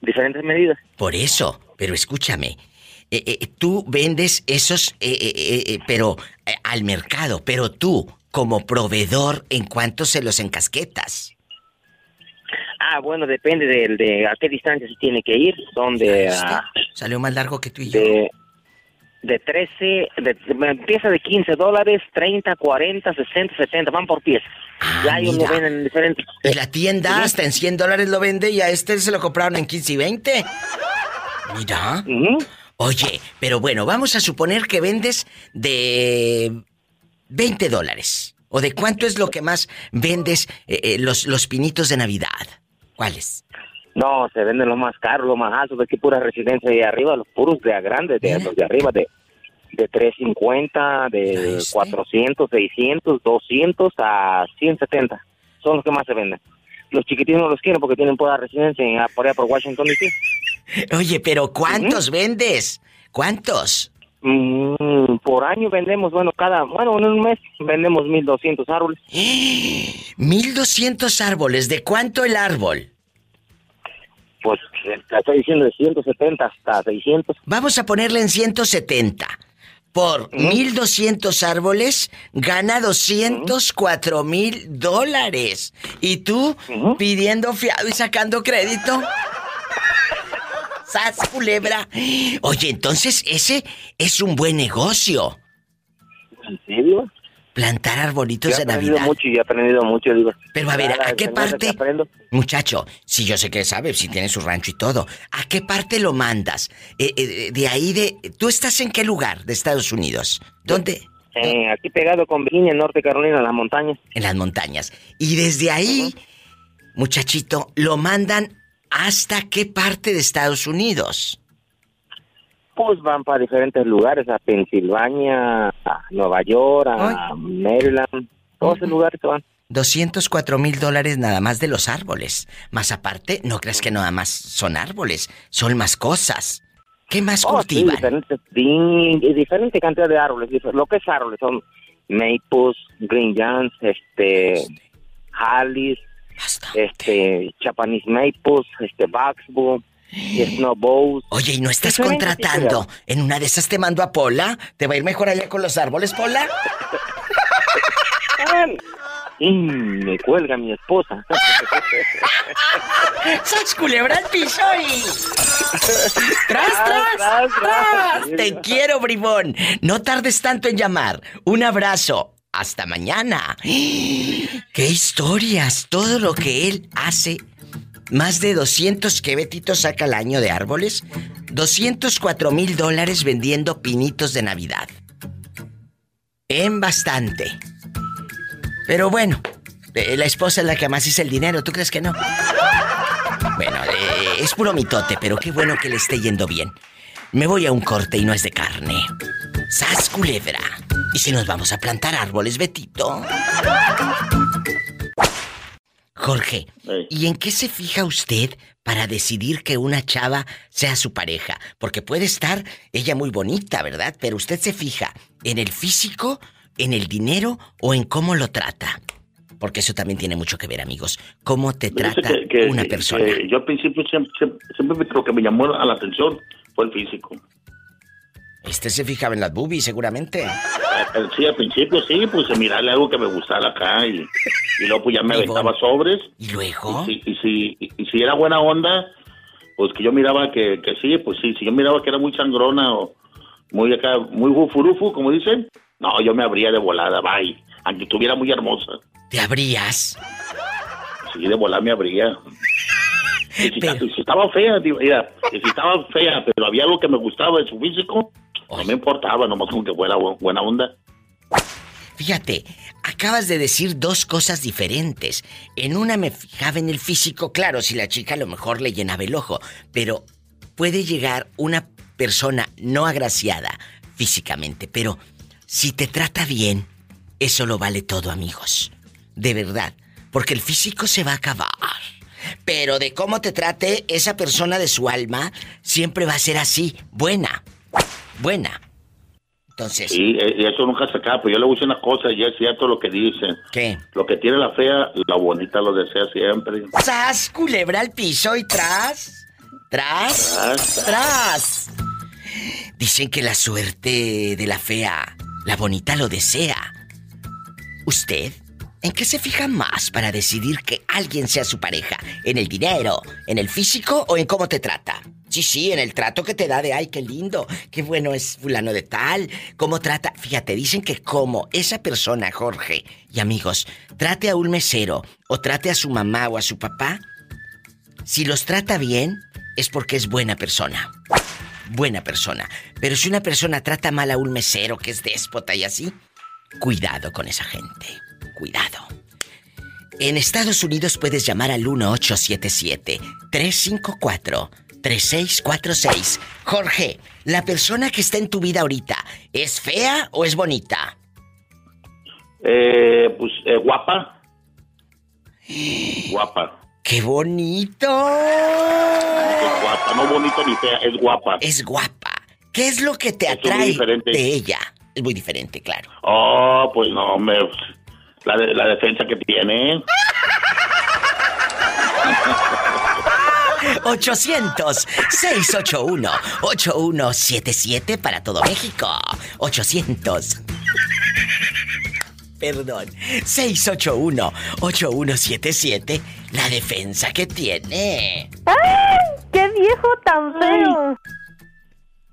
[SPEAKER 11] diferentes medidas.
[SPEAKER 2] Por eso, pero escúchame. eh, eh, tú vendes esos, eh, eh, eh, eh, pero al mercado, pero tú, como proveedor, ¿en cuánto se los encasquetas?
[SPEAKER 11] Ah, bueno, depende de, de a qué distancia se tiene que ir. Son de... ah,
[SPEAKER 2] Salió más largo que tú y yo.
[SPEAKER 11] de, de 13, de, empieza de 15 dólares, 30, 40, 60, 70, van por pieza. ya ellos lo
[SPEAKER 2] Ah,
[SPEAKER 11] venden en diferentes...
[SPEAKER 2] Y la tienda hasta en 100 dólares lo vende y a este se lo compraron en 15 y 20. Mira. Oye, pero bueno, vamos a suponer que vendes de 20 dólares. ¿O de cuánto es lo que más vendes eh, eh, los, los pinitos de Navidad? ¿Cuáles?
[SPEAKER 11] No, se venden los más caros, los más altos, de aquí pura residencia de arriba, los puros de a grandes, de los de arriba, de, de 350, de 400, 600, 200 a 170. Son los que más se venden. Los chiquititos no los quieren porque tienen pura residencia en- por allá por Washington DC. [laughs]
[SPEAKER 2] Oye, pero ¿cuántos vendes? ¿Cuántos?
[SPEAKER 11] Mm, por año vendemos, bueno, cada, bueno, en un mes vendemos 1200 árboles. [gasps]
[SPEAKER 2] 1200 árboles. ¿De cuánto el árbol?
[SPEAKER 11] Pues te estoy diciendo de 170 hasta 600.
[SPEAKER 2] Vamos a ponerle en 170. Por 1200 árboles gana 204 mil dólares. ¿Y tú pidiendo fiado y sacando crédito? [laughs] ¡Sas, culebra! Oye, entonces ese es un buen negocio.
[SPEAKER 11] ¿En serio?
[SPEAKER 2] Plantar arbolitos
[SPEAKER 11] Yo he
[SPEAKER 2] de
[SPEAKER 11] aprendido
[SPEAKER 2] Navidad.
[SPEAKER 11] mucho y he aprendido mucho, digo.
[SPEAKER 2] Pero a ver, ¿a qué parte? Muchacho, si yo sé que sabe, si tiene su rancho y todo, ¿a qué parte lo mandas? Eh, eh, de ahí de... ¿Tú estás en qué lugar de Estados Unidos? ¿Dónde?
[SPEAKER 11] Eh, aquí pegado con Virginia, en Norte Carolina, en las montañas.
[SPEAKER 2] En las montañas. Y desde ahí, muchachito, lo mandan hasta qué parte de Estados Unidos?
[SPEAKER 11] Pues van para diferentes lugares, a Pensilvania, a Nueva York, a Maryland, todos esos lugares se van.
[SPEAKER 2] 204 mil dólares nada más de los árboles. Más aparte, no crees que nada más son árboles, son más cosas. ¿Qué más
[SPEAKER 11] Oh, sí,
[SPEAKER 2] cultivan?
[SPEAKER 11] diferentes, di- di- diferente cantidad de árboles. Lo que es árboles son maples, green giants, este, este, Japanese maples, este, boxwood, y snowballs.
[SPEAKER 2] Oye, ¿y no estás
[SPEAKER 11] tipo de
[SPEAKER 2] contratando? En una de esas te mando a Pola. ¿Te va a ir mejor allá con los árboles, Pola?
[SPEAKER 11] Y me cuelga mi esposa. [laughs]
[SPEAKER 2] ¡Sas culebra al piso y... [laughs] ¡Tras, tras, tras! Te quiero, bribón. No tardes tanto en llamar. Un abrazo. Hasta mañana. ¡Qué historias! Todo lo que él hace. Más de 200 que Betito saca al año de árboles. 204 mil dólares vendiendo pinitos de Navidad. En bastante. Pero bueno, eh, la esposa es la que más hizo el dinero, ¿tú crees que no? Bueno, eh, es puro mitote, pero qué bueno que le esté yendo bien. Me voy a un corte y no es de carne. ¡Sas culebra! ¿Y si nos vamos a plantar árboles, Betito? Jorge, ¿y en qué se fija usted para decidir que una chava sea su pareja? Porque puede estar ella muy bonita, ¿verdad? Pero usted se fija en el físico, en el dinero o en cómo lo trata. Porque eso también tiene mucho que ver, amigos. ¿Cómo te trata
[SPEAKER 21] que- que-
[SPEAKER 2] una persona?
[SPEAKER 21] yo al principio siempre, siempre, siempre lo que me llamó a la atención fue el físico.
[SPEAKER 2] Este se fijaba en las boobies, seguramente.
[SPEAKER 21] Eh, Sí, al principio sí, pues mirarle algo que me gustara acá y, y luego pues ya me aventaba sobres.
[SPEAKER 2] ¿Y luego?
[SPEAKER 21] Y si, y, si, y si era buena onda, pues que yo miraba que, que sí, pues sí, si yo miraba que era muy sangrona o muy acá, muy fufurufu, como dicen, no, yo me abría de volada, bye, aunque estuviera muy hermosa.
[SPEAKER 2] ¿Te abrías?
[SPEAKER 21] Sí, de volada me abría. Y si, si estaba fea, digo, mira, y si estaba fea, pero había algo que me gustaba de su físico, no me importaba, nomás con que fuera bu- buena onda.
[SPEAKER 2] Fíjate, acabas de decir dos cosas diferentes. En una me fijaba en el físico, claro, si la chica a lo mejor le llenaba el ojo, pero puede llegar una persona no agraciada físicamente, pero si te trata bien, eso lo vale todo, amigos. De verdad, porque el físico se va a acabar. Pero de cómo te trate esa persona de su alma, siempre va a ser así, buena. Buena. Entonces.
[SPEAKER 21] Sí, eh, y eso nunca se acaba, pero yo le voy a decir una cosa y es cierto lo que dicen.
[SPEAKER 2] ¿Qué?
[SPEAKER 21] Lo que tiene la fea, la bonita lo desea siempre.
[SPEAKER 2] ¡Sas, culebra al piso y tras! ¡Tras! ¡Tras! Dicen que la suerte de la fea, la bonita lo desea. ¿Usted? ¿En qué se fija más para decidir que alguien sea su pareja? ¿En el dinero? ¿En el físico o en cómo te trata? Sí, sí, en el trato que te da de ay, qué lindo, qué bueno es fulano de tal, cómo trata. Fíjate, dicen que como esa persona, Jorge y amigos, trate a un mesero o trate a su mamá o a su papá, si los trata bien, es porque es buena persona. buena persona. Pero si una persona trata mal a un mesero que es déspota y así, cuidado con esa gente. Cuidado. En Estados Unidos puedes llamar al 1877-354-3646. Jorge, ¿la persona que está en tu vida ahorita es fea o es bonita?
[SPEAKER 21] Eh, pues eh, guapa. [gasps] Guapa.
[SPEAKER 2] ¡Qué bonito!
[SPEAKER 21] Es guapa, no bonito ni fea, es guapa.
[SPEAKER 2] Es guapa. ¿Qué es lo que te
[SPEAKER 21] es
[SPEAKER 2] atrae
[SPEAKER 21] diferente.
[SPEAKER 2] de ella? Es muy diferente, claro.
[SPEAKER 21] Oh, pues no, me, la, de- la defensa que tiene.
[SPEAKER 2] 800-681-8177 para todo México. 800. Perdón. 681-8177. La defensa que tiene.
[SPEAKER 10] ¡Ay! ¡Qué viejo tan feo!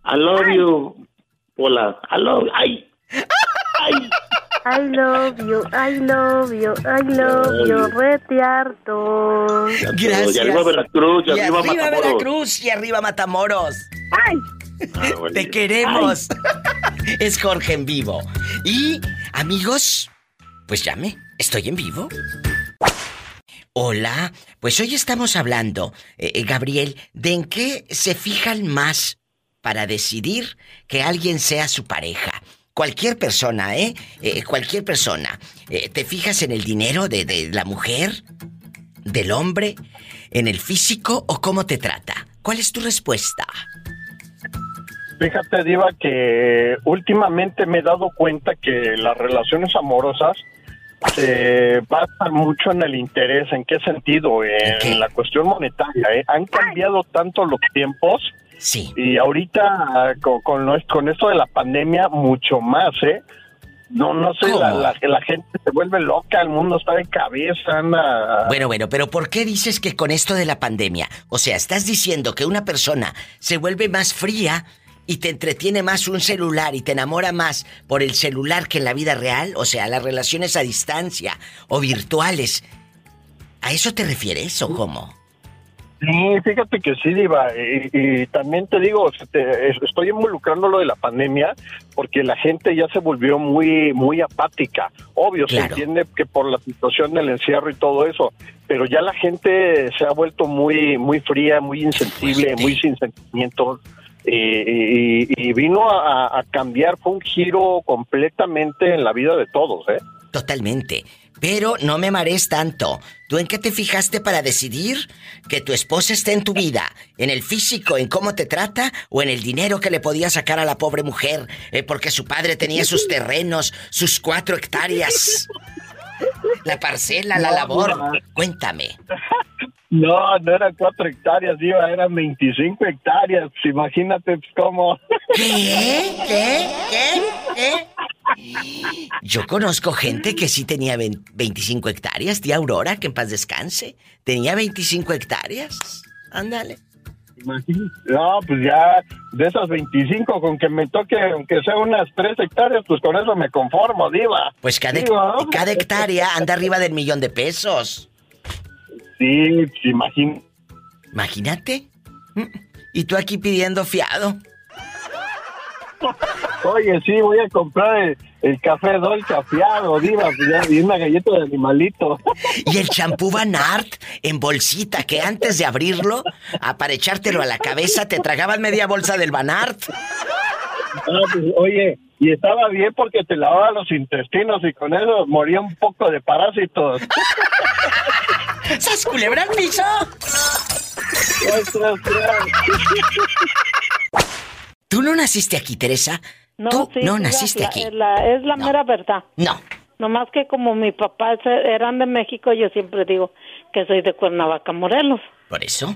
[SPEAKER 21] I love you. Hola, I love Ay.
[SPEAKER 10] I love you, I love you, I love you, rete harto.
[SPEAKER 2] Gracias.
[SPEAKER 21] Y arriba Veracruz, y,
[SPEAKER 2] Y
[SPEAKER 21] arriba,
[SPEAKER 2] arriba
[SPEAKER 21] Matamoros.
[SPEAKER 2] Veracruz y arriba Matamoros.
[SPEAKER 21] Ah, bueno.
[SPEAKER 2] Te queremos. [laughs] Es Jorge en vivo. Y, amigos, pues llame. Estoy en vivo. Hola, pues hoy estamos hablando, eh, eh, Gabriel, de en qué se fijan más para decidir que alguien sea su pareja. Cualquier persona, ¿eh? Eh, cualquier persona. Eh, ¿Te fijas en el dinero de, de la mujer? ¿Del hombre? ¿En el físico o cómo te trata? ¿Cuál es tu respuesta?
[SPEAKER 22] Fíjate, Diva, que últimamente me he dado cuenta que las relaciones amorosas se basan mucho en el interés. ¿En qué sentido? En la cuestión monetaria. ¿eh? Han cambiado tanto los tiempos.
[SPEAKER 2] Sí.
[SPEAKER 22] Y ahorita, con, con, lo- con esto de la pandemia, mucho más, ¿eh? No, no sé, la, la- la gente se vuelve loca, el mundo está de cabeza, anda...
[SPEAKER 2] Bueno, bueno, pero ¿por qué dices que con esto de la pandemia? O sea, estás diciendo que una persona se vuelve más fría y te entretiene más un celular y te enamora más por el celular que en la vida real, o sea, las relaciones a distancia o virtuales. ¿A eso te refieres o cómo?
[SPEAKER 22] Sí, fíjate que sí, Diva. Y, y también te digo, te- es- estoy involucrando lo de la pandemia porque la gente ya se volvió muy muy apática. Obvio, se entiende que por la situación del encierro y todo eso, pero ya la gente se ha vuelto muy muy fría, muy insensible, muy sin sentimientos. Y, y- y vino a, a cambiar, fue un giro completamente en la vida de todos, ¿eh?
[SPEAKER 2] Totalmente. Pero no me marees tanto. ¿Tú en qué te fijaste para decidir que tu esposa esté en tu vida? ¿En el físico, en cómo te trata? ¿O en el dinero que le podía sacar a la pobre mujer? eh, porque su padre tenía sus terrenos, sus cuatro hectáreas. [laughs] La parcela, la labor. Cuéntame.
[SPEAKER 22] No, no eran cuatro hectáreas, Diva, eran 25 hectáreas. Pues imagínate pues, cómo...
[SPEAKER 2] ¿Qué? ¿Qué? ¿Qué? ¿Qué? Yo conozco gente que sí tenía vein- 25 hectáreas. Tía Aurora, que en paz descanse. Tenía 25 hectáreas. Ándale.
[SPEAKER 22] No, pues ya de esas 25, con que me toque, aunque sea unas 3 hectáreas, pues con eso me conformo, Diva.
[SPEAKER 2] Pues cada, cada hectárea anda arriba del millón de pesos.
[SPEAKER 22] Sí, imagín-
[SPEAKER 2] Imagínate. Mm, Y tú aquí pidiendo fiado.
[SPEAKER 22] Oye, sí, voy a comprar el, el café Dolce afiado, Diva, pues y una galleta de animalito.
[SPEAKER 2] Y el champú Van Art en bolsita, que antes de abrirlo, a- para echártelo a la cabeza, te tragabas media bolsa del Van Art.
[SPEAKER 22] Pues, oye, y estaba bien porque te lavaba los intestinos y con eso moría un poco de parásitos.
[SPEAKER 2] ¡Sas culebra al piso! ¿Tú no naciste aquí, Teresa?
[SPEAKER 10] No,
[SPEAKER 2] Tú
[SPEAKER 10] sí,
[SPEAKER 2] no
[SPEAKER 10] sí,
[SPEAKER 2] naciste
[SPEAKER 10] la-
[SPEAKER 2] aquí.
[SPEAKER 10] la- es la mera verdad.
[SPEAKER 2] No.
[SPEAKER 10] Nomás que como mi papá eran de México, yo siempre digo que soy de Cuernavaca, Morelos.
[SPEAKER 2] ¿Por eso?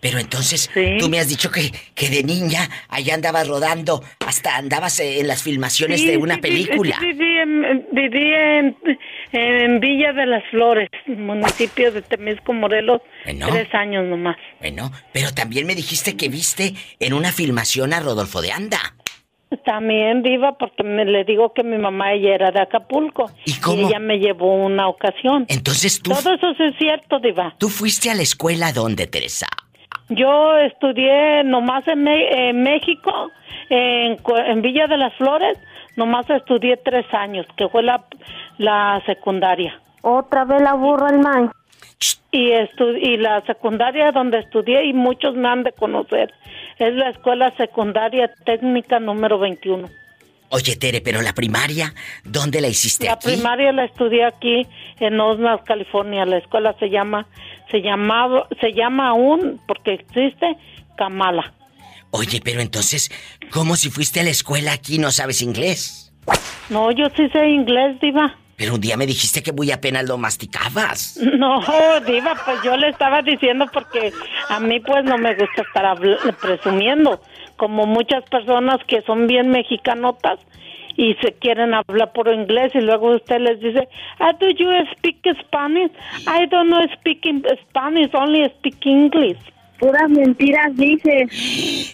[SPEAKER 2] Pero entonces, tú me has dicho que, que de niña allá andabas rodando, hasta andabas en las filmaciones
[SPEAKER 10] Sí,
[SPEAKER 2] de una
[SPEAKER 10] sí, sí,
[SPEAKER 2] película.
[SPEAKER 10] sí, Viví, en- viví en, en Villa de las Flores, municipio de Temisco, Morelos,
[SPEAKER 2] Bueno.
[SPEAKER 10] tres años nomás.
[SPEAKER 2] Bueno, pero también me dijiste que viste en una filmación a Rodolfo de Anda.
[SPEAKER 10] También diva porque me, le digo que mi mamá ella era de Acapulco y,
[SPEAKER 2] cómo?
[SPEAKER 10] ella me llevó una ocasión.
[SPEAKER 2] Entonces tú,
[SPEAKER 10] Todo eso es cierto, diva.
[SPEAKER 2] tú fuiste a la escuela donde, Teresa.
[SPEAKER 23] Yo estudié nomás en, Me- en México, en, en Villa de las Flores, nomás estudié tres años, que fue la, la secundaria.
[SPEAKER 4] Otra vez la burra el man.
[SPEAKER 23] Y, estu- y la secundaria donde estudié, y muchos me han de conocer, es la Escuela Secundaria Técnica número 21.
[SPEAKER 2] Oye, Tere, pero la primaria, ¿dónde la hiciste
[SPEAKER 23] La
[SPEAKER 2] aquí?
[SPEAKER 23] primaria la estudié aquí en Oxnard, California. La escuela se llama, se llamaba, se llama aún, porque existe, Kamala.
[SPEAKER 2] Oye, pero entonces, ¿cómo si fuiste a la escuela aquí y no sabes inglés?
[SPEAKER 23] No, yo sí sé inglés, diva.
[SPEAKER 2] Pero un día me dijiste que muy apenas lo masticabas.
[SPEAKER 23] No, diva, pues yo le estaba diciendo porque a mí pues no me gusta estar presumiendo, como muchas personas que son bien mexicanotas y se quieren hablar por inglés y luego usted les dice, ah, do you speak Spanish? I don't know speak in- Spanish, only speak English.
[SPEAKER 4] Puras mentiras dices.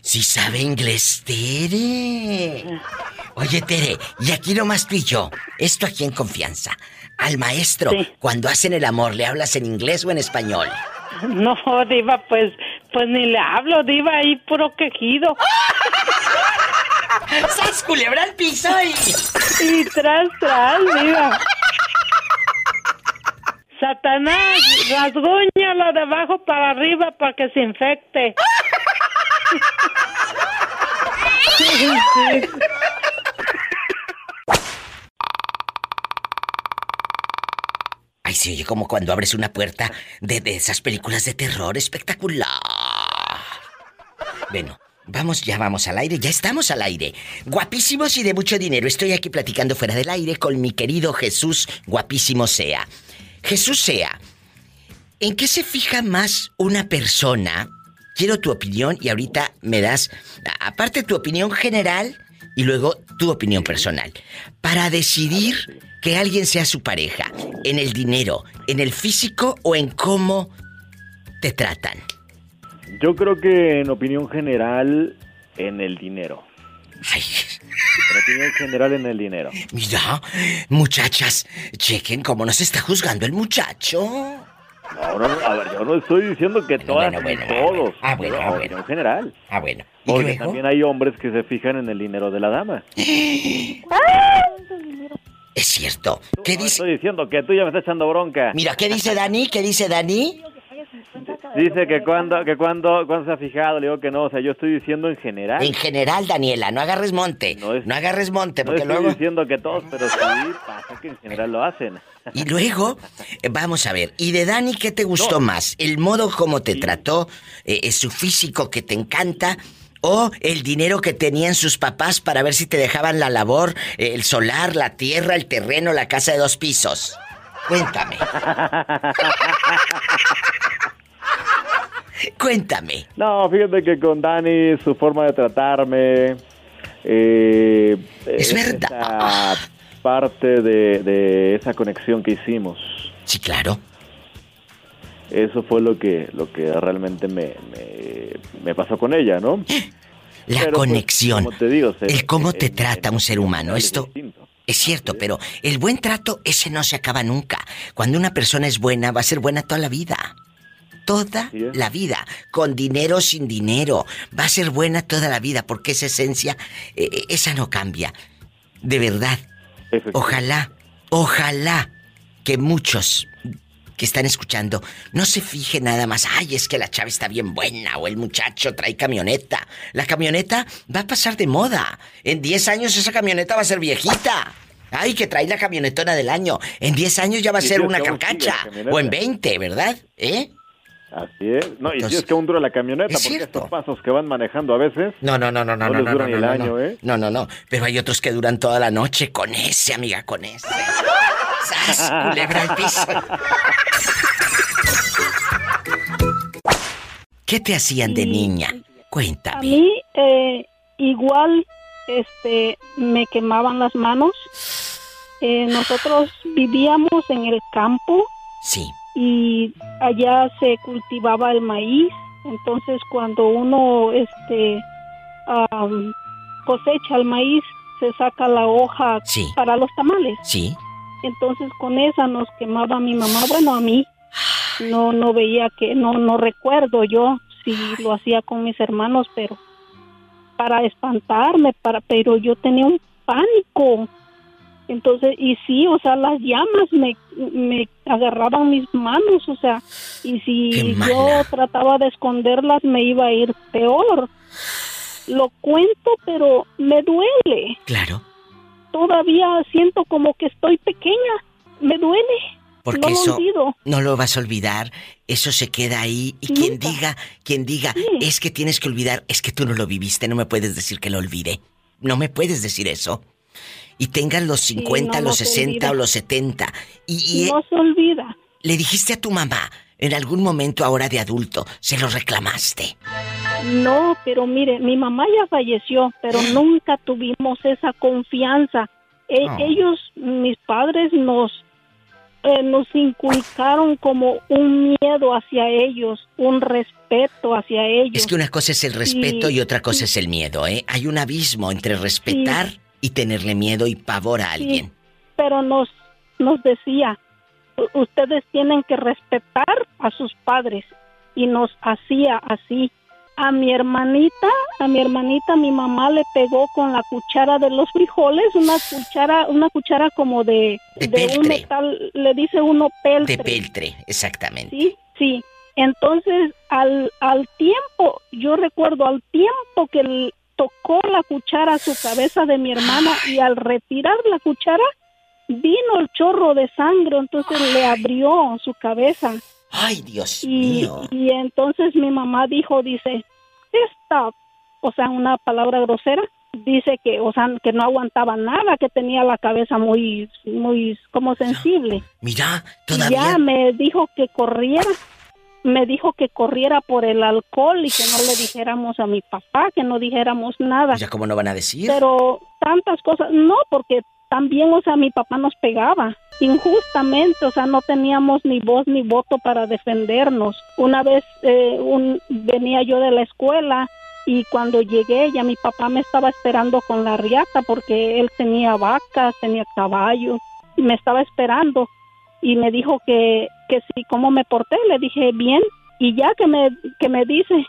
[SPEAKER 2] Sí sabe inglés, Tere. Oye, Tere, y aquí nomás tú y yo, esto aquí en confianza. Al maestro, cuando hacen el amor, ¿le hablas en inglés o en español?
[SPEAKER 23] No, diva, pues, pues ni le hablo, diva, ahí puro quejido. [laughs]
[SPEAKER 2] ¡Sas, culebra al piso y...
[SPEAKER 23] Y tras, tras, diva. Satanás, rasguñalo de abajo para arriba para que se infecte.
[SPEAKER 2] Ay, se oye como cuando abres una puerta de, de esas películas de terror espectacular. Bueno, vamos, ya vamos al aire, ya estamos al aire. Guapísimos y de mucho dinero. Estoy aquí platicando fuera del aire con mi querido Jesús, guapísimo sea. Jesús sea, ¿en qué se fija más una persona? Quiero tu opinión y ahorita me das, aparte tu opinión general y luego tu opinión personal, para decidir que alguien sea su pareja, en el dinero, en el físico o en cómo te tratan.
[SPEAKER 24] Yo creo que en opinión general, en el dinero. En opinión general, en el dinero.
[SPEAKER 2] Mira, muchachas, chequen cómo nos está juzgando el muchacho.
[SPEAKER 24] No, no, no, a ver, yo no estoy diciendo que todas,
[SPEAKER 2] bueno, bueno,
[SPEAKER 24] ni todos.
[SPEAKER 2] Ah, bueno,
[SPEAKER 24] pero
[SPEAKER 2] ah,
[SPEAKER 24] en
[SPEAKER 2] bueno.
[SPEAKER 24] opinión general.
[SPEAKER 2] Ah, bueno. ¿Y
[SPEAKER 24] Porque
[SPEAKER 2] luego?
[SPEAKER 24] también hay hombres que se fijan en el dinero de la dama. [gasps]
[SPEAKER 2] Es cierto. ¿Qué dice?
[SPEAKER 24] Estoy diciendo que tú ya me estás echando bronca.
[SPEAKER 2] Mira, ¿qué dice Dani? ¿Qué dice Dani?
[SPEAKER 24] Dice que cuando, que cuando, cuando se ha fijado, le digo que no, o sea, yo estoy diciendo en general.
[SPEAKER 2] En general, Daniela, no agarres monte. No, agarres monte,
[SPEAKER 24] No
[SPEAKER 2] porque
[SPEAKER 24] estoy
[SPEAKER 2] luego...
[SPEAKER 24] diciendo que todos, pero sí pasa que en general lo hacen.
[SPEAKER 2] Y luego, eh, vamos a ver, ¿y de Dani qué te gustó más? ¿El modo como te trató, eh, eh, su físico que te encanta, o el dinero que tenían sus papás para ver si te dejaban la labor, el solar, la tierra, el terreno, la casa de dos pisos? Cuéntame. [laughs] [laughs] Cuéntame.
[SPEAKER 24] No, fíjate que con Dani, su forma de tratarme. Eh,
[SPEAKER 2] Es
[SPEAKER 24] verdad. parte de, de esa conexión que hicimos.
[SPEAKER 2] Sí, claro.
[SPEAKER 24] Eso fue lo que, lo que realmente me, me, me pasó con ella, ¿no? [gasps]
[SPEAKER 2] La
[SPEAKER 24] Pero, pues,
[SPEAKER 2] conexión.
[SPEAKER 24] como te digo, se-
[SPEAKER 2] el cómo te
[SPEAKER 24] en-
[SPEAKER 2] trata un ser humano.
[SPEAKER 24] es
[SPEAKER 2] Esto es cierto, pero el buen trato, ese no se acaba nunca. Cuando una persona es buena, va a ser buena toda la vida. Toda la vida. Con dinero o sin dinero. Va a ser buena toda la vida porque esa esencia, eh, eh, esa no cambia. De verdad. Ojalá, ojalá que muchos que están escuchando no se fijen nada más, ay, es que la chava está bien buena o el muchacho trae camioneta. La camioneta va a pasar de moda. En 10 años esa camioneta va a ser viejita. Ay, que trae la camionetona del año. En 10 años ya va a ser una carcacha. O en 20, ¿verdad? ¿Eh?
[SPEAKER 24] Así es. No, y
[SPEAKER 2] Entonces-
[SPEAKER 24] si es que aún dura la camioneta,
[SPEAKER 2] Es
[SPEAKER 24] porque
[SPEAKER 2] cierto.
[SPEAKER 24] estos pasos que van manejando a veces.
[SPEAKER 2] No, no, no, no, no,
[SPEAKER 24] No
[SPEAKER 2] no,
[SPEAKER 24] les
[SPEAKER 2] no, no,
[SPEAKER 24] el
[SPEAKER 2] no,
[SPEAKER 24] año,
[SPEAKER 2] no.
[SPEAKER 24] ¿eh?
[SPEAKER 2] No, no, no. Pero hay otros que duran toda la noche con ese, amiga, con ese. [laughs] ¡Sas! Culebra al piso. ¿Qué te hacían de niña?
[SPEAKER 8] A
[SPEAKER 2] Cuéntame.
[SPEAKER 8] mí eh, igual este me quemaban las manos. Eh, nosotros vivíamos en el campo
[SPEAKER 2] Sí.
[SPEAKER 8] Y allá se cultivaba el maíz. Entonces cuando uno este am, cosecha el maíz se saca la hoja
[SPEAKER 2] Sí.
[SPEAKER 8] para los tamales.
[SPEAKER 2] Sí.
[SPEAKER 8] Entonces con esa nos quemaba mi mamá, bueno a mí. No no veía que no no recuerdo yo
[SPEAKER 25] y lo hacía con mis hermanos, pero para espantarme, para, pero yo tenía un pánico. Entonces, y sí, o sea, las llamas me, me agarraban mis manos, o sea, y si yo trataba de esconderlas me iba a ir peor. Lo cuento, pero me duele.
[SPEAKER 2] Claro.
[SPEAKER 25] Todavía siento como que estoy pequeña. Me duele.
[SPEAKER 2] Porque
[SPEAKER 25] no lo
[SPEAKER 2] eso
[SPEAKER 25] olvido.
[SPEAKER 2] no lo vas a olvidar, eso se queda ahí y quien diga, quien diga, es que tienes que olvidar, es que tú no lo viviste, no me puedes decir que lo olvidé. No me puedes decir eso. Y tengan los 50,
[SPEAKER 25] no, no
[SPEAKER 2] los
[SPEAKER 25] se
[SPEAKER 2] 60
[SPEAKER 25] olvida.
[SPEAKER 2] o los 70. Y, y
[SPEAKER 25] No se olvida.
[SPEAKER 2] le dijiste a tu mamá, en algún momento ahora de adulto, se lo reclamaste.
[SPEAKER 25] No, pero mire, mi mamá ya falleció, pero nunca tuvimos esa confianza. E-
[SPEAKER 2] Ah.
[SPEAKER 25] Ellos, mis padres, nos eh, nos inculcaron como un miedo hacia ellos, un respeto hacia ellos.
[SPEAKER 2] Es que una cosa es el respeto y, otra cosa es el miedo, ¿eh? Hay un abismo entre respetar y tenerle miedo y pavor a
[SPEAKER 25] Sí,
[SPEAKER 2] alguien.
[SPEAKER 25] pero nos nos decía, "U- ustedes tienen que respetar a sus padres y nos hacía así. A mi hermanita, a mi hermanita, mi mamá le pegó con la cuchara de los frijoles, una cuchara, una cuchara como de,
[SPEAKER 2] De
[SPEAKER 25] de un metal, le dice uno peltre.
[SPEAKER 2] De peltre, exactamente.
[SPEAKER 25] Sí, sí. Entonces, al, al tiempo, yo recuerdo al tiempo que l- tocó la cuchara a su cabeza de mi hermana y al retirar la cuchara, vino el chorro de sangre, entonces le abrió su cabeza.
[SPEAKER 2] Ay, Dios
[SPEAKER 25] Y,
[SPEAKER 2] mío.
[SPEAKER 25] y entonces mi mamá dijo, dice, esta, o sea, una palabra grosera, dice que, o sea, que no aguantaba nada, que tenía la cabeza muy, muy, como sensible.
[SPEAKER 2] Mira,
[SPEAKER 25] Y
[SPEAKER 2] todavía.
[SPEAKER 25] Ya me dijo que corriera, me dijo que corriera por el alcohol y que no le dijéramos a mi papá, que no dijéramos nada.
[SPEAKER 2] Ya cómo no van a decir.
[SPEAKER 25] Pero tantas cosas, no, porque también, o sea, mi papá nos pegaba injustamente, o sea, no teníamos ni voz ni voto para defendernos. Una vez eh, un, venía yo de la escuela y cuando llegué ya mi papá me estaba esperando con la riata porque él tenía vacas, tenía caballos, y me estaba esperando y me dijo que, que sí, cómo me porté, le dije bien y ya que me, que me dice,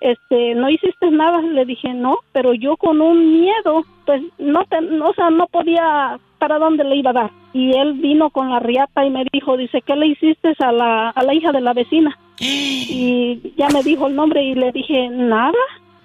[SPEAKER 25] este, no hiciste nada, le dije no, pero yo con un miedo, pues no, te, no, o sea, no podía para dónde le iba a dar. Y él vino con la riata y me dijo, dice, ¿qué le hiciste a la, a la hija de la vecina? [gasps] Y ya me dijo el nombre y le dije, nada.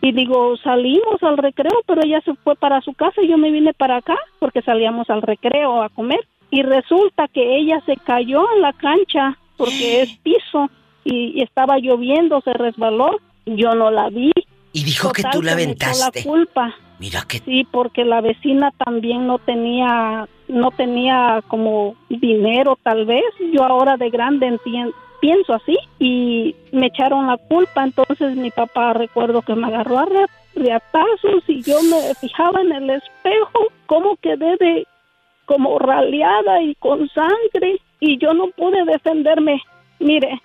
[SPEAKER 25] Y digo, salimos al recreo, pero ella se fue para su casa y yo me vine para acá porque salíamos al recreo a comer. Y resulta que ella se cayó en la cancha porque es piso y, y estaba lloviendo, se resbaló. Yo no la vi.
[SPEAKER 2] Y dijo que tú la aventaste.
[SPEAKER 25] la culpa.
[SPEAKER 2] Mira que.
[SPEAKER 25] Sí, porque la vecina también no tenía, no tenía como dinero tal vez. Yo ahora de grande pienso así y me echaron la culpa. Entonces mi papá recuerdo que me agarró a re- riatazos y yo me fijaba en el espejo cómo quedé de como raleada y con sangre y yo no pude defenderme. Mire,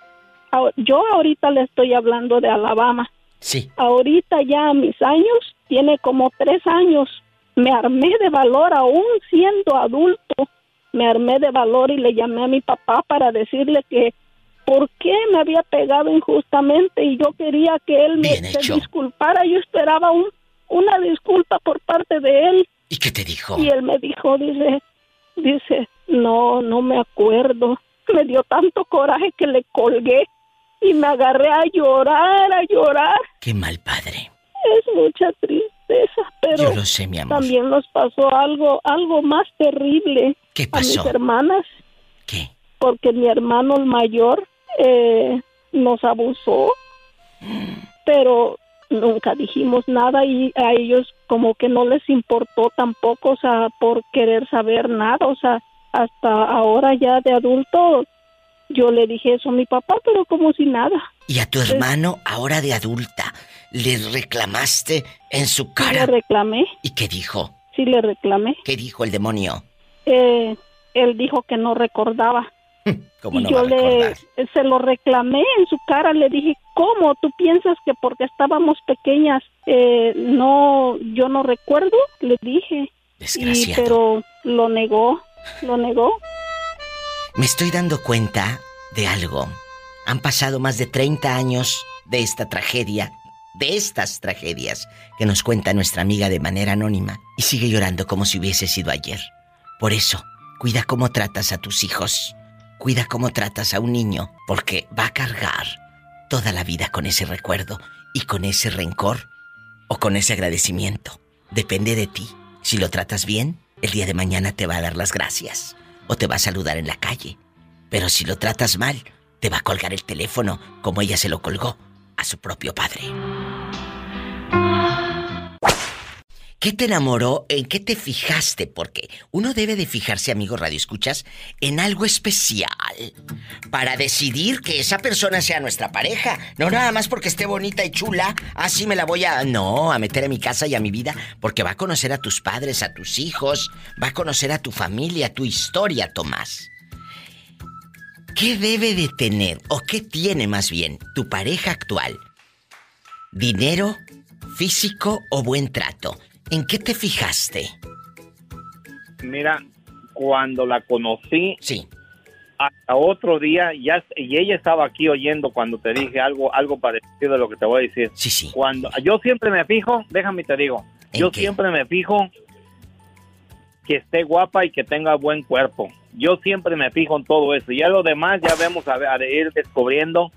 [SPEAKER 25] yo ahorita le estoy hablando de Alabama.
[SPEAKER 2] Sí.
[SPEAKER 25] Ahorita ya a mis años, tiene como tres años, me armé de valor aún siendo adulto. Me armé de valor y le llamé a mi papá para decirle que por qué me había pegado injustamente y yo quería que él me
[SPEAKER 2] Bien
[SPEAKER 25] se
[SPEAKER 2] hecho.
[SPEAKER 25] disculpara. Yo esperaba un, una disculpa por parte de él.
[SPEAKER 2] ¿Y qué te dijo?
[SPEAKER 25] Y él me dijo, dice, dice, no, no me acuerdo. Me dio tanto coraje que le colgué y me agarré a llorar, a llorar.
[SPEAKER 2] Qué mal padre.
[SPEAKER 25] Es mucha tristeza, pero
[SPEAKER 2] Yo lo sé, mi amor.
[SPEAKER 25] también nos pasó algo, algo más terrible
[SPEAKER 2] ¿Qué
[SPEAKER 25] a mis
[SPEAKER 2] pasó?
[SPEAKER 25] hermanas.
[SPEAKER 2] ¿Qué?
[SPEAKER 25] Porque mi hermano el mayor eh, nos abusó, pero nunca dijimos nada y a ellos como que no les importó tampoco, o sea, por querer saber nada, o sea, hasta ahora ya de adulto yo le dije eso a mi papá, pero como si nada.
[SPEAKER 2] Y a tu hermano, ahora de adulta, le reclamaste en su
[SPEAKER 25] Sí le
[SPEAKER 2] cara.
[SPEAKER 25] reclamé,
[SPEAKER 2] ¿Y qué dijo?
[SPEAKER 25] sí le reclamé.
[SPEAKER 2] ¿Qué dijo el demonio?
[SPEAKER 25] Eh, él dijo que no recordaba. [laughs]
[SPEAKER 2] ¿Cómo
[SPEAKER 25] y
[SPEAKER 2] no
[SPEAKER 25] yo le se lo reclamé en su cara, le dije, ¿cómo? ¿Tú piensas que porque estábamos pequeñas eh, no, yo no recuerdo? Le dije. Y, pero lo negó, lo negó.
[SPEAKER 2] Me estoy dando cuenta de algo. Han pasado más de 30 años de esta tragedia, de estas tragedias que nos cuenta nuestra amiga de manera anónima y sigue llorando como si hubiese sido ayer. Por eso, cuida cómo tratas a tus hijos, cuida cómo tratas a un niño, porque va a cargar toda la vida con ese recuerdo y con ese rencor o con ese agradecimiento. Depende de ti. Si lo tratas bien, el día de mañana te va a dar las gracias o te va a saludar en la calle. Pero si lo tratas mal, te va a colgar el teléfono como ella se lo colgó a su propio padre. ¿Qué te enamoró? ¿En qué te fijaste? Porque uno debe de fijarse, amigo Radio Escuchas, en algo especial para decidir que esa persona sea nuestra pareja. No nada más porque esté bonita y chula, así me la voy a... No, a meter a mi casa y a mi vida, porque va a conocer a tus padres, a tus hijos, va a conocer a tu familia, tu historia, Tomás. ¿Qué debe de tener, o qué tiene más bien, tu pareja actual? ¿Dinero, físico o buen trato? ¿En qué te fijaste?
[SPEAKER 26] Mira, cuando la conocí,
[SPEAKER 2] sí.
[SPEAKER 26] hasta otro día, ya, y ella estaba aquí oyendo cuando te dije algo, algo parecido a lo que te voy a decir.
[SPEAKER 2] Sí, sí.
[SPEAKER 26] Cuando yo siempre me fijo, déjame te digo, yo siempre me fijo que esté guapa y que tenga buen cuerpo. Yo siempre me fijo en todo eso. Y ya lo demás ya vemos a, a ir descubriendo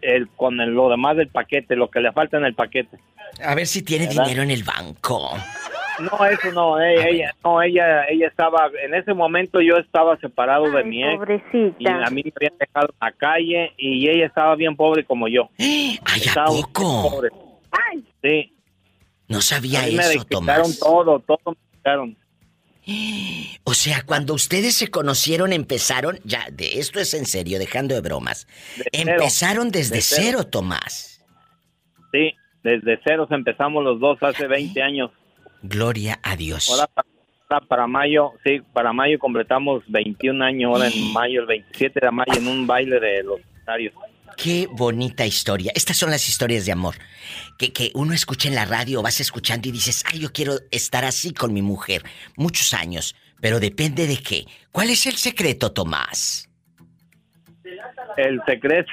[SPEAKER 26] el, con el- lo demás del paquete, lo que le falta en el paquete.
[SPEAKER 2] A ver si tiene
[SPEAKER 26] ¿Verdad?
[SPEAKER 2] dinero en el banco.
[SPEAKER 26] No, eso no, eh, ella, no, ella, ella estaba, en ese momento yo estaba separado de mi ex.
[SPEAKER 4] pobrecita.
[SPEAKER 26] Y a mí me habían dejado en la calle y ella estaba bien pobre como yo. [gasps]
[SPEAKER 2] ¡Ay,
[SPEAKER 26] Estaba bien
[SPEAKER 2] poco?
[SPEAKER 26] pobre. Sí.
[SPEAKER 2] No sabía
[SPEAKER 26] A mí me
[SPEAKER 2] eso,
[SPEAKER 26] quitaron
[SPEAKER 2] Tomás.
[SPEAKER 26] todo, todo me quitaron. [gasps]
[SPEAKER 2] O sea, cuando ustedes se conocieron, empezaron, ya, de esto es en serio, dejando de bromas.
[SPEAKER 26] cero.
[SPEAKER 2] empezaron desde
[SPEAKER 26] De cero.
[SPEAKER 2] cero, Tomás.
[SPEAKER 26] Sí, desde ceros empezamos los dos hace 20 años.
[SPEAKER 2] Gloria a Dios.
[SPEAKER 26] Ahora para, para mayo, sí, para mayo completamos 21 años, ahora en mayo, el 27 de mayo, en un baile de los voluntarios.
[SPEAKER 2] Qué bonita historia. Estas son las historias de amor. Que, que uno escucha en la radio, vas escuchando y dices, ay, yo quiero estar así con mi mujer. Muchos años. Pero depende de qué. ¿Cuál es el secreto, Tomás?
[SPEAKER 26] El secreto.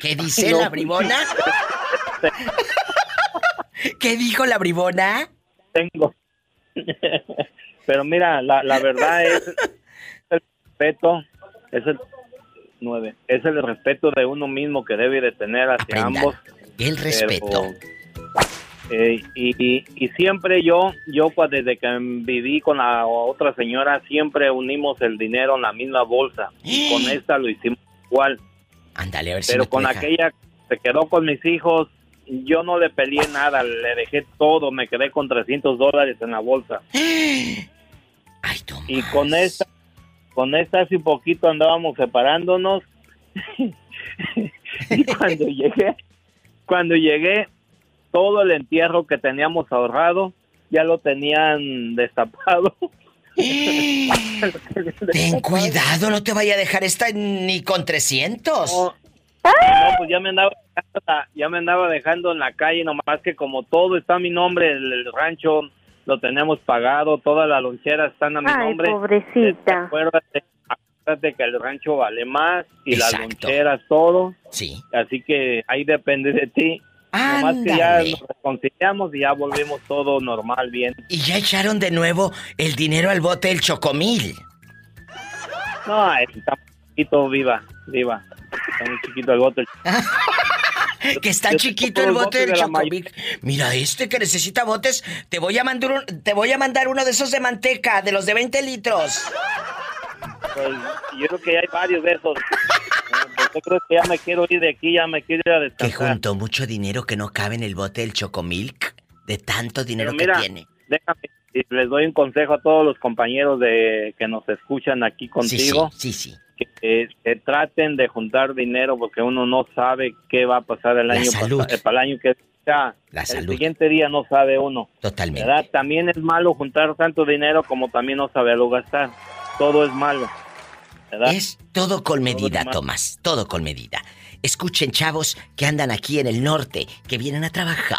[SPEAKER 2] ¿Qué dice [laughs]
[SPEAKER 26] No,
[SPEAKER 2] la bribona? [laughs] [laughs] ¿Qué dijo la bribona?
[SPEAKER 26] Tengo. [laughs] Pero mira, la, la verdad es el respeto, es el nueve, es el respeto de uno mismo que debe de tener hacia ambos.
[SPEAKER 2] El
[SPEAKER 26] Pero,
[SPEAKER 2] respeto.
[SPEAKER 26] eh, y, y- y siempre yo, yo pues, desde que viví con la otra señora, siempre unimos el dinero en la misma bolsa. Y con [gasps] esta lo hicimos igual.
[SPEAKER 2] Ándale, a ver si
[SPEAKER 26] Pero
[SPEAKER 2] no te
[SPEAKER 26] con
[SPEAKER 2] deja.
[SPEAKER 26] aquella que se quedó con mis hijos, yo no le peleé nada, le dejé todo, me quedé con 300 dólares en la bolsa. [gasps] y con esta, con esta hace un poquito andábamos separándonos. [laughs] y cuando llegué, cuando llegué, todo el entierro que teníamos ahorrado ya lo tenían destapado. [gasps]
[SPEAKER 2] Ten cuidado, no te vaya a dejar esta ni con 300.
[SPEAKER 26] No, pues ya me andaba dejando, ya me andaba dejando en la calle, nomás que como todo está a mi nombre, el, el rancho lo tenemos pagado, todas las loncheras están a mi
[SPEAKER 4] Ay,
[SPEAKER 26] nombre.
[SPEAKER 4] pobrecita.
[SPEAKER 26] Acuérdate, acuérdate que el rancho vale más y las
[SPEAKER 2] Exacto.
[SPEAKER 26] loncheras todo.
[SPEAKER 2] Sí.
[SPEAKER 26] Así que ahí depende de ti. Nomás que ya
[SPEAKER 2] Ándale.
[SPEAKER 26] nos reconciliamos y ya volvimos todo normal, bien.
[SPEAKER 2] Y ya echaron de nuevo el dinero al bote del chocomil.
[SPEAKER 26] No, está muy chiquito, viva, viva. Está muy chiquito el bote. [laughs] [laughs]
[SPEAKER 2] Que está chiquito el bote del
[SPEAKER 26] de.
[SPEAKER 2] Mira este que necesita botes. Te voy a mandar un- te voy a mandar uno de esos de manteca, de los de 20 litros.
[SPEAKER 26] Pues, yo creo que ya hay varios de esos. Pues, yo creo que ya me quiero ir de aquí, ya me quiero ir a
[SPEAKER 2] Que
[SPEAKER 26] descansar.
[SPEAKER 2] juntó mucho dinero que no cabe en el bote del chocomilk. De tanto dinero
[SPEAKER 26] mira,
[SPEAKER 2] que tiene.
[SPEAKER 26] déjame, y les doy un consejo a todos los compañeros de que nos escuchan aquí contigo.
[SPEAKER 2] Sí, sí, sí.
[SPEAKER 26] Que, que traten de juntar dinero porque uno no sabe qué va a pasar el
[SPEAKER 2] La
[SPEAKER 26] año
[SPEAKER 2] salud.
[SPEAKER 26] eh, para el año que ya,
[SPEAKER 2] La
[SPEAKER 26] el
[SPEAKER 2] salud.
[SPEAKER 26] siguiente día no sabe uno.
[SPEAKER 2] Totalmente.
[SPEAKER 26] ¿verdad? También es malo juntar tanto dinero como también no saberlo gastar. Todo es malo. ¿verdad?
[SPEAKER 2] Es todo con medida. Tomás. Todo con medida. Escuchen, chavos, que andan aquí en el norte, que vienen a trabajar.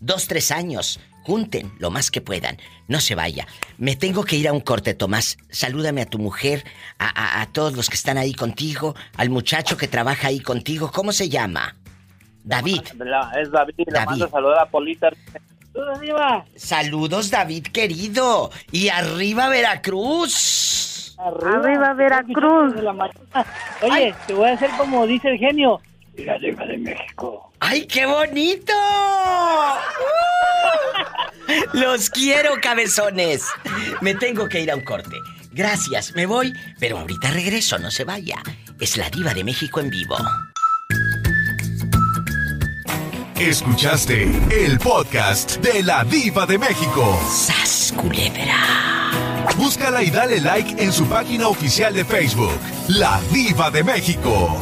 [SPEAKER 2] Dos, tres años. Junten lo más que puedan. No se vaya. Me tengo que ir a un corte, Tomás. Salúdame a tu mujer, a, a- a todos los que están ahí contigo, al muchacho que trabaja ahí contigo. ¿Cómo se llama? David.
[SPEAKER 26] es David, le mando saludar a Polita.
[SPEAKER 2] Saludos, David querido. Y arriba Veracruz.
[SPEAKER 4] Arriba, Veracruz.
[SPEAKER 27] Oye, te voy a hacer como dice el genio. Y arriba de México.
[SPEAKER 2] ¡Ay, qué bonito! Los quiero, cabezones. Me tengo que ir a un corte. Gracias, me voy, pero ahorita regreso, no se vaya. Es la diva de México en vivo.
[SPEAKER 1] Escuchaste el podcast de la diva de México.
[SPEAKER 2] ¡Sas, culebra!
[SPEAKER 1] Búscala y dale like en su página oficial de Facebook, La Diva de México.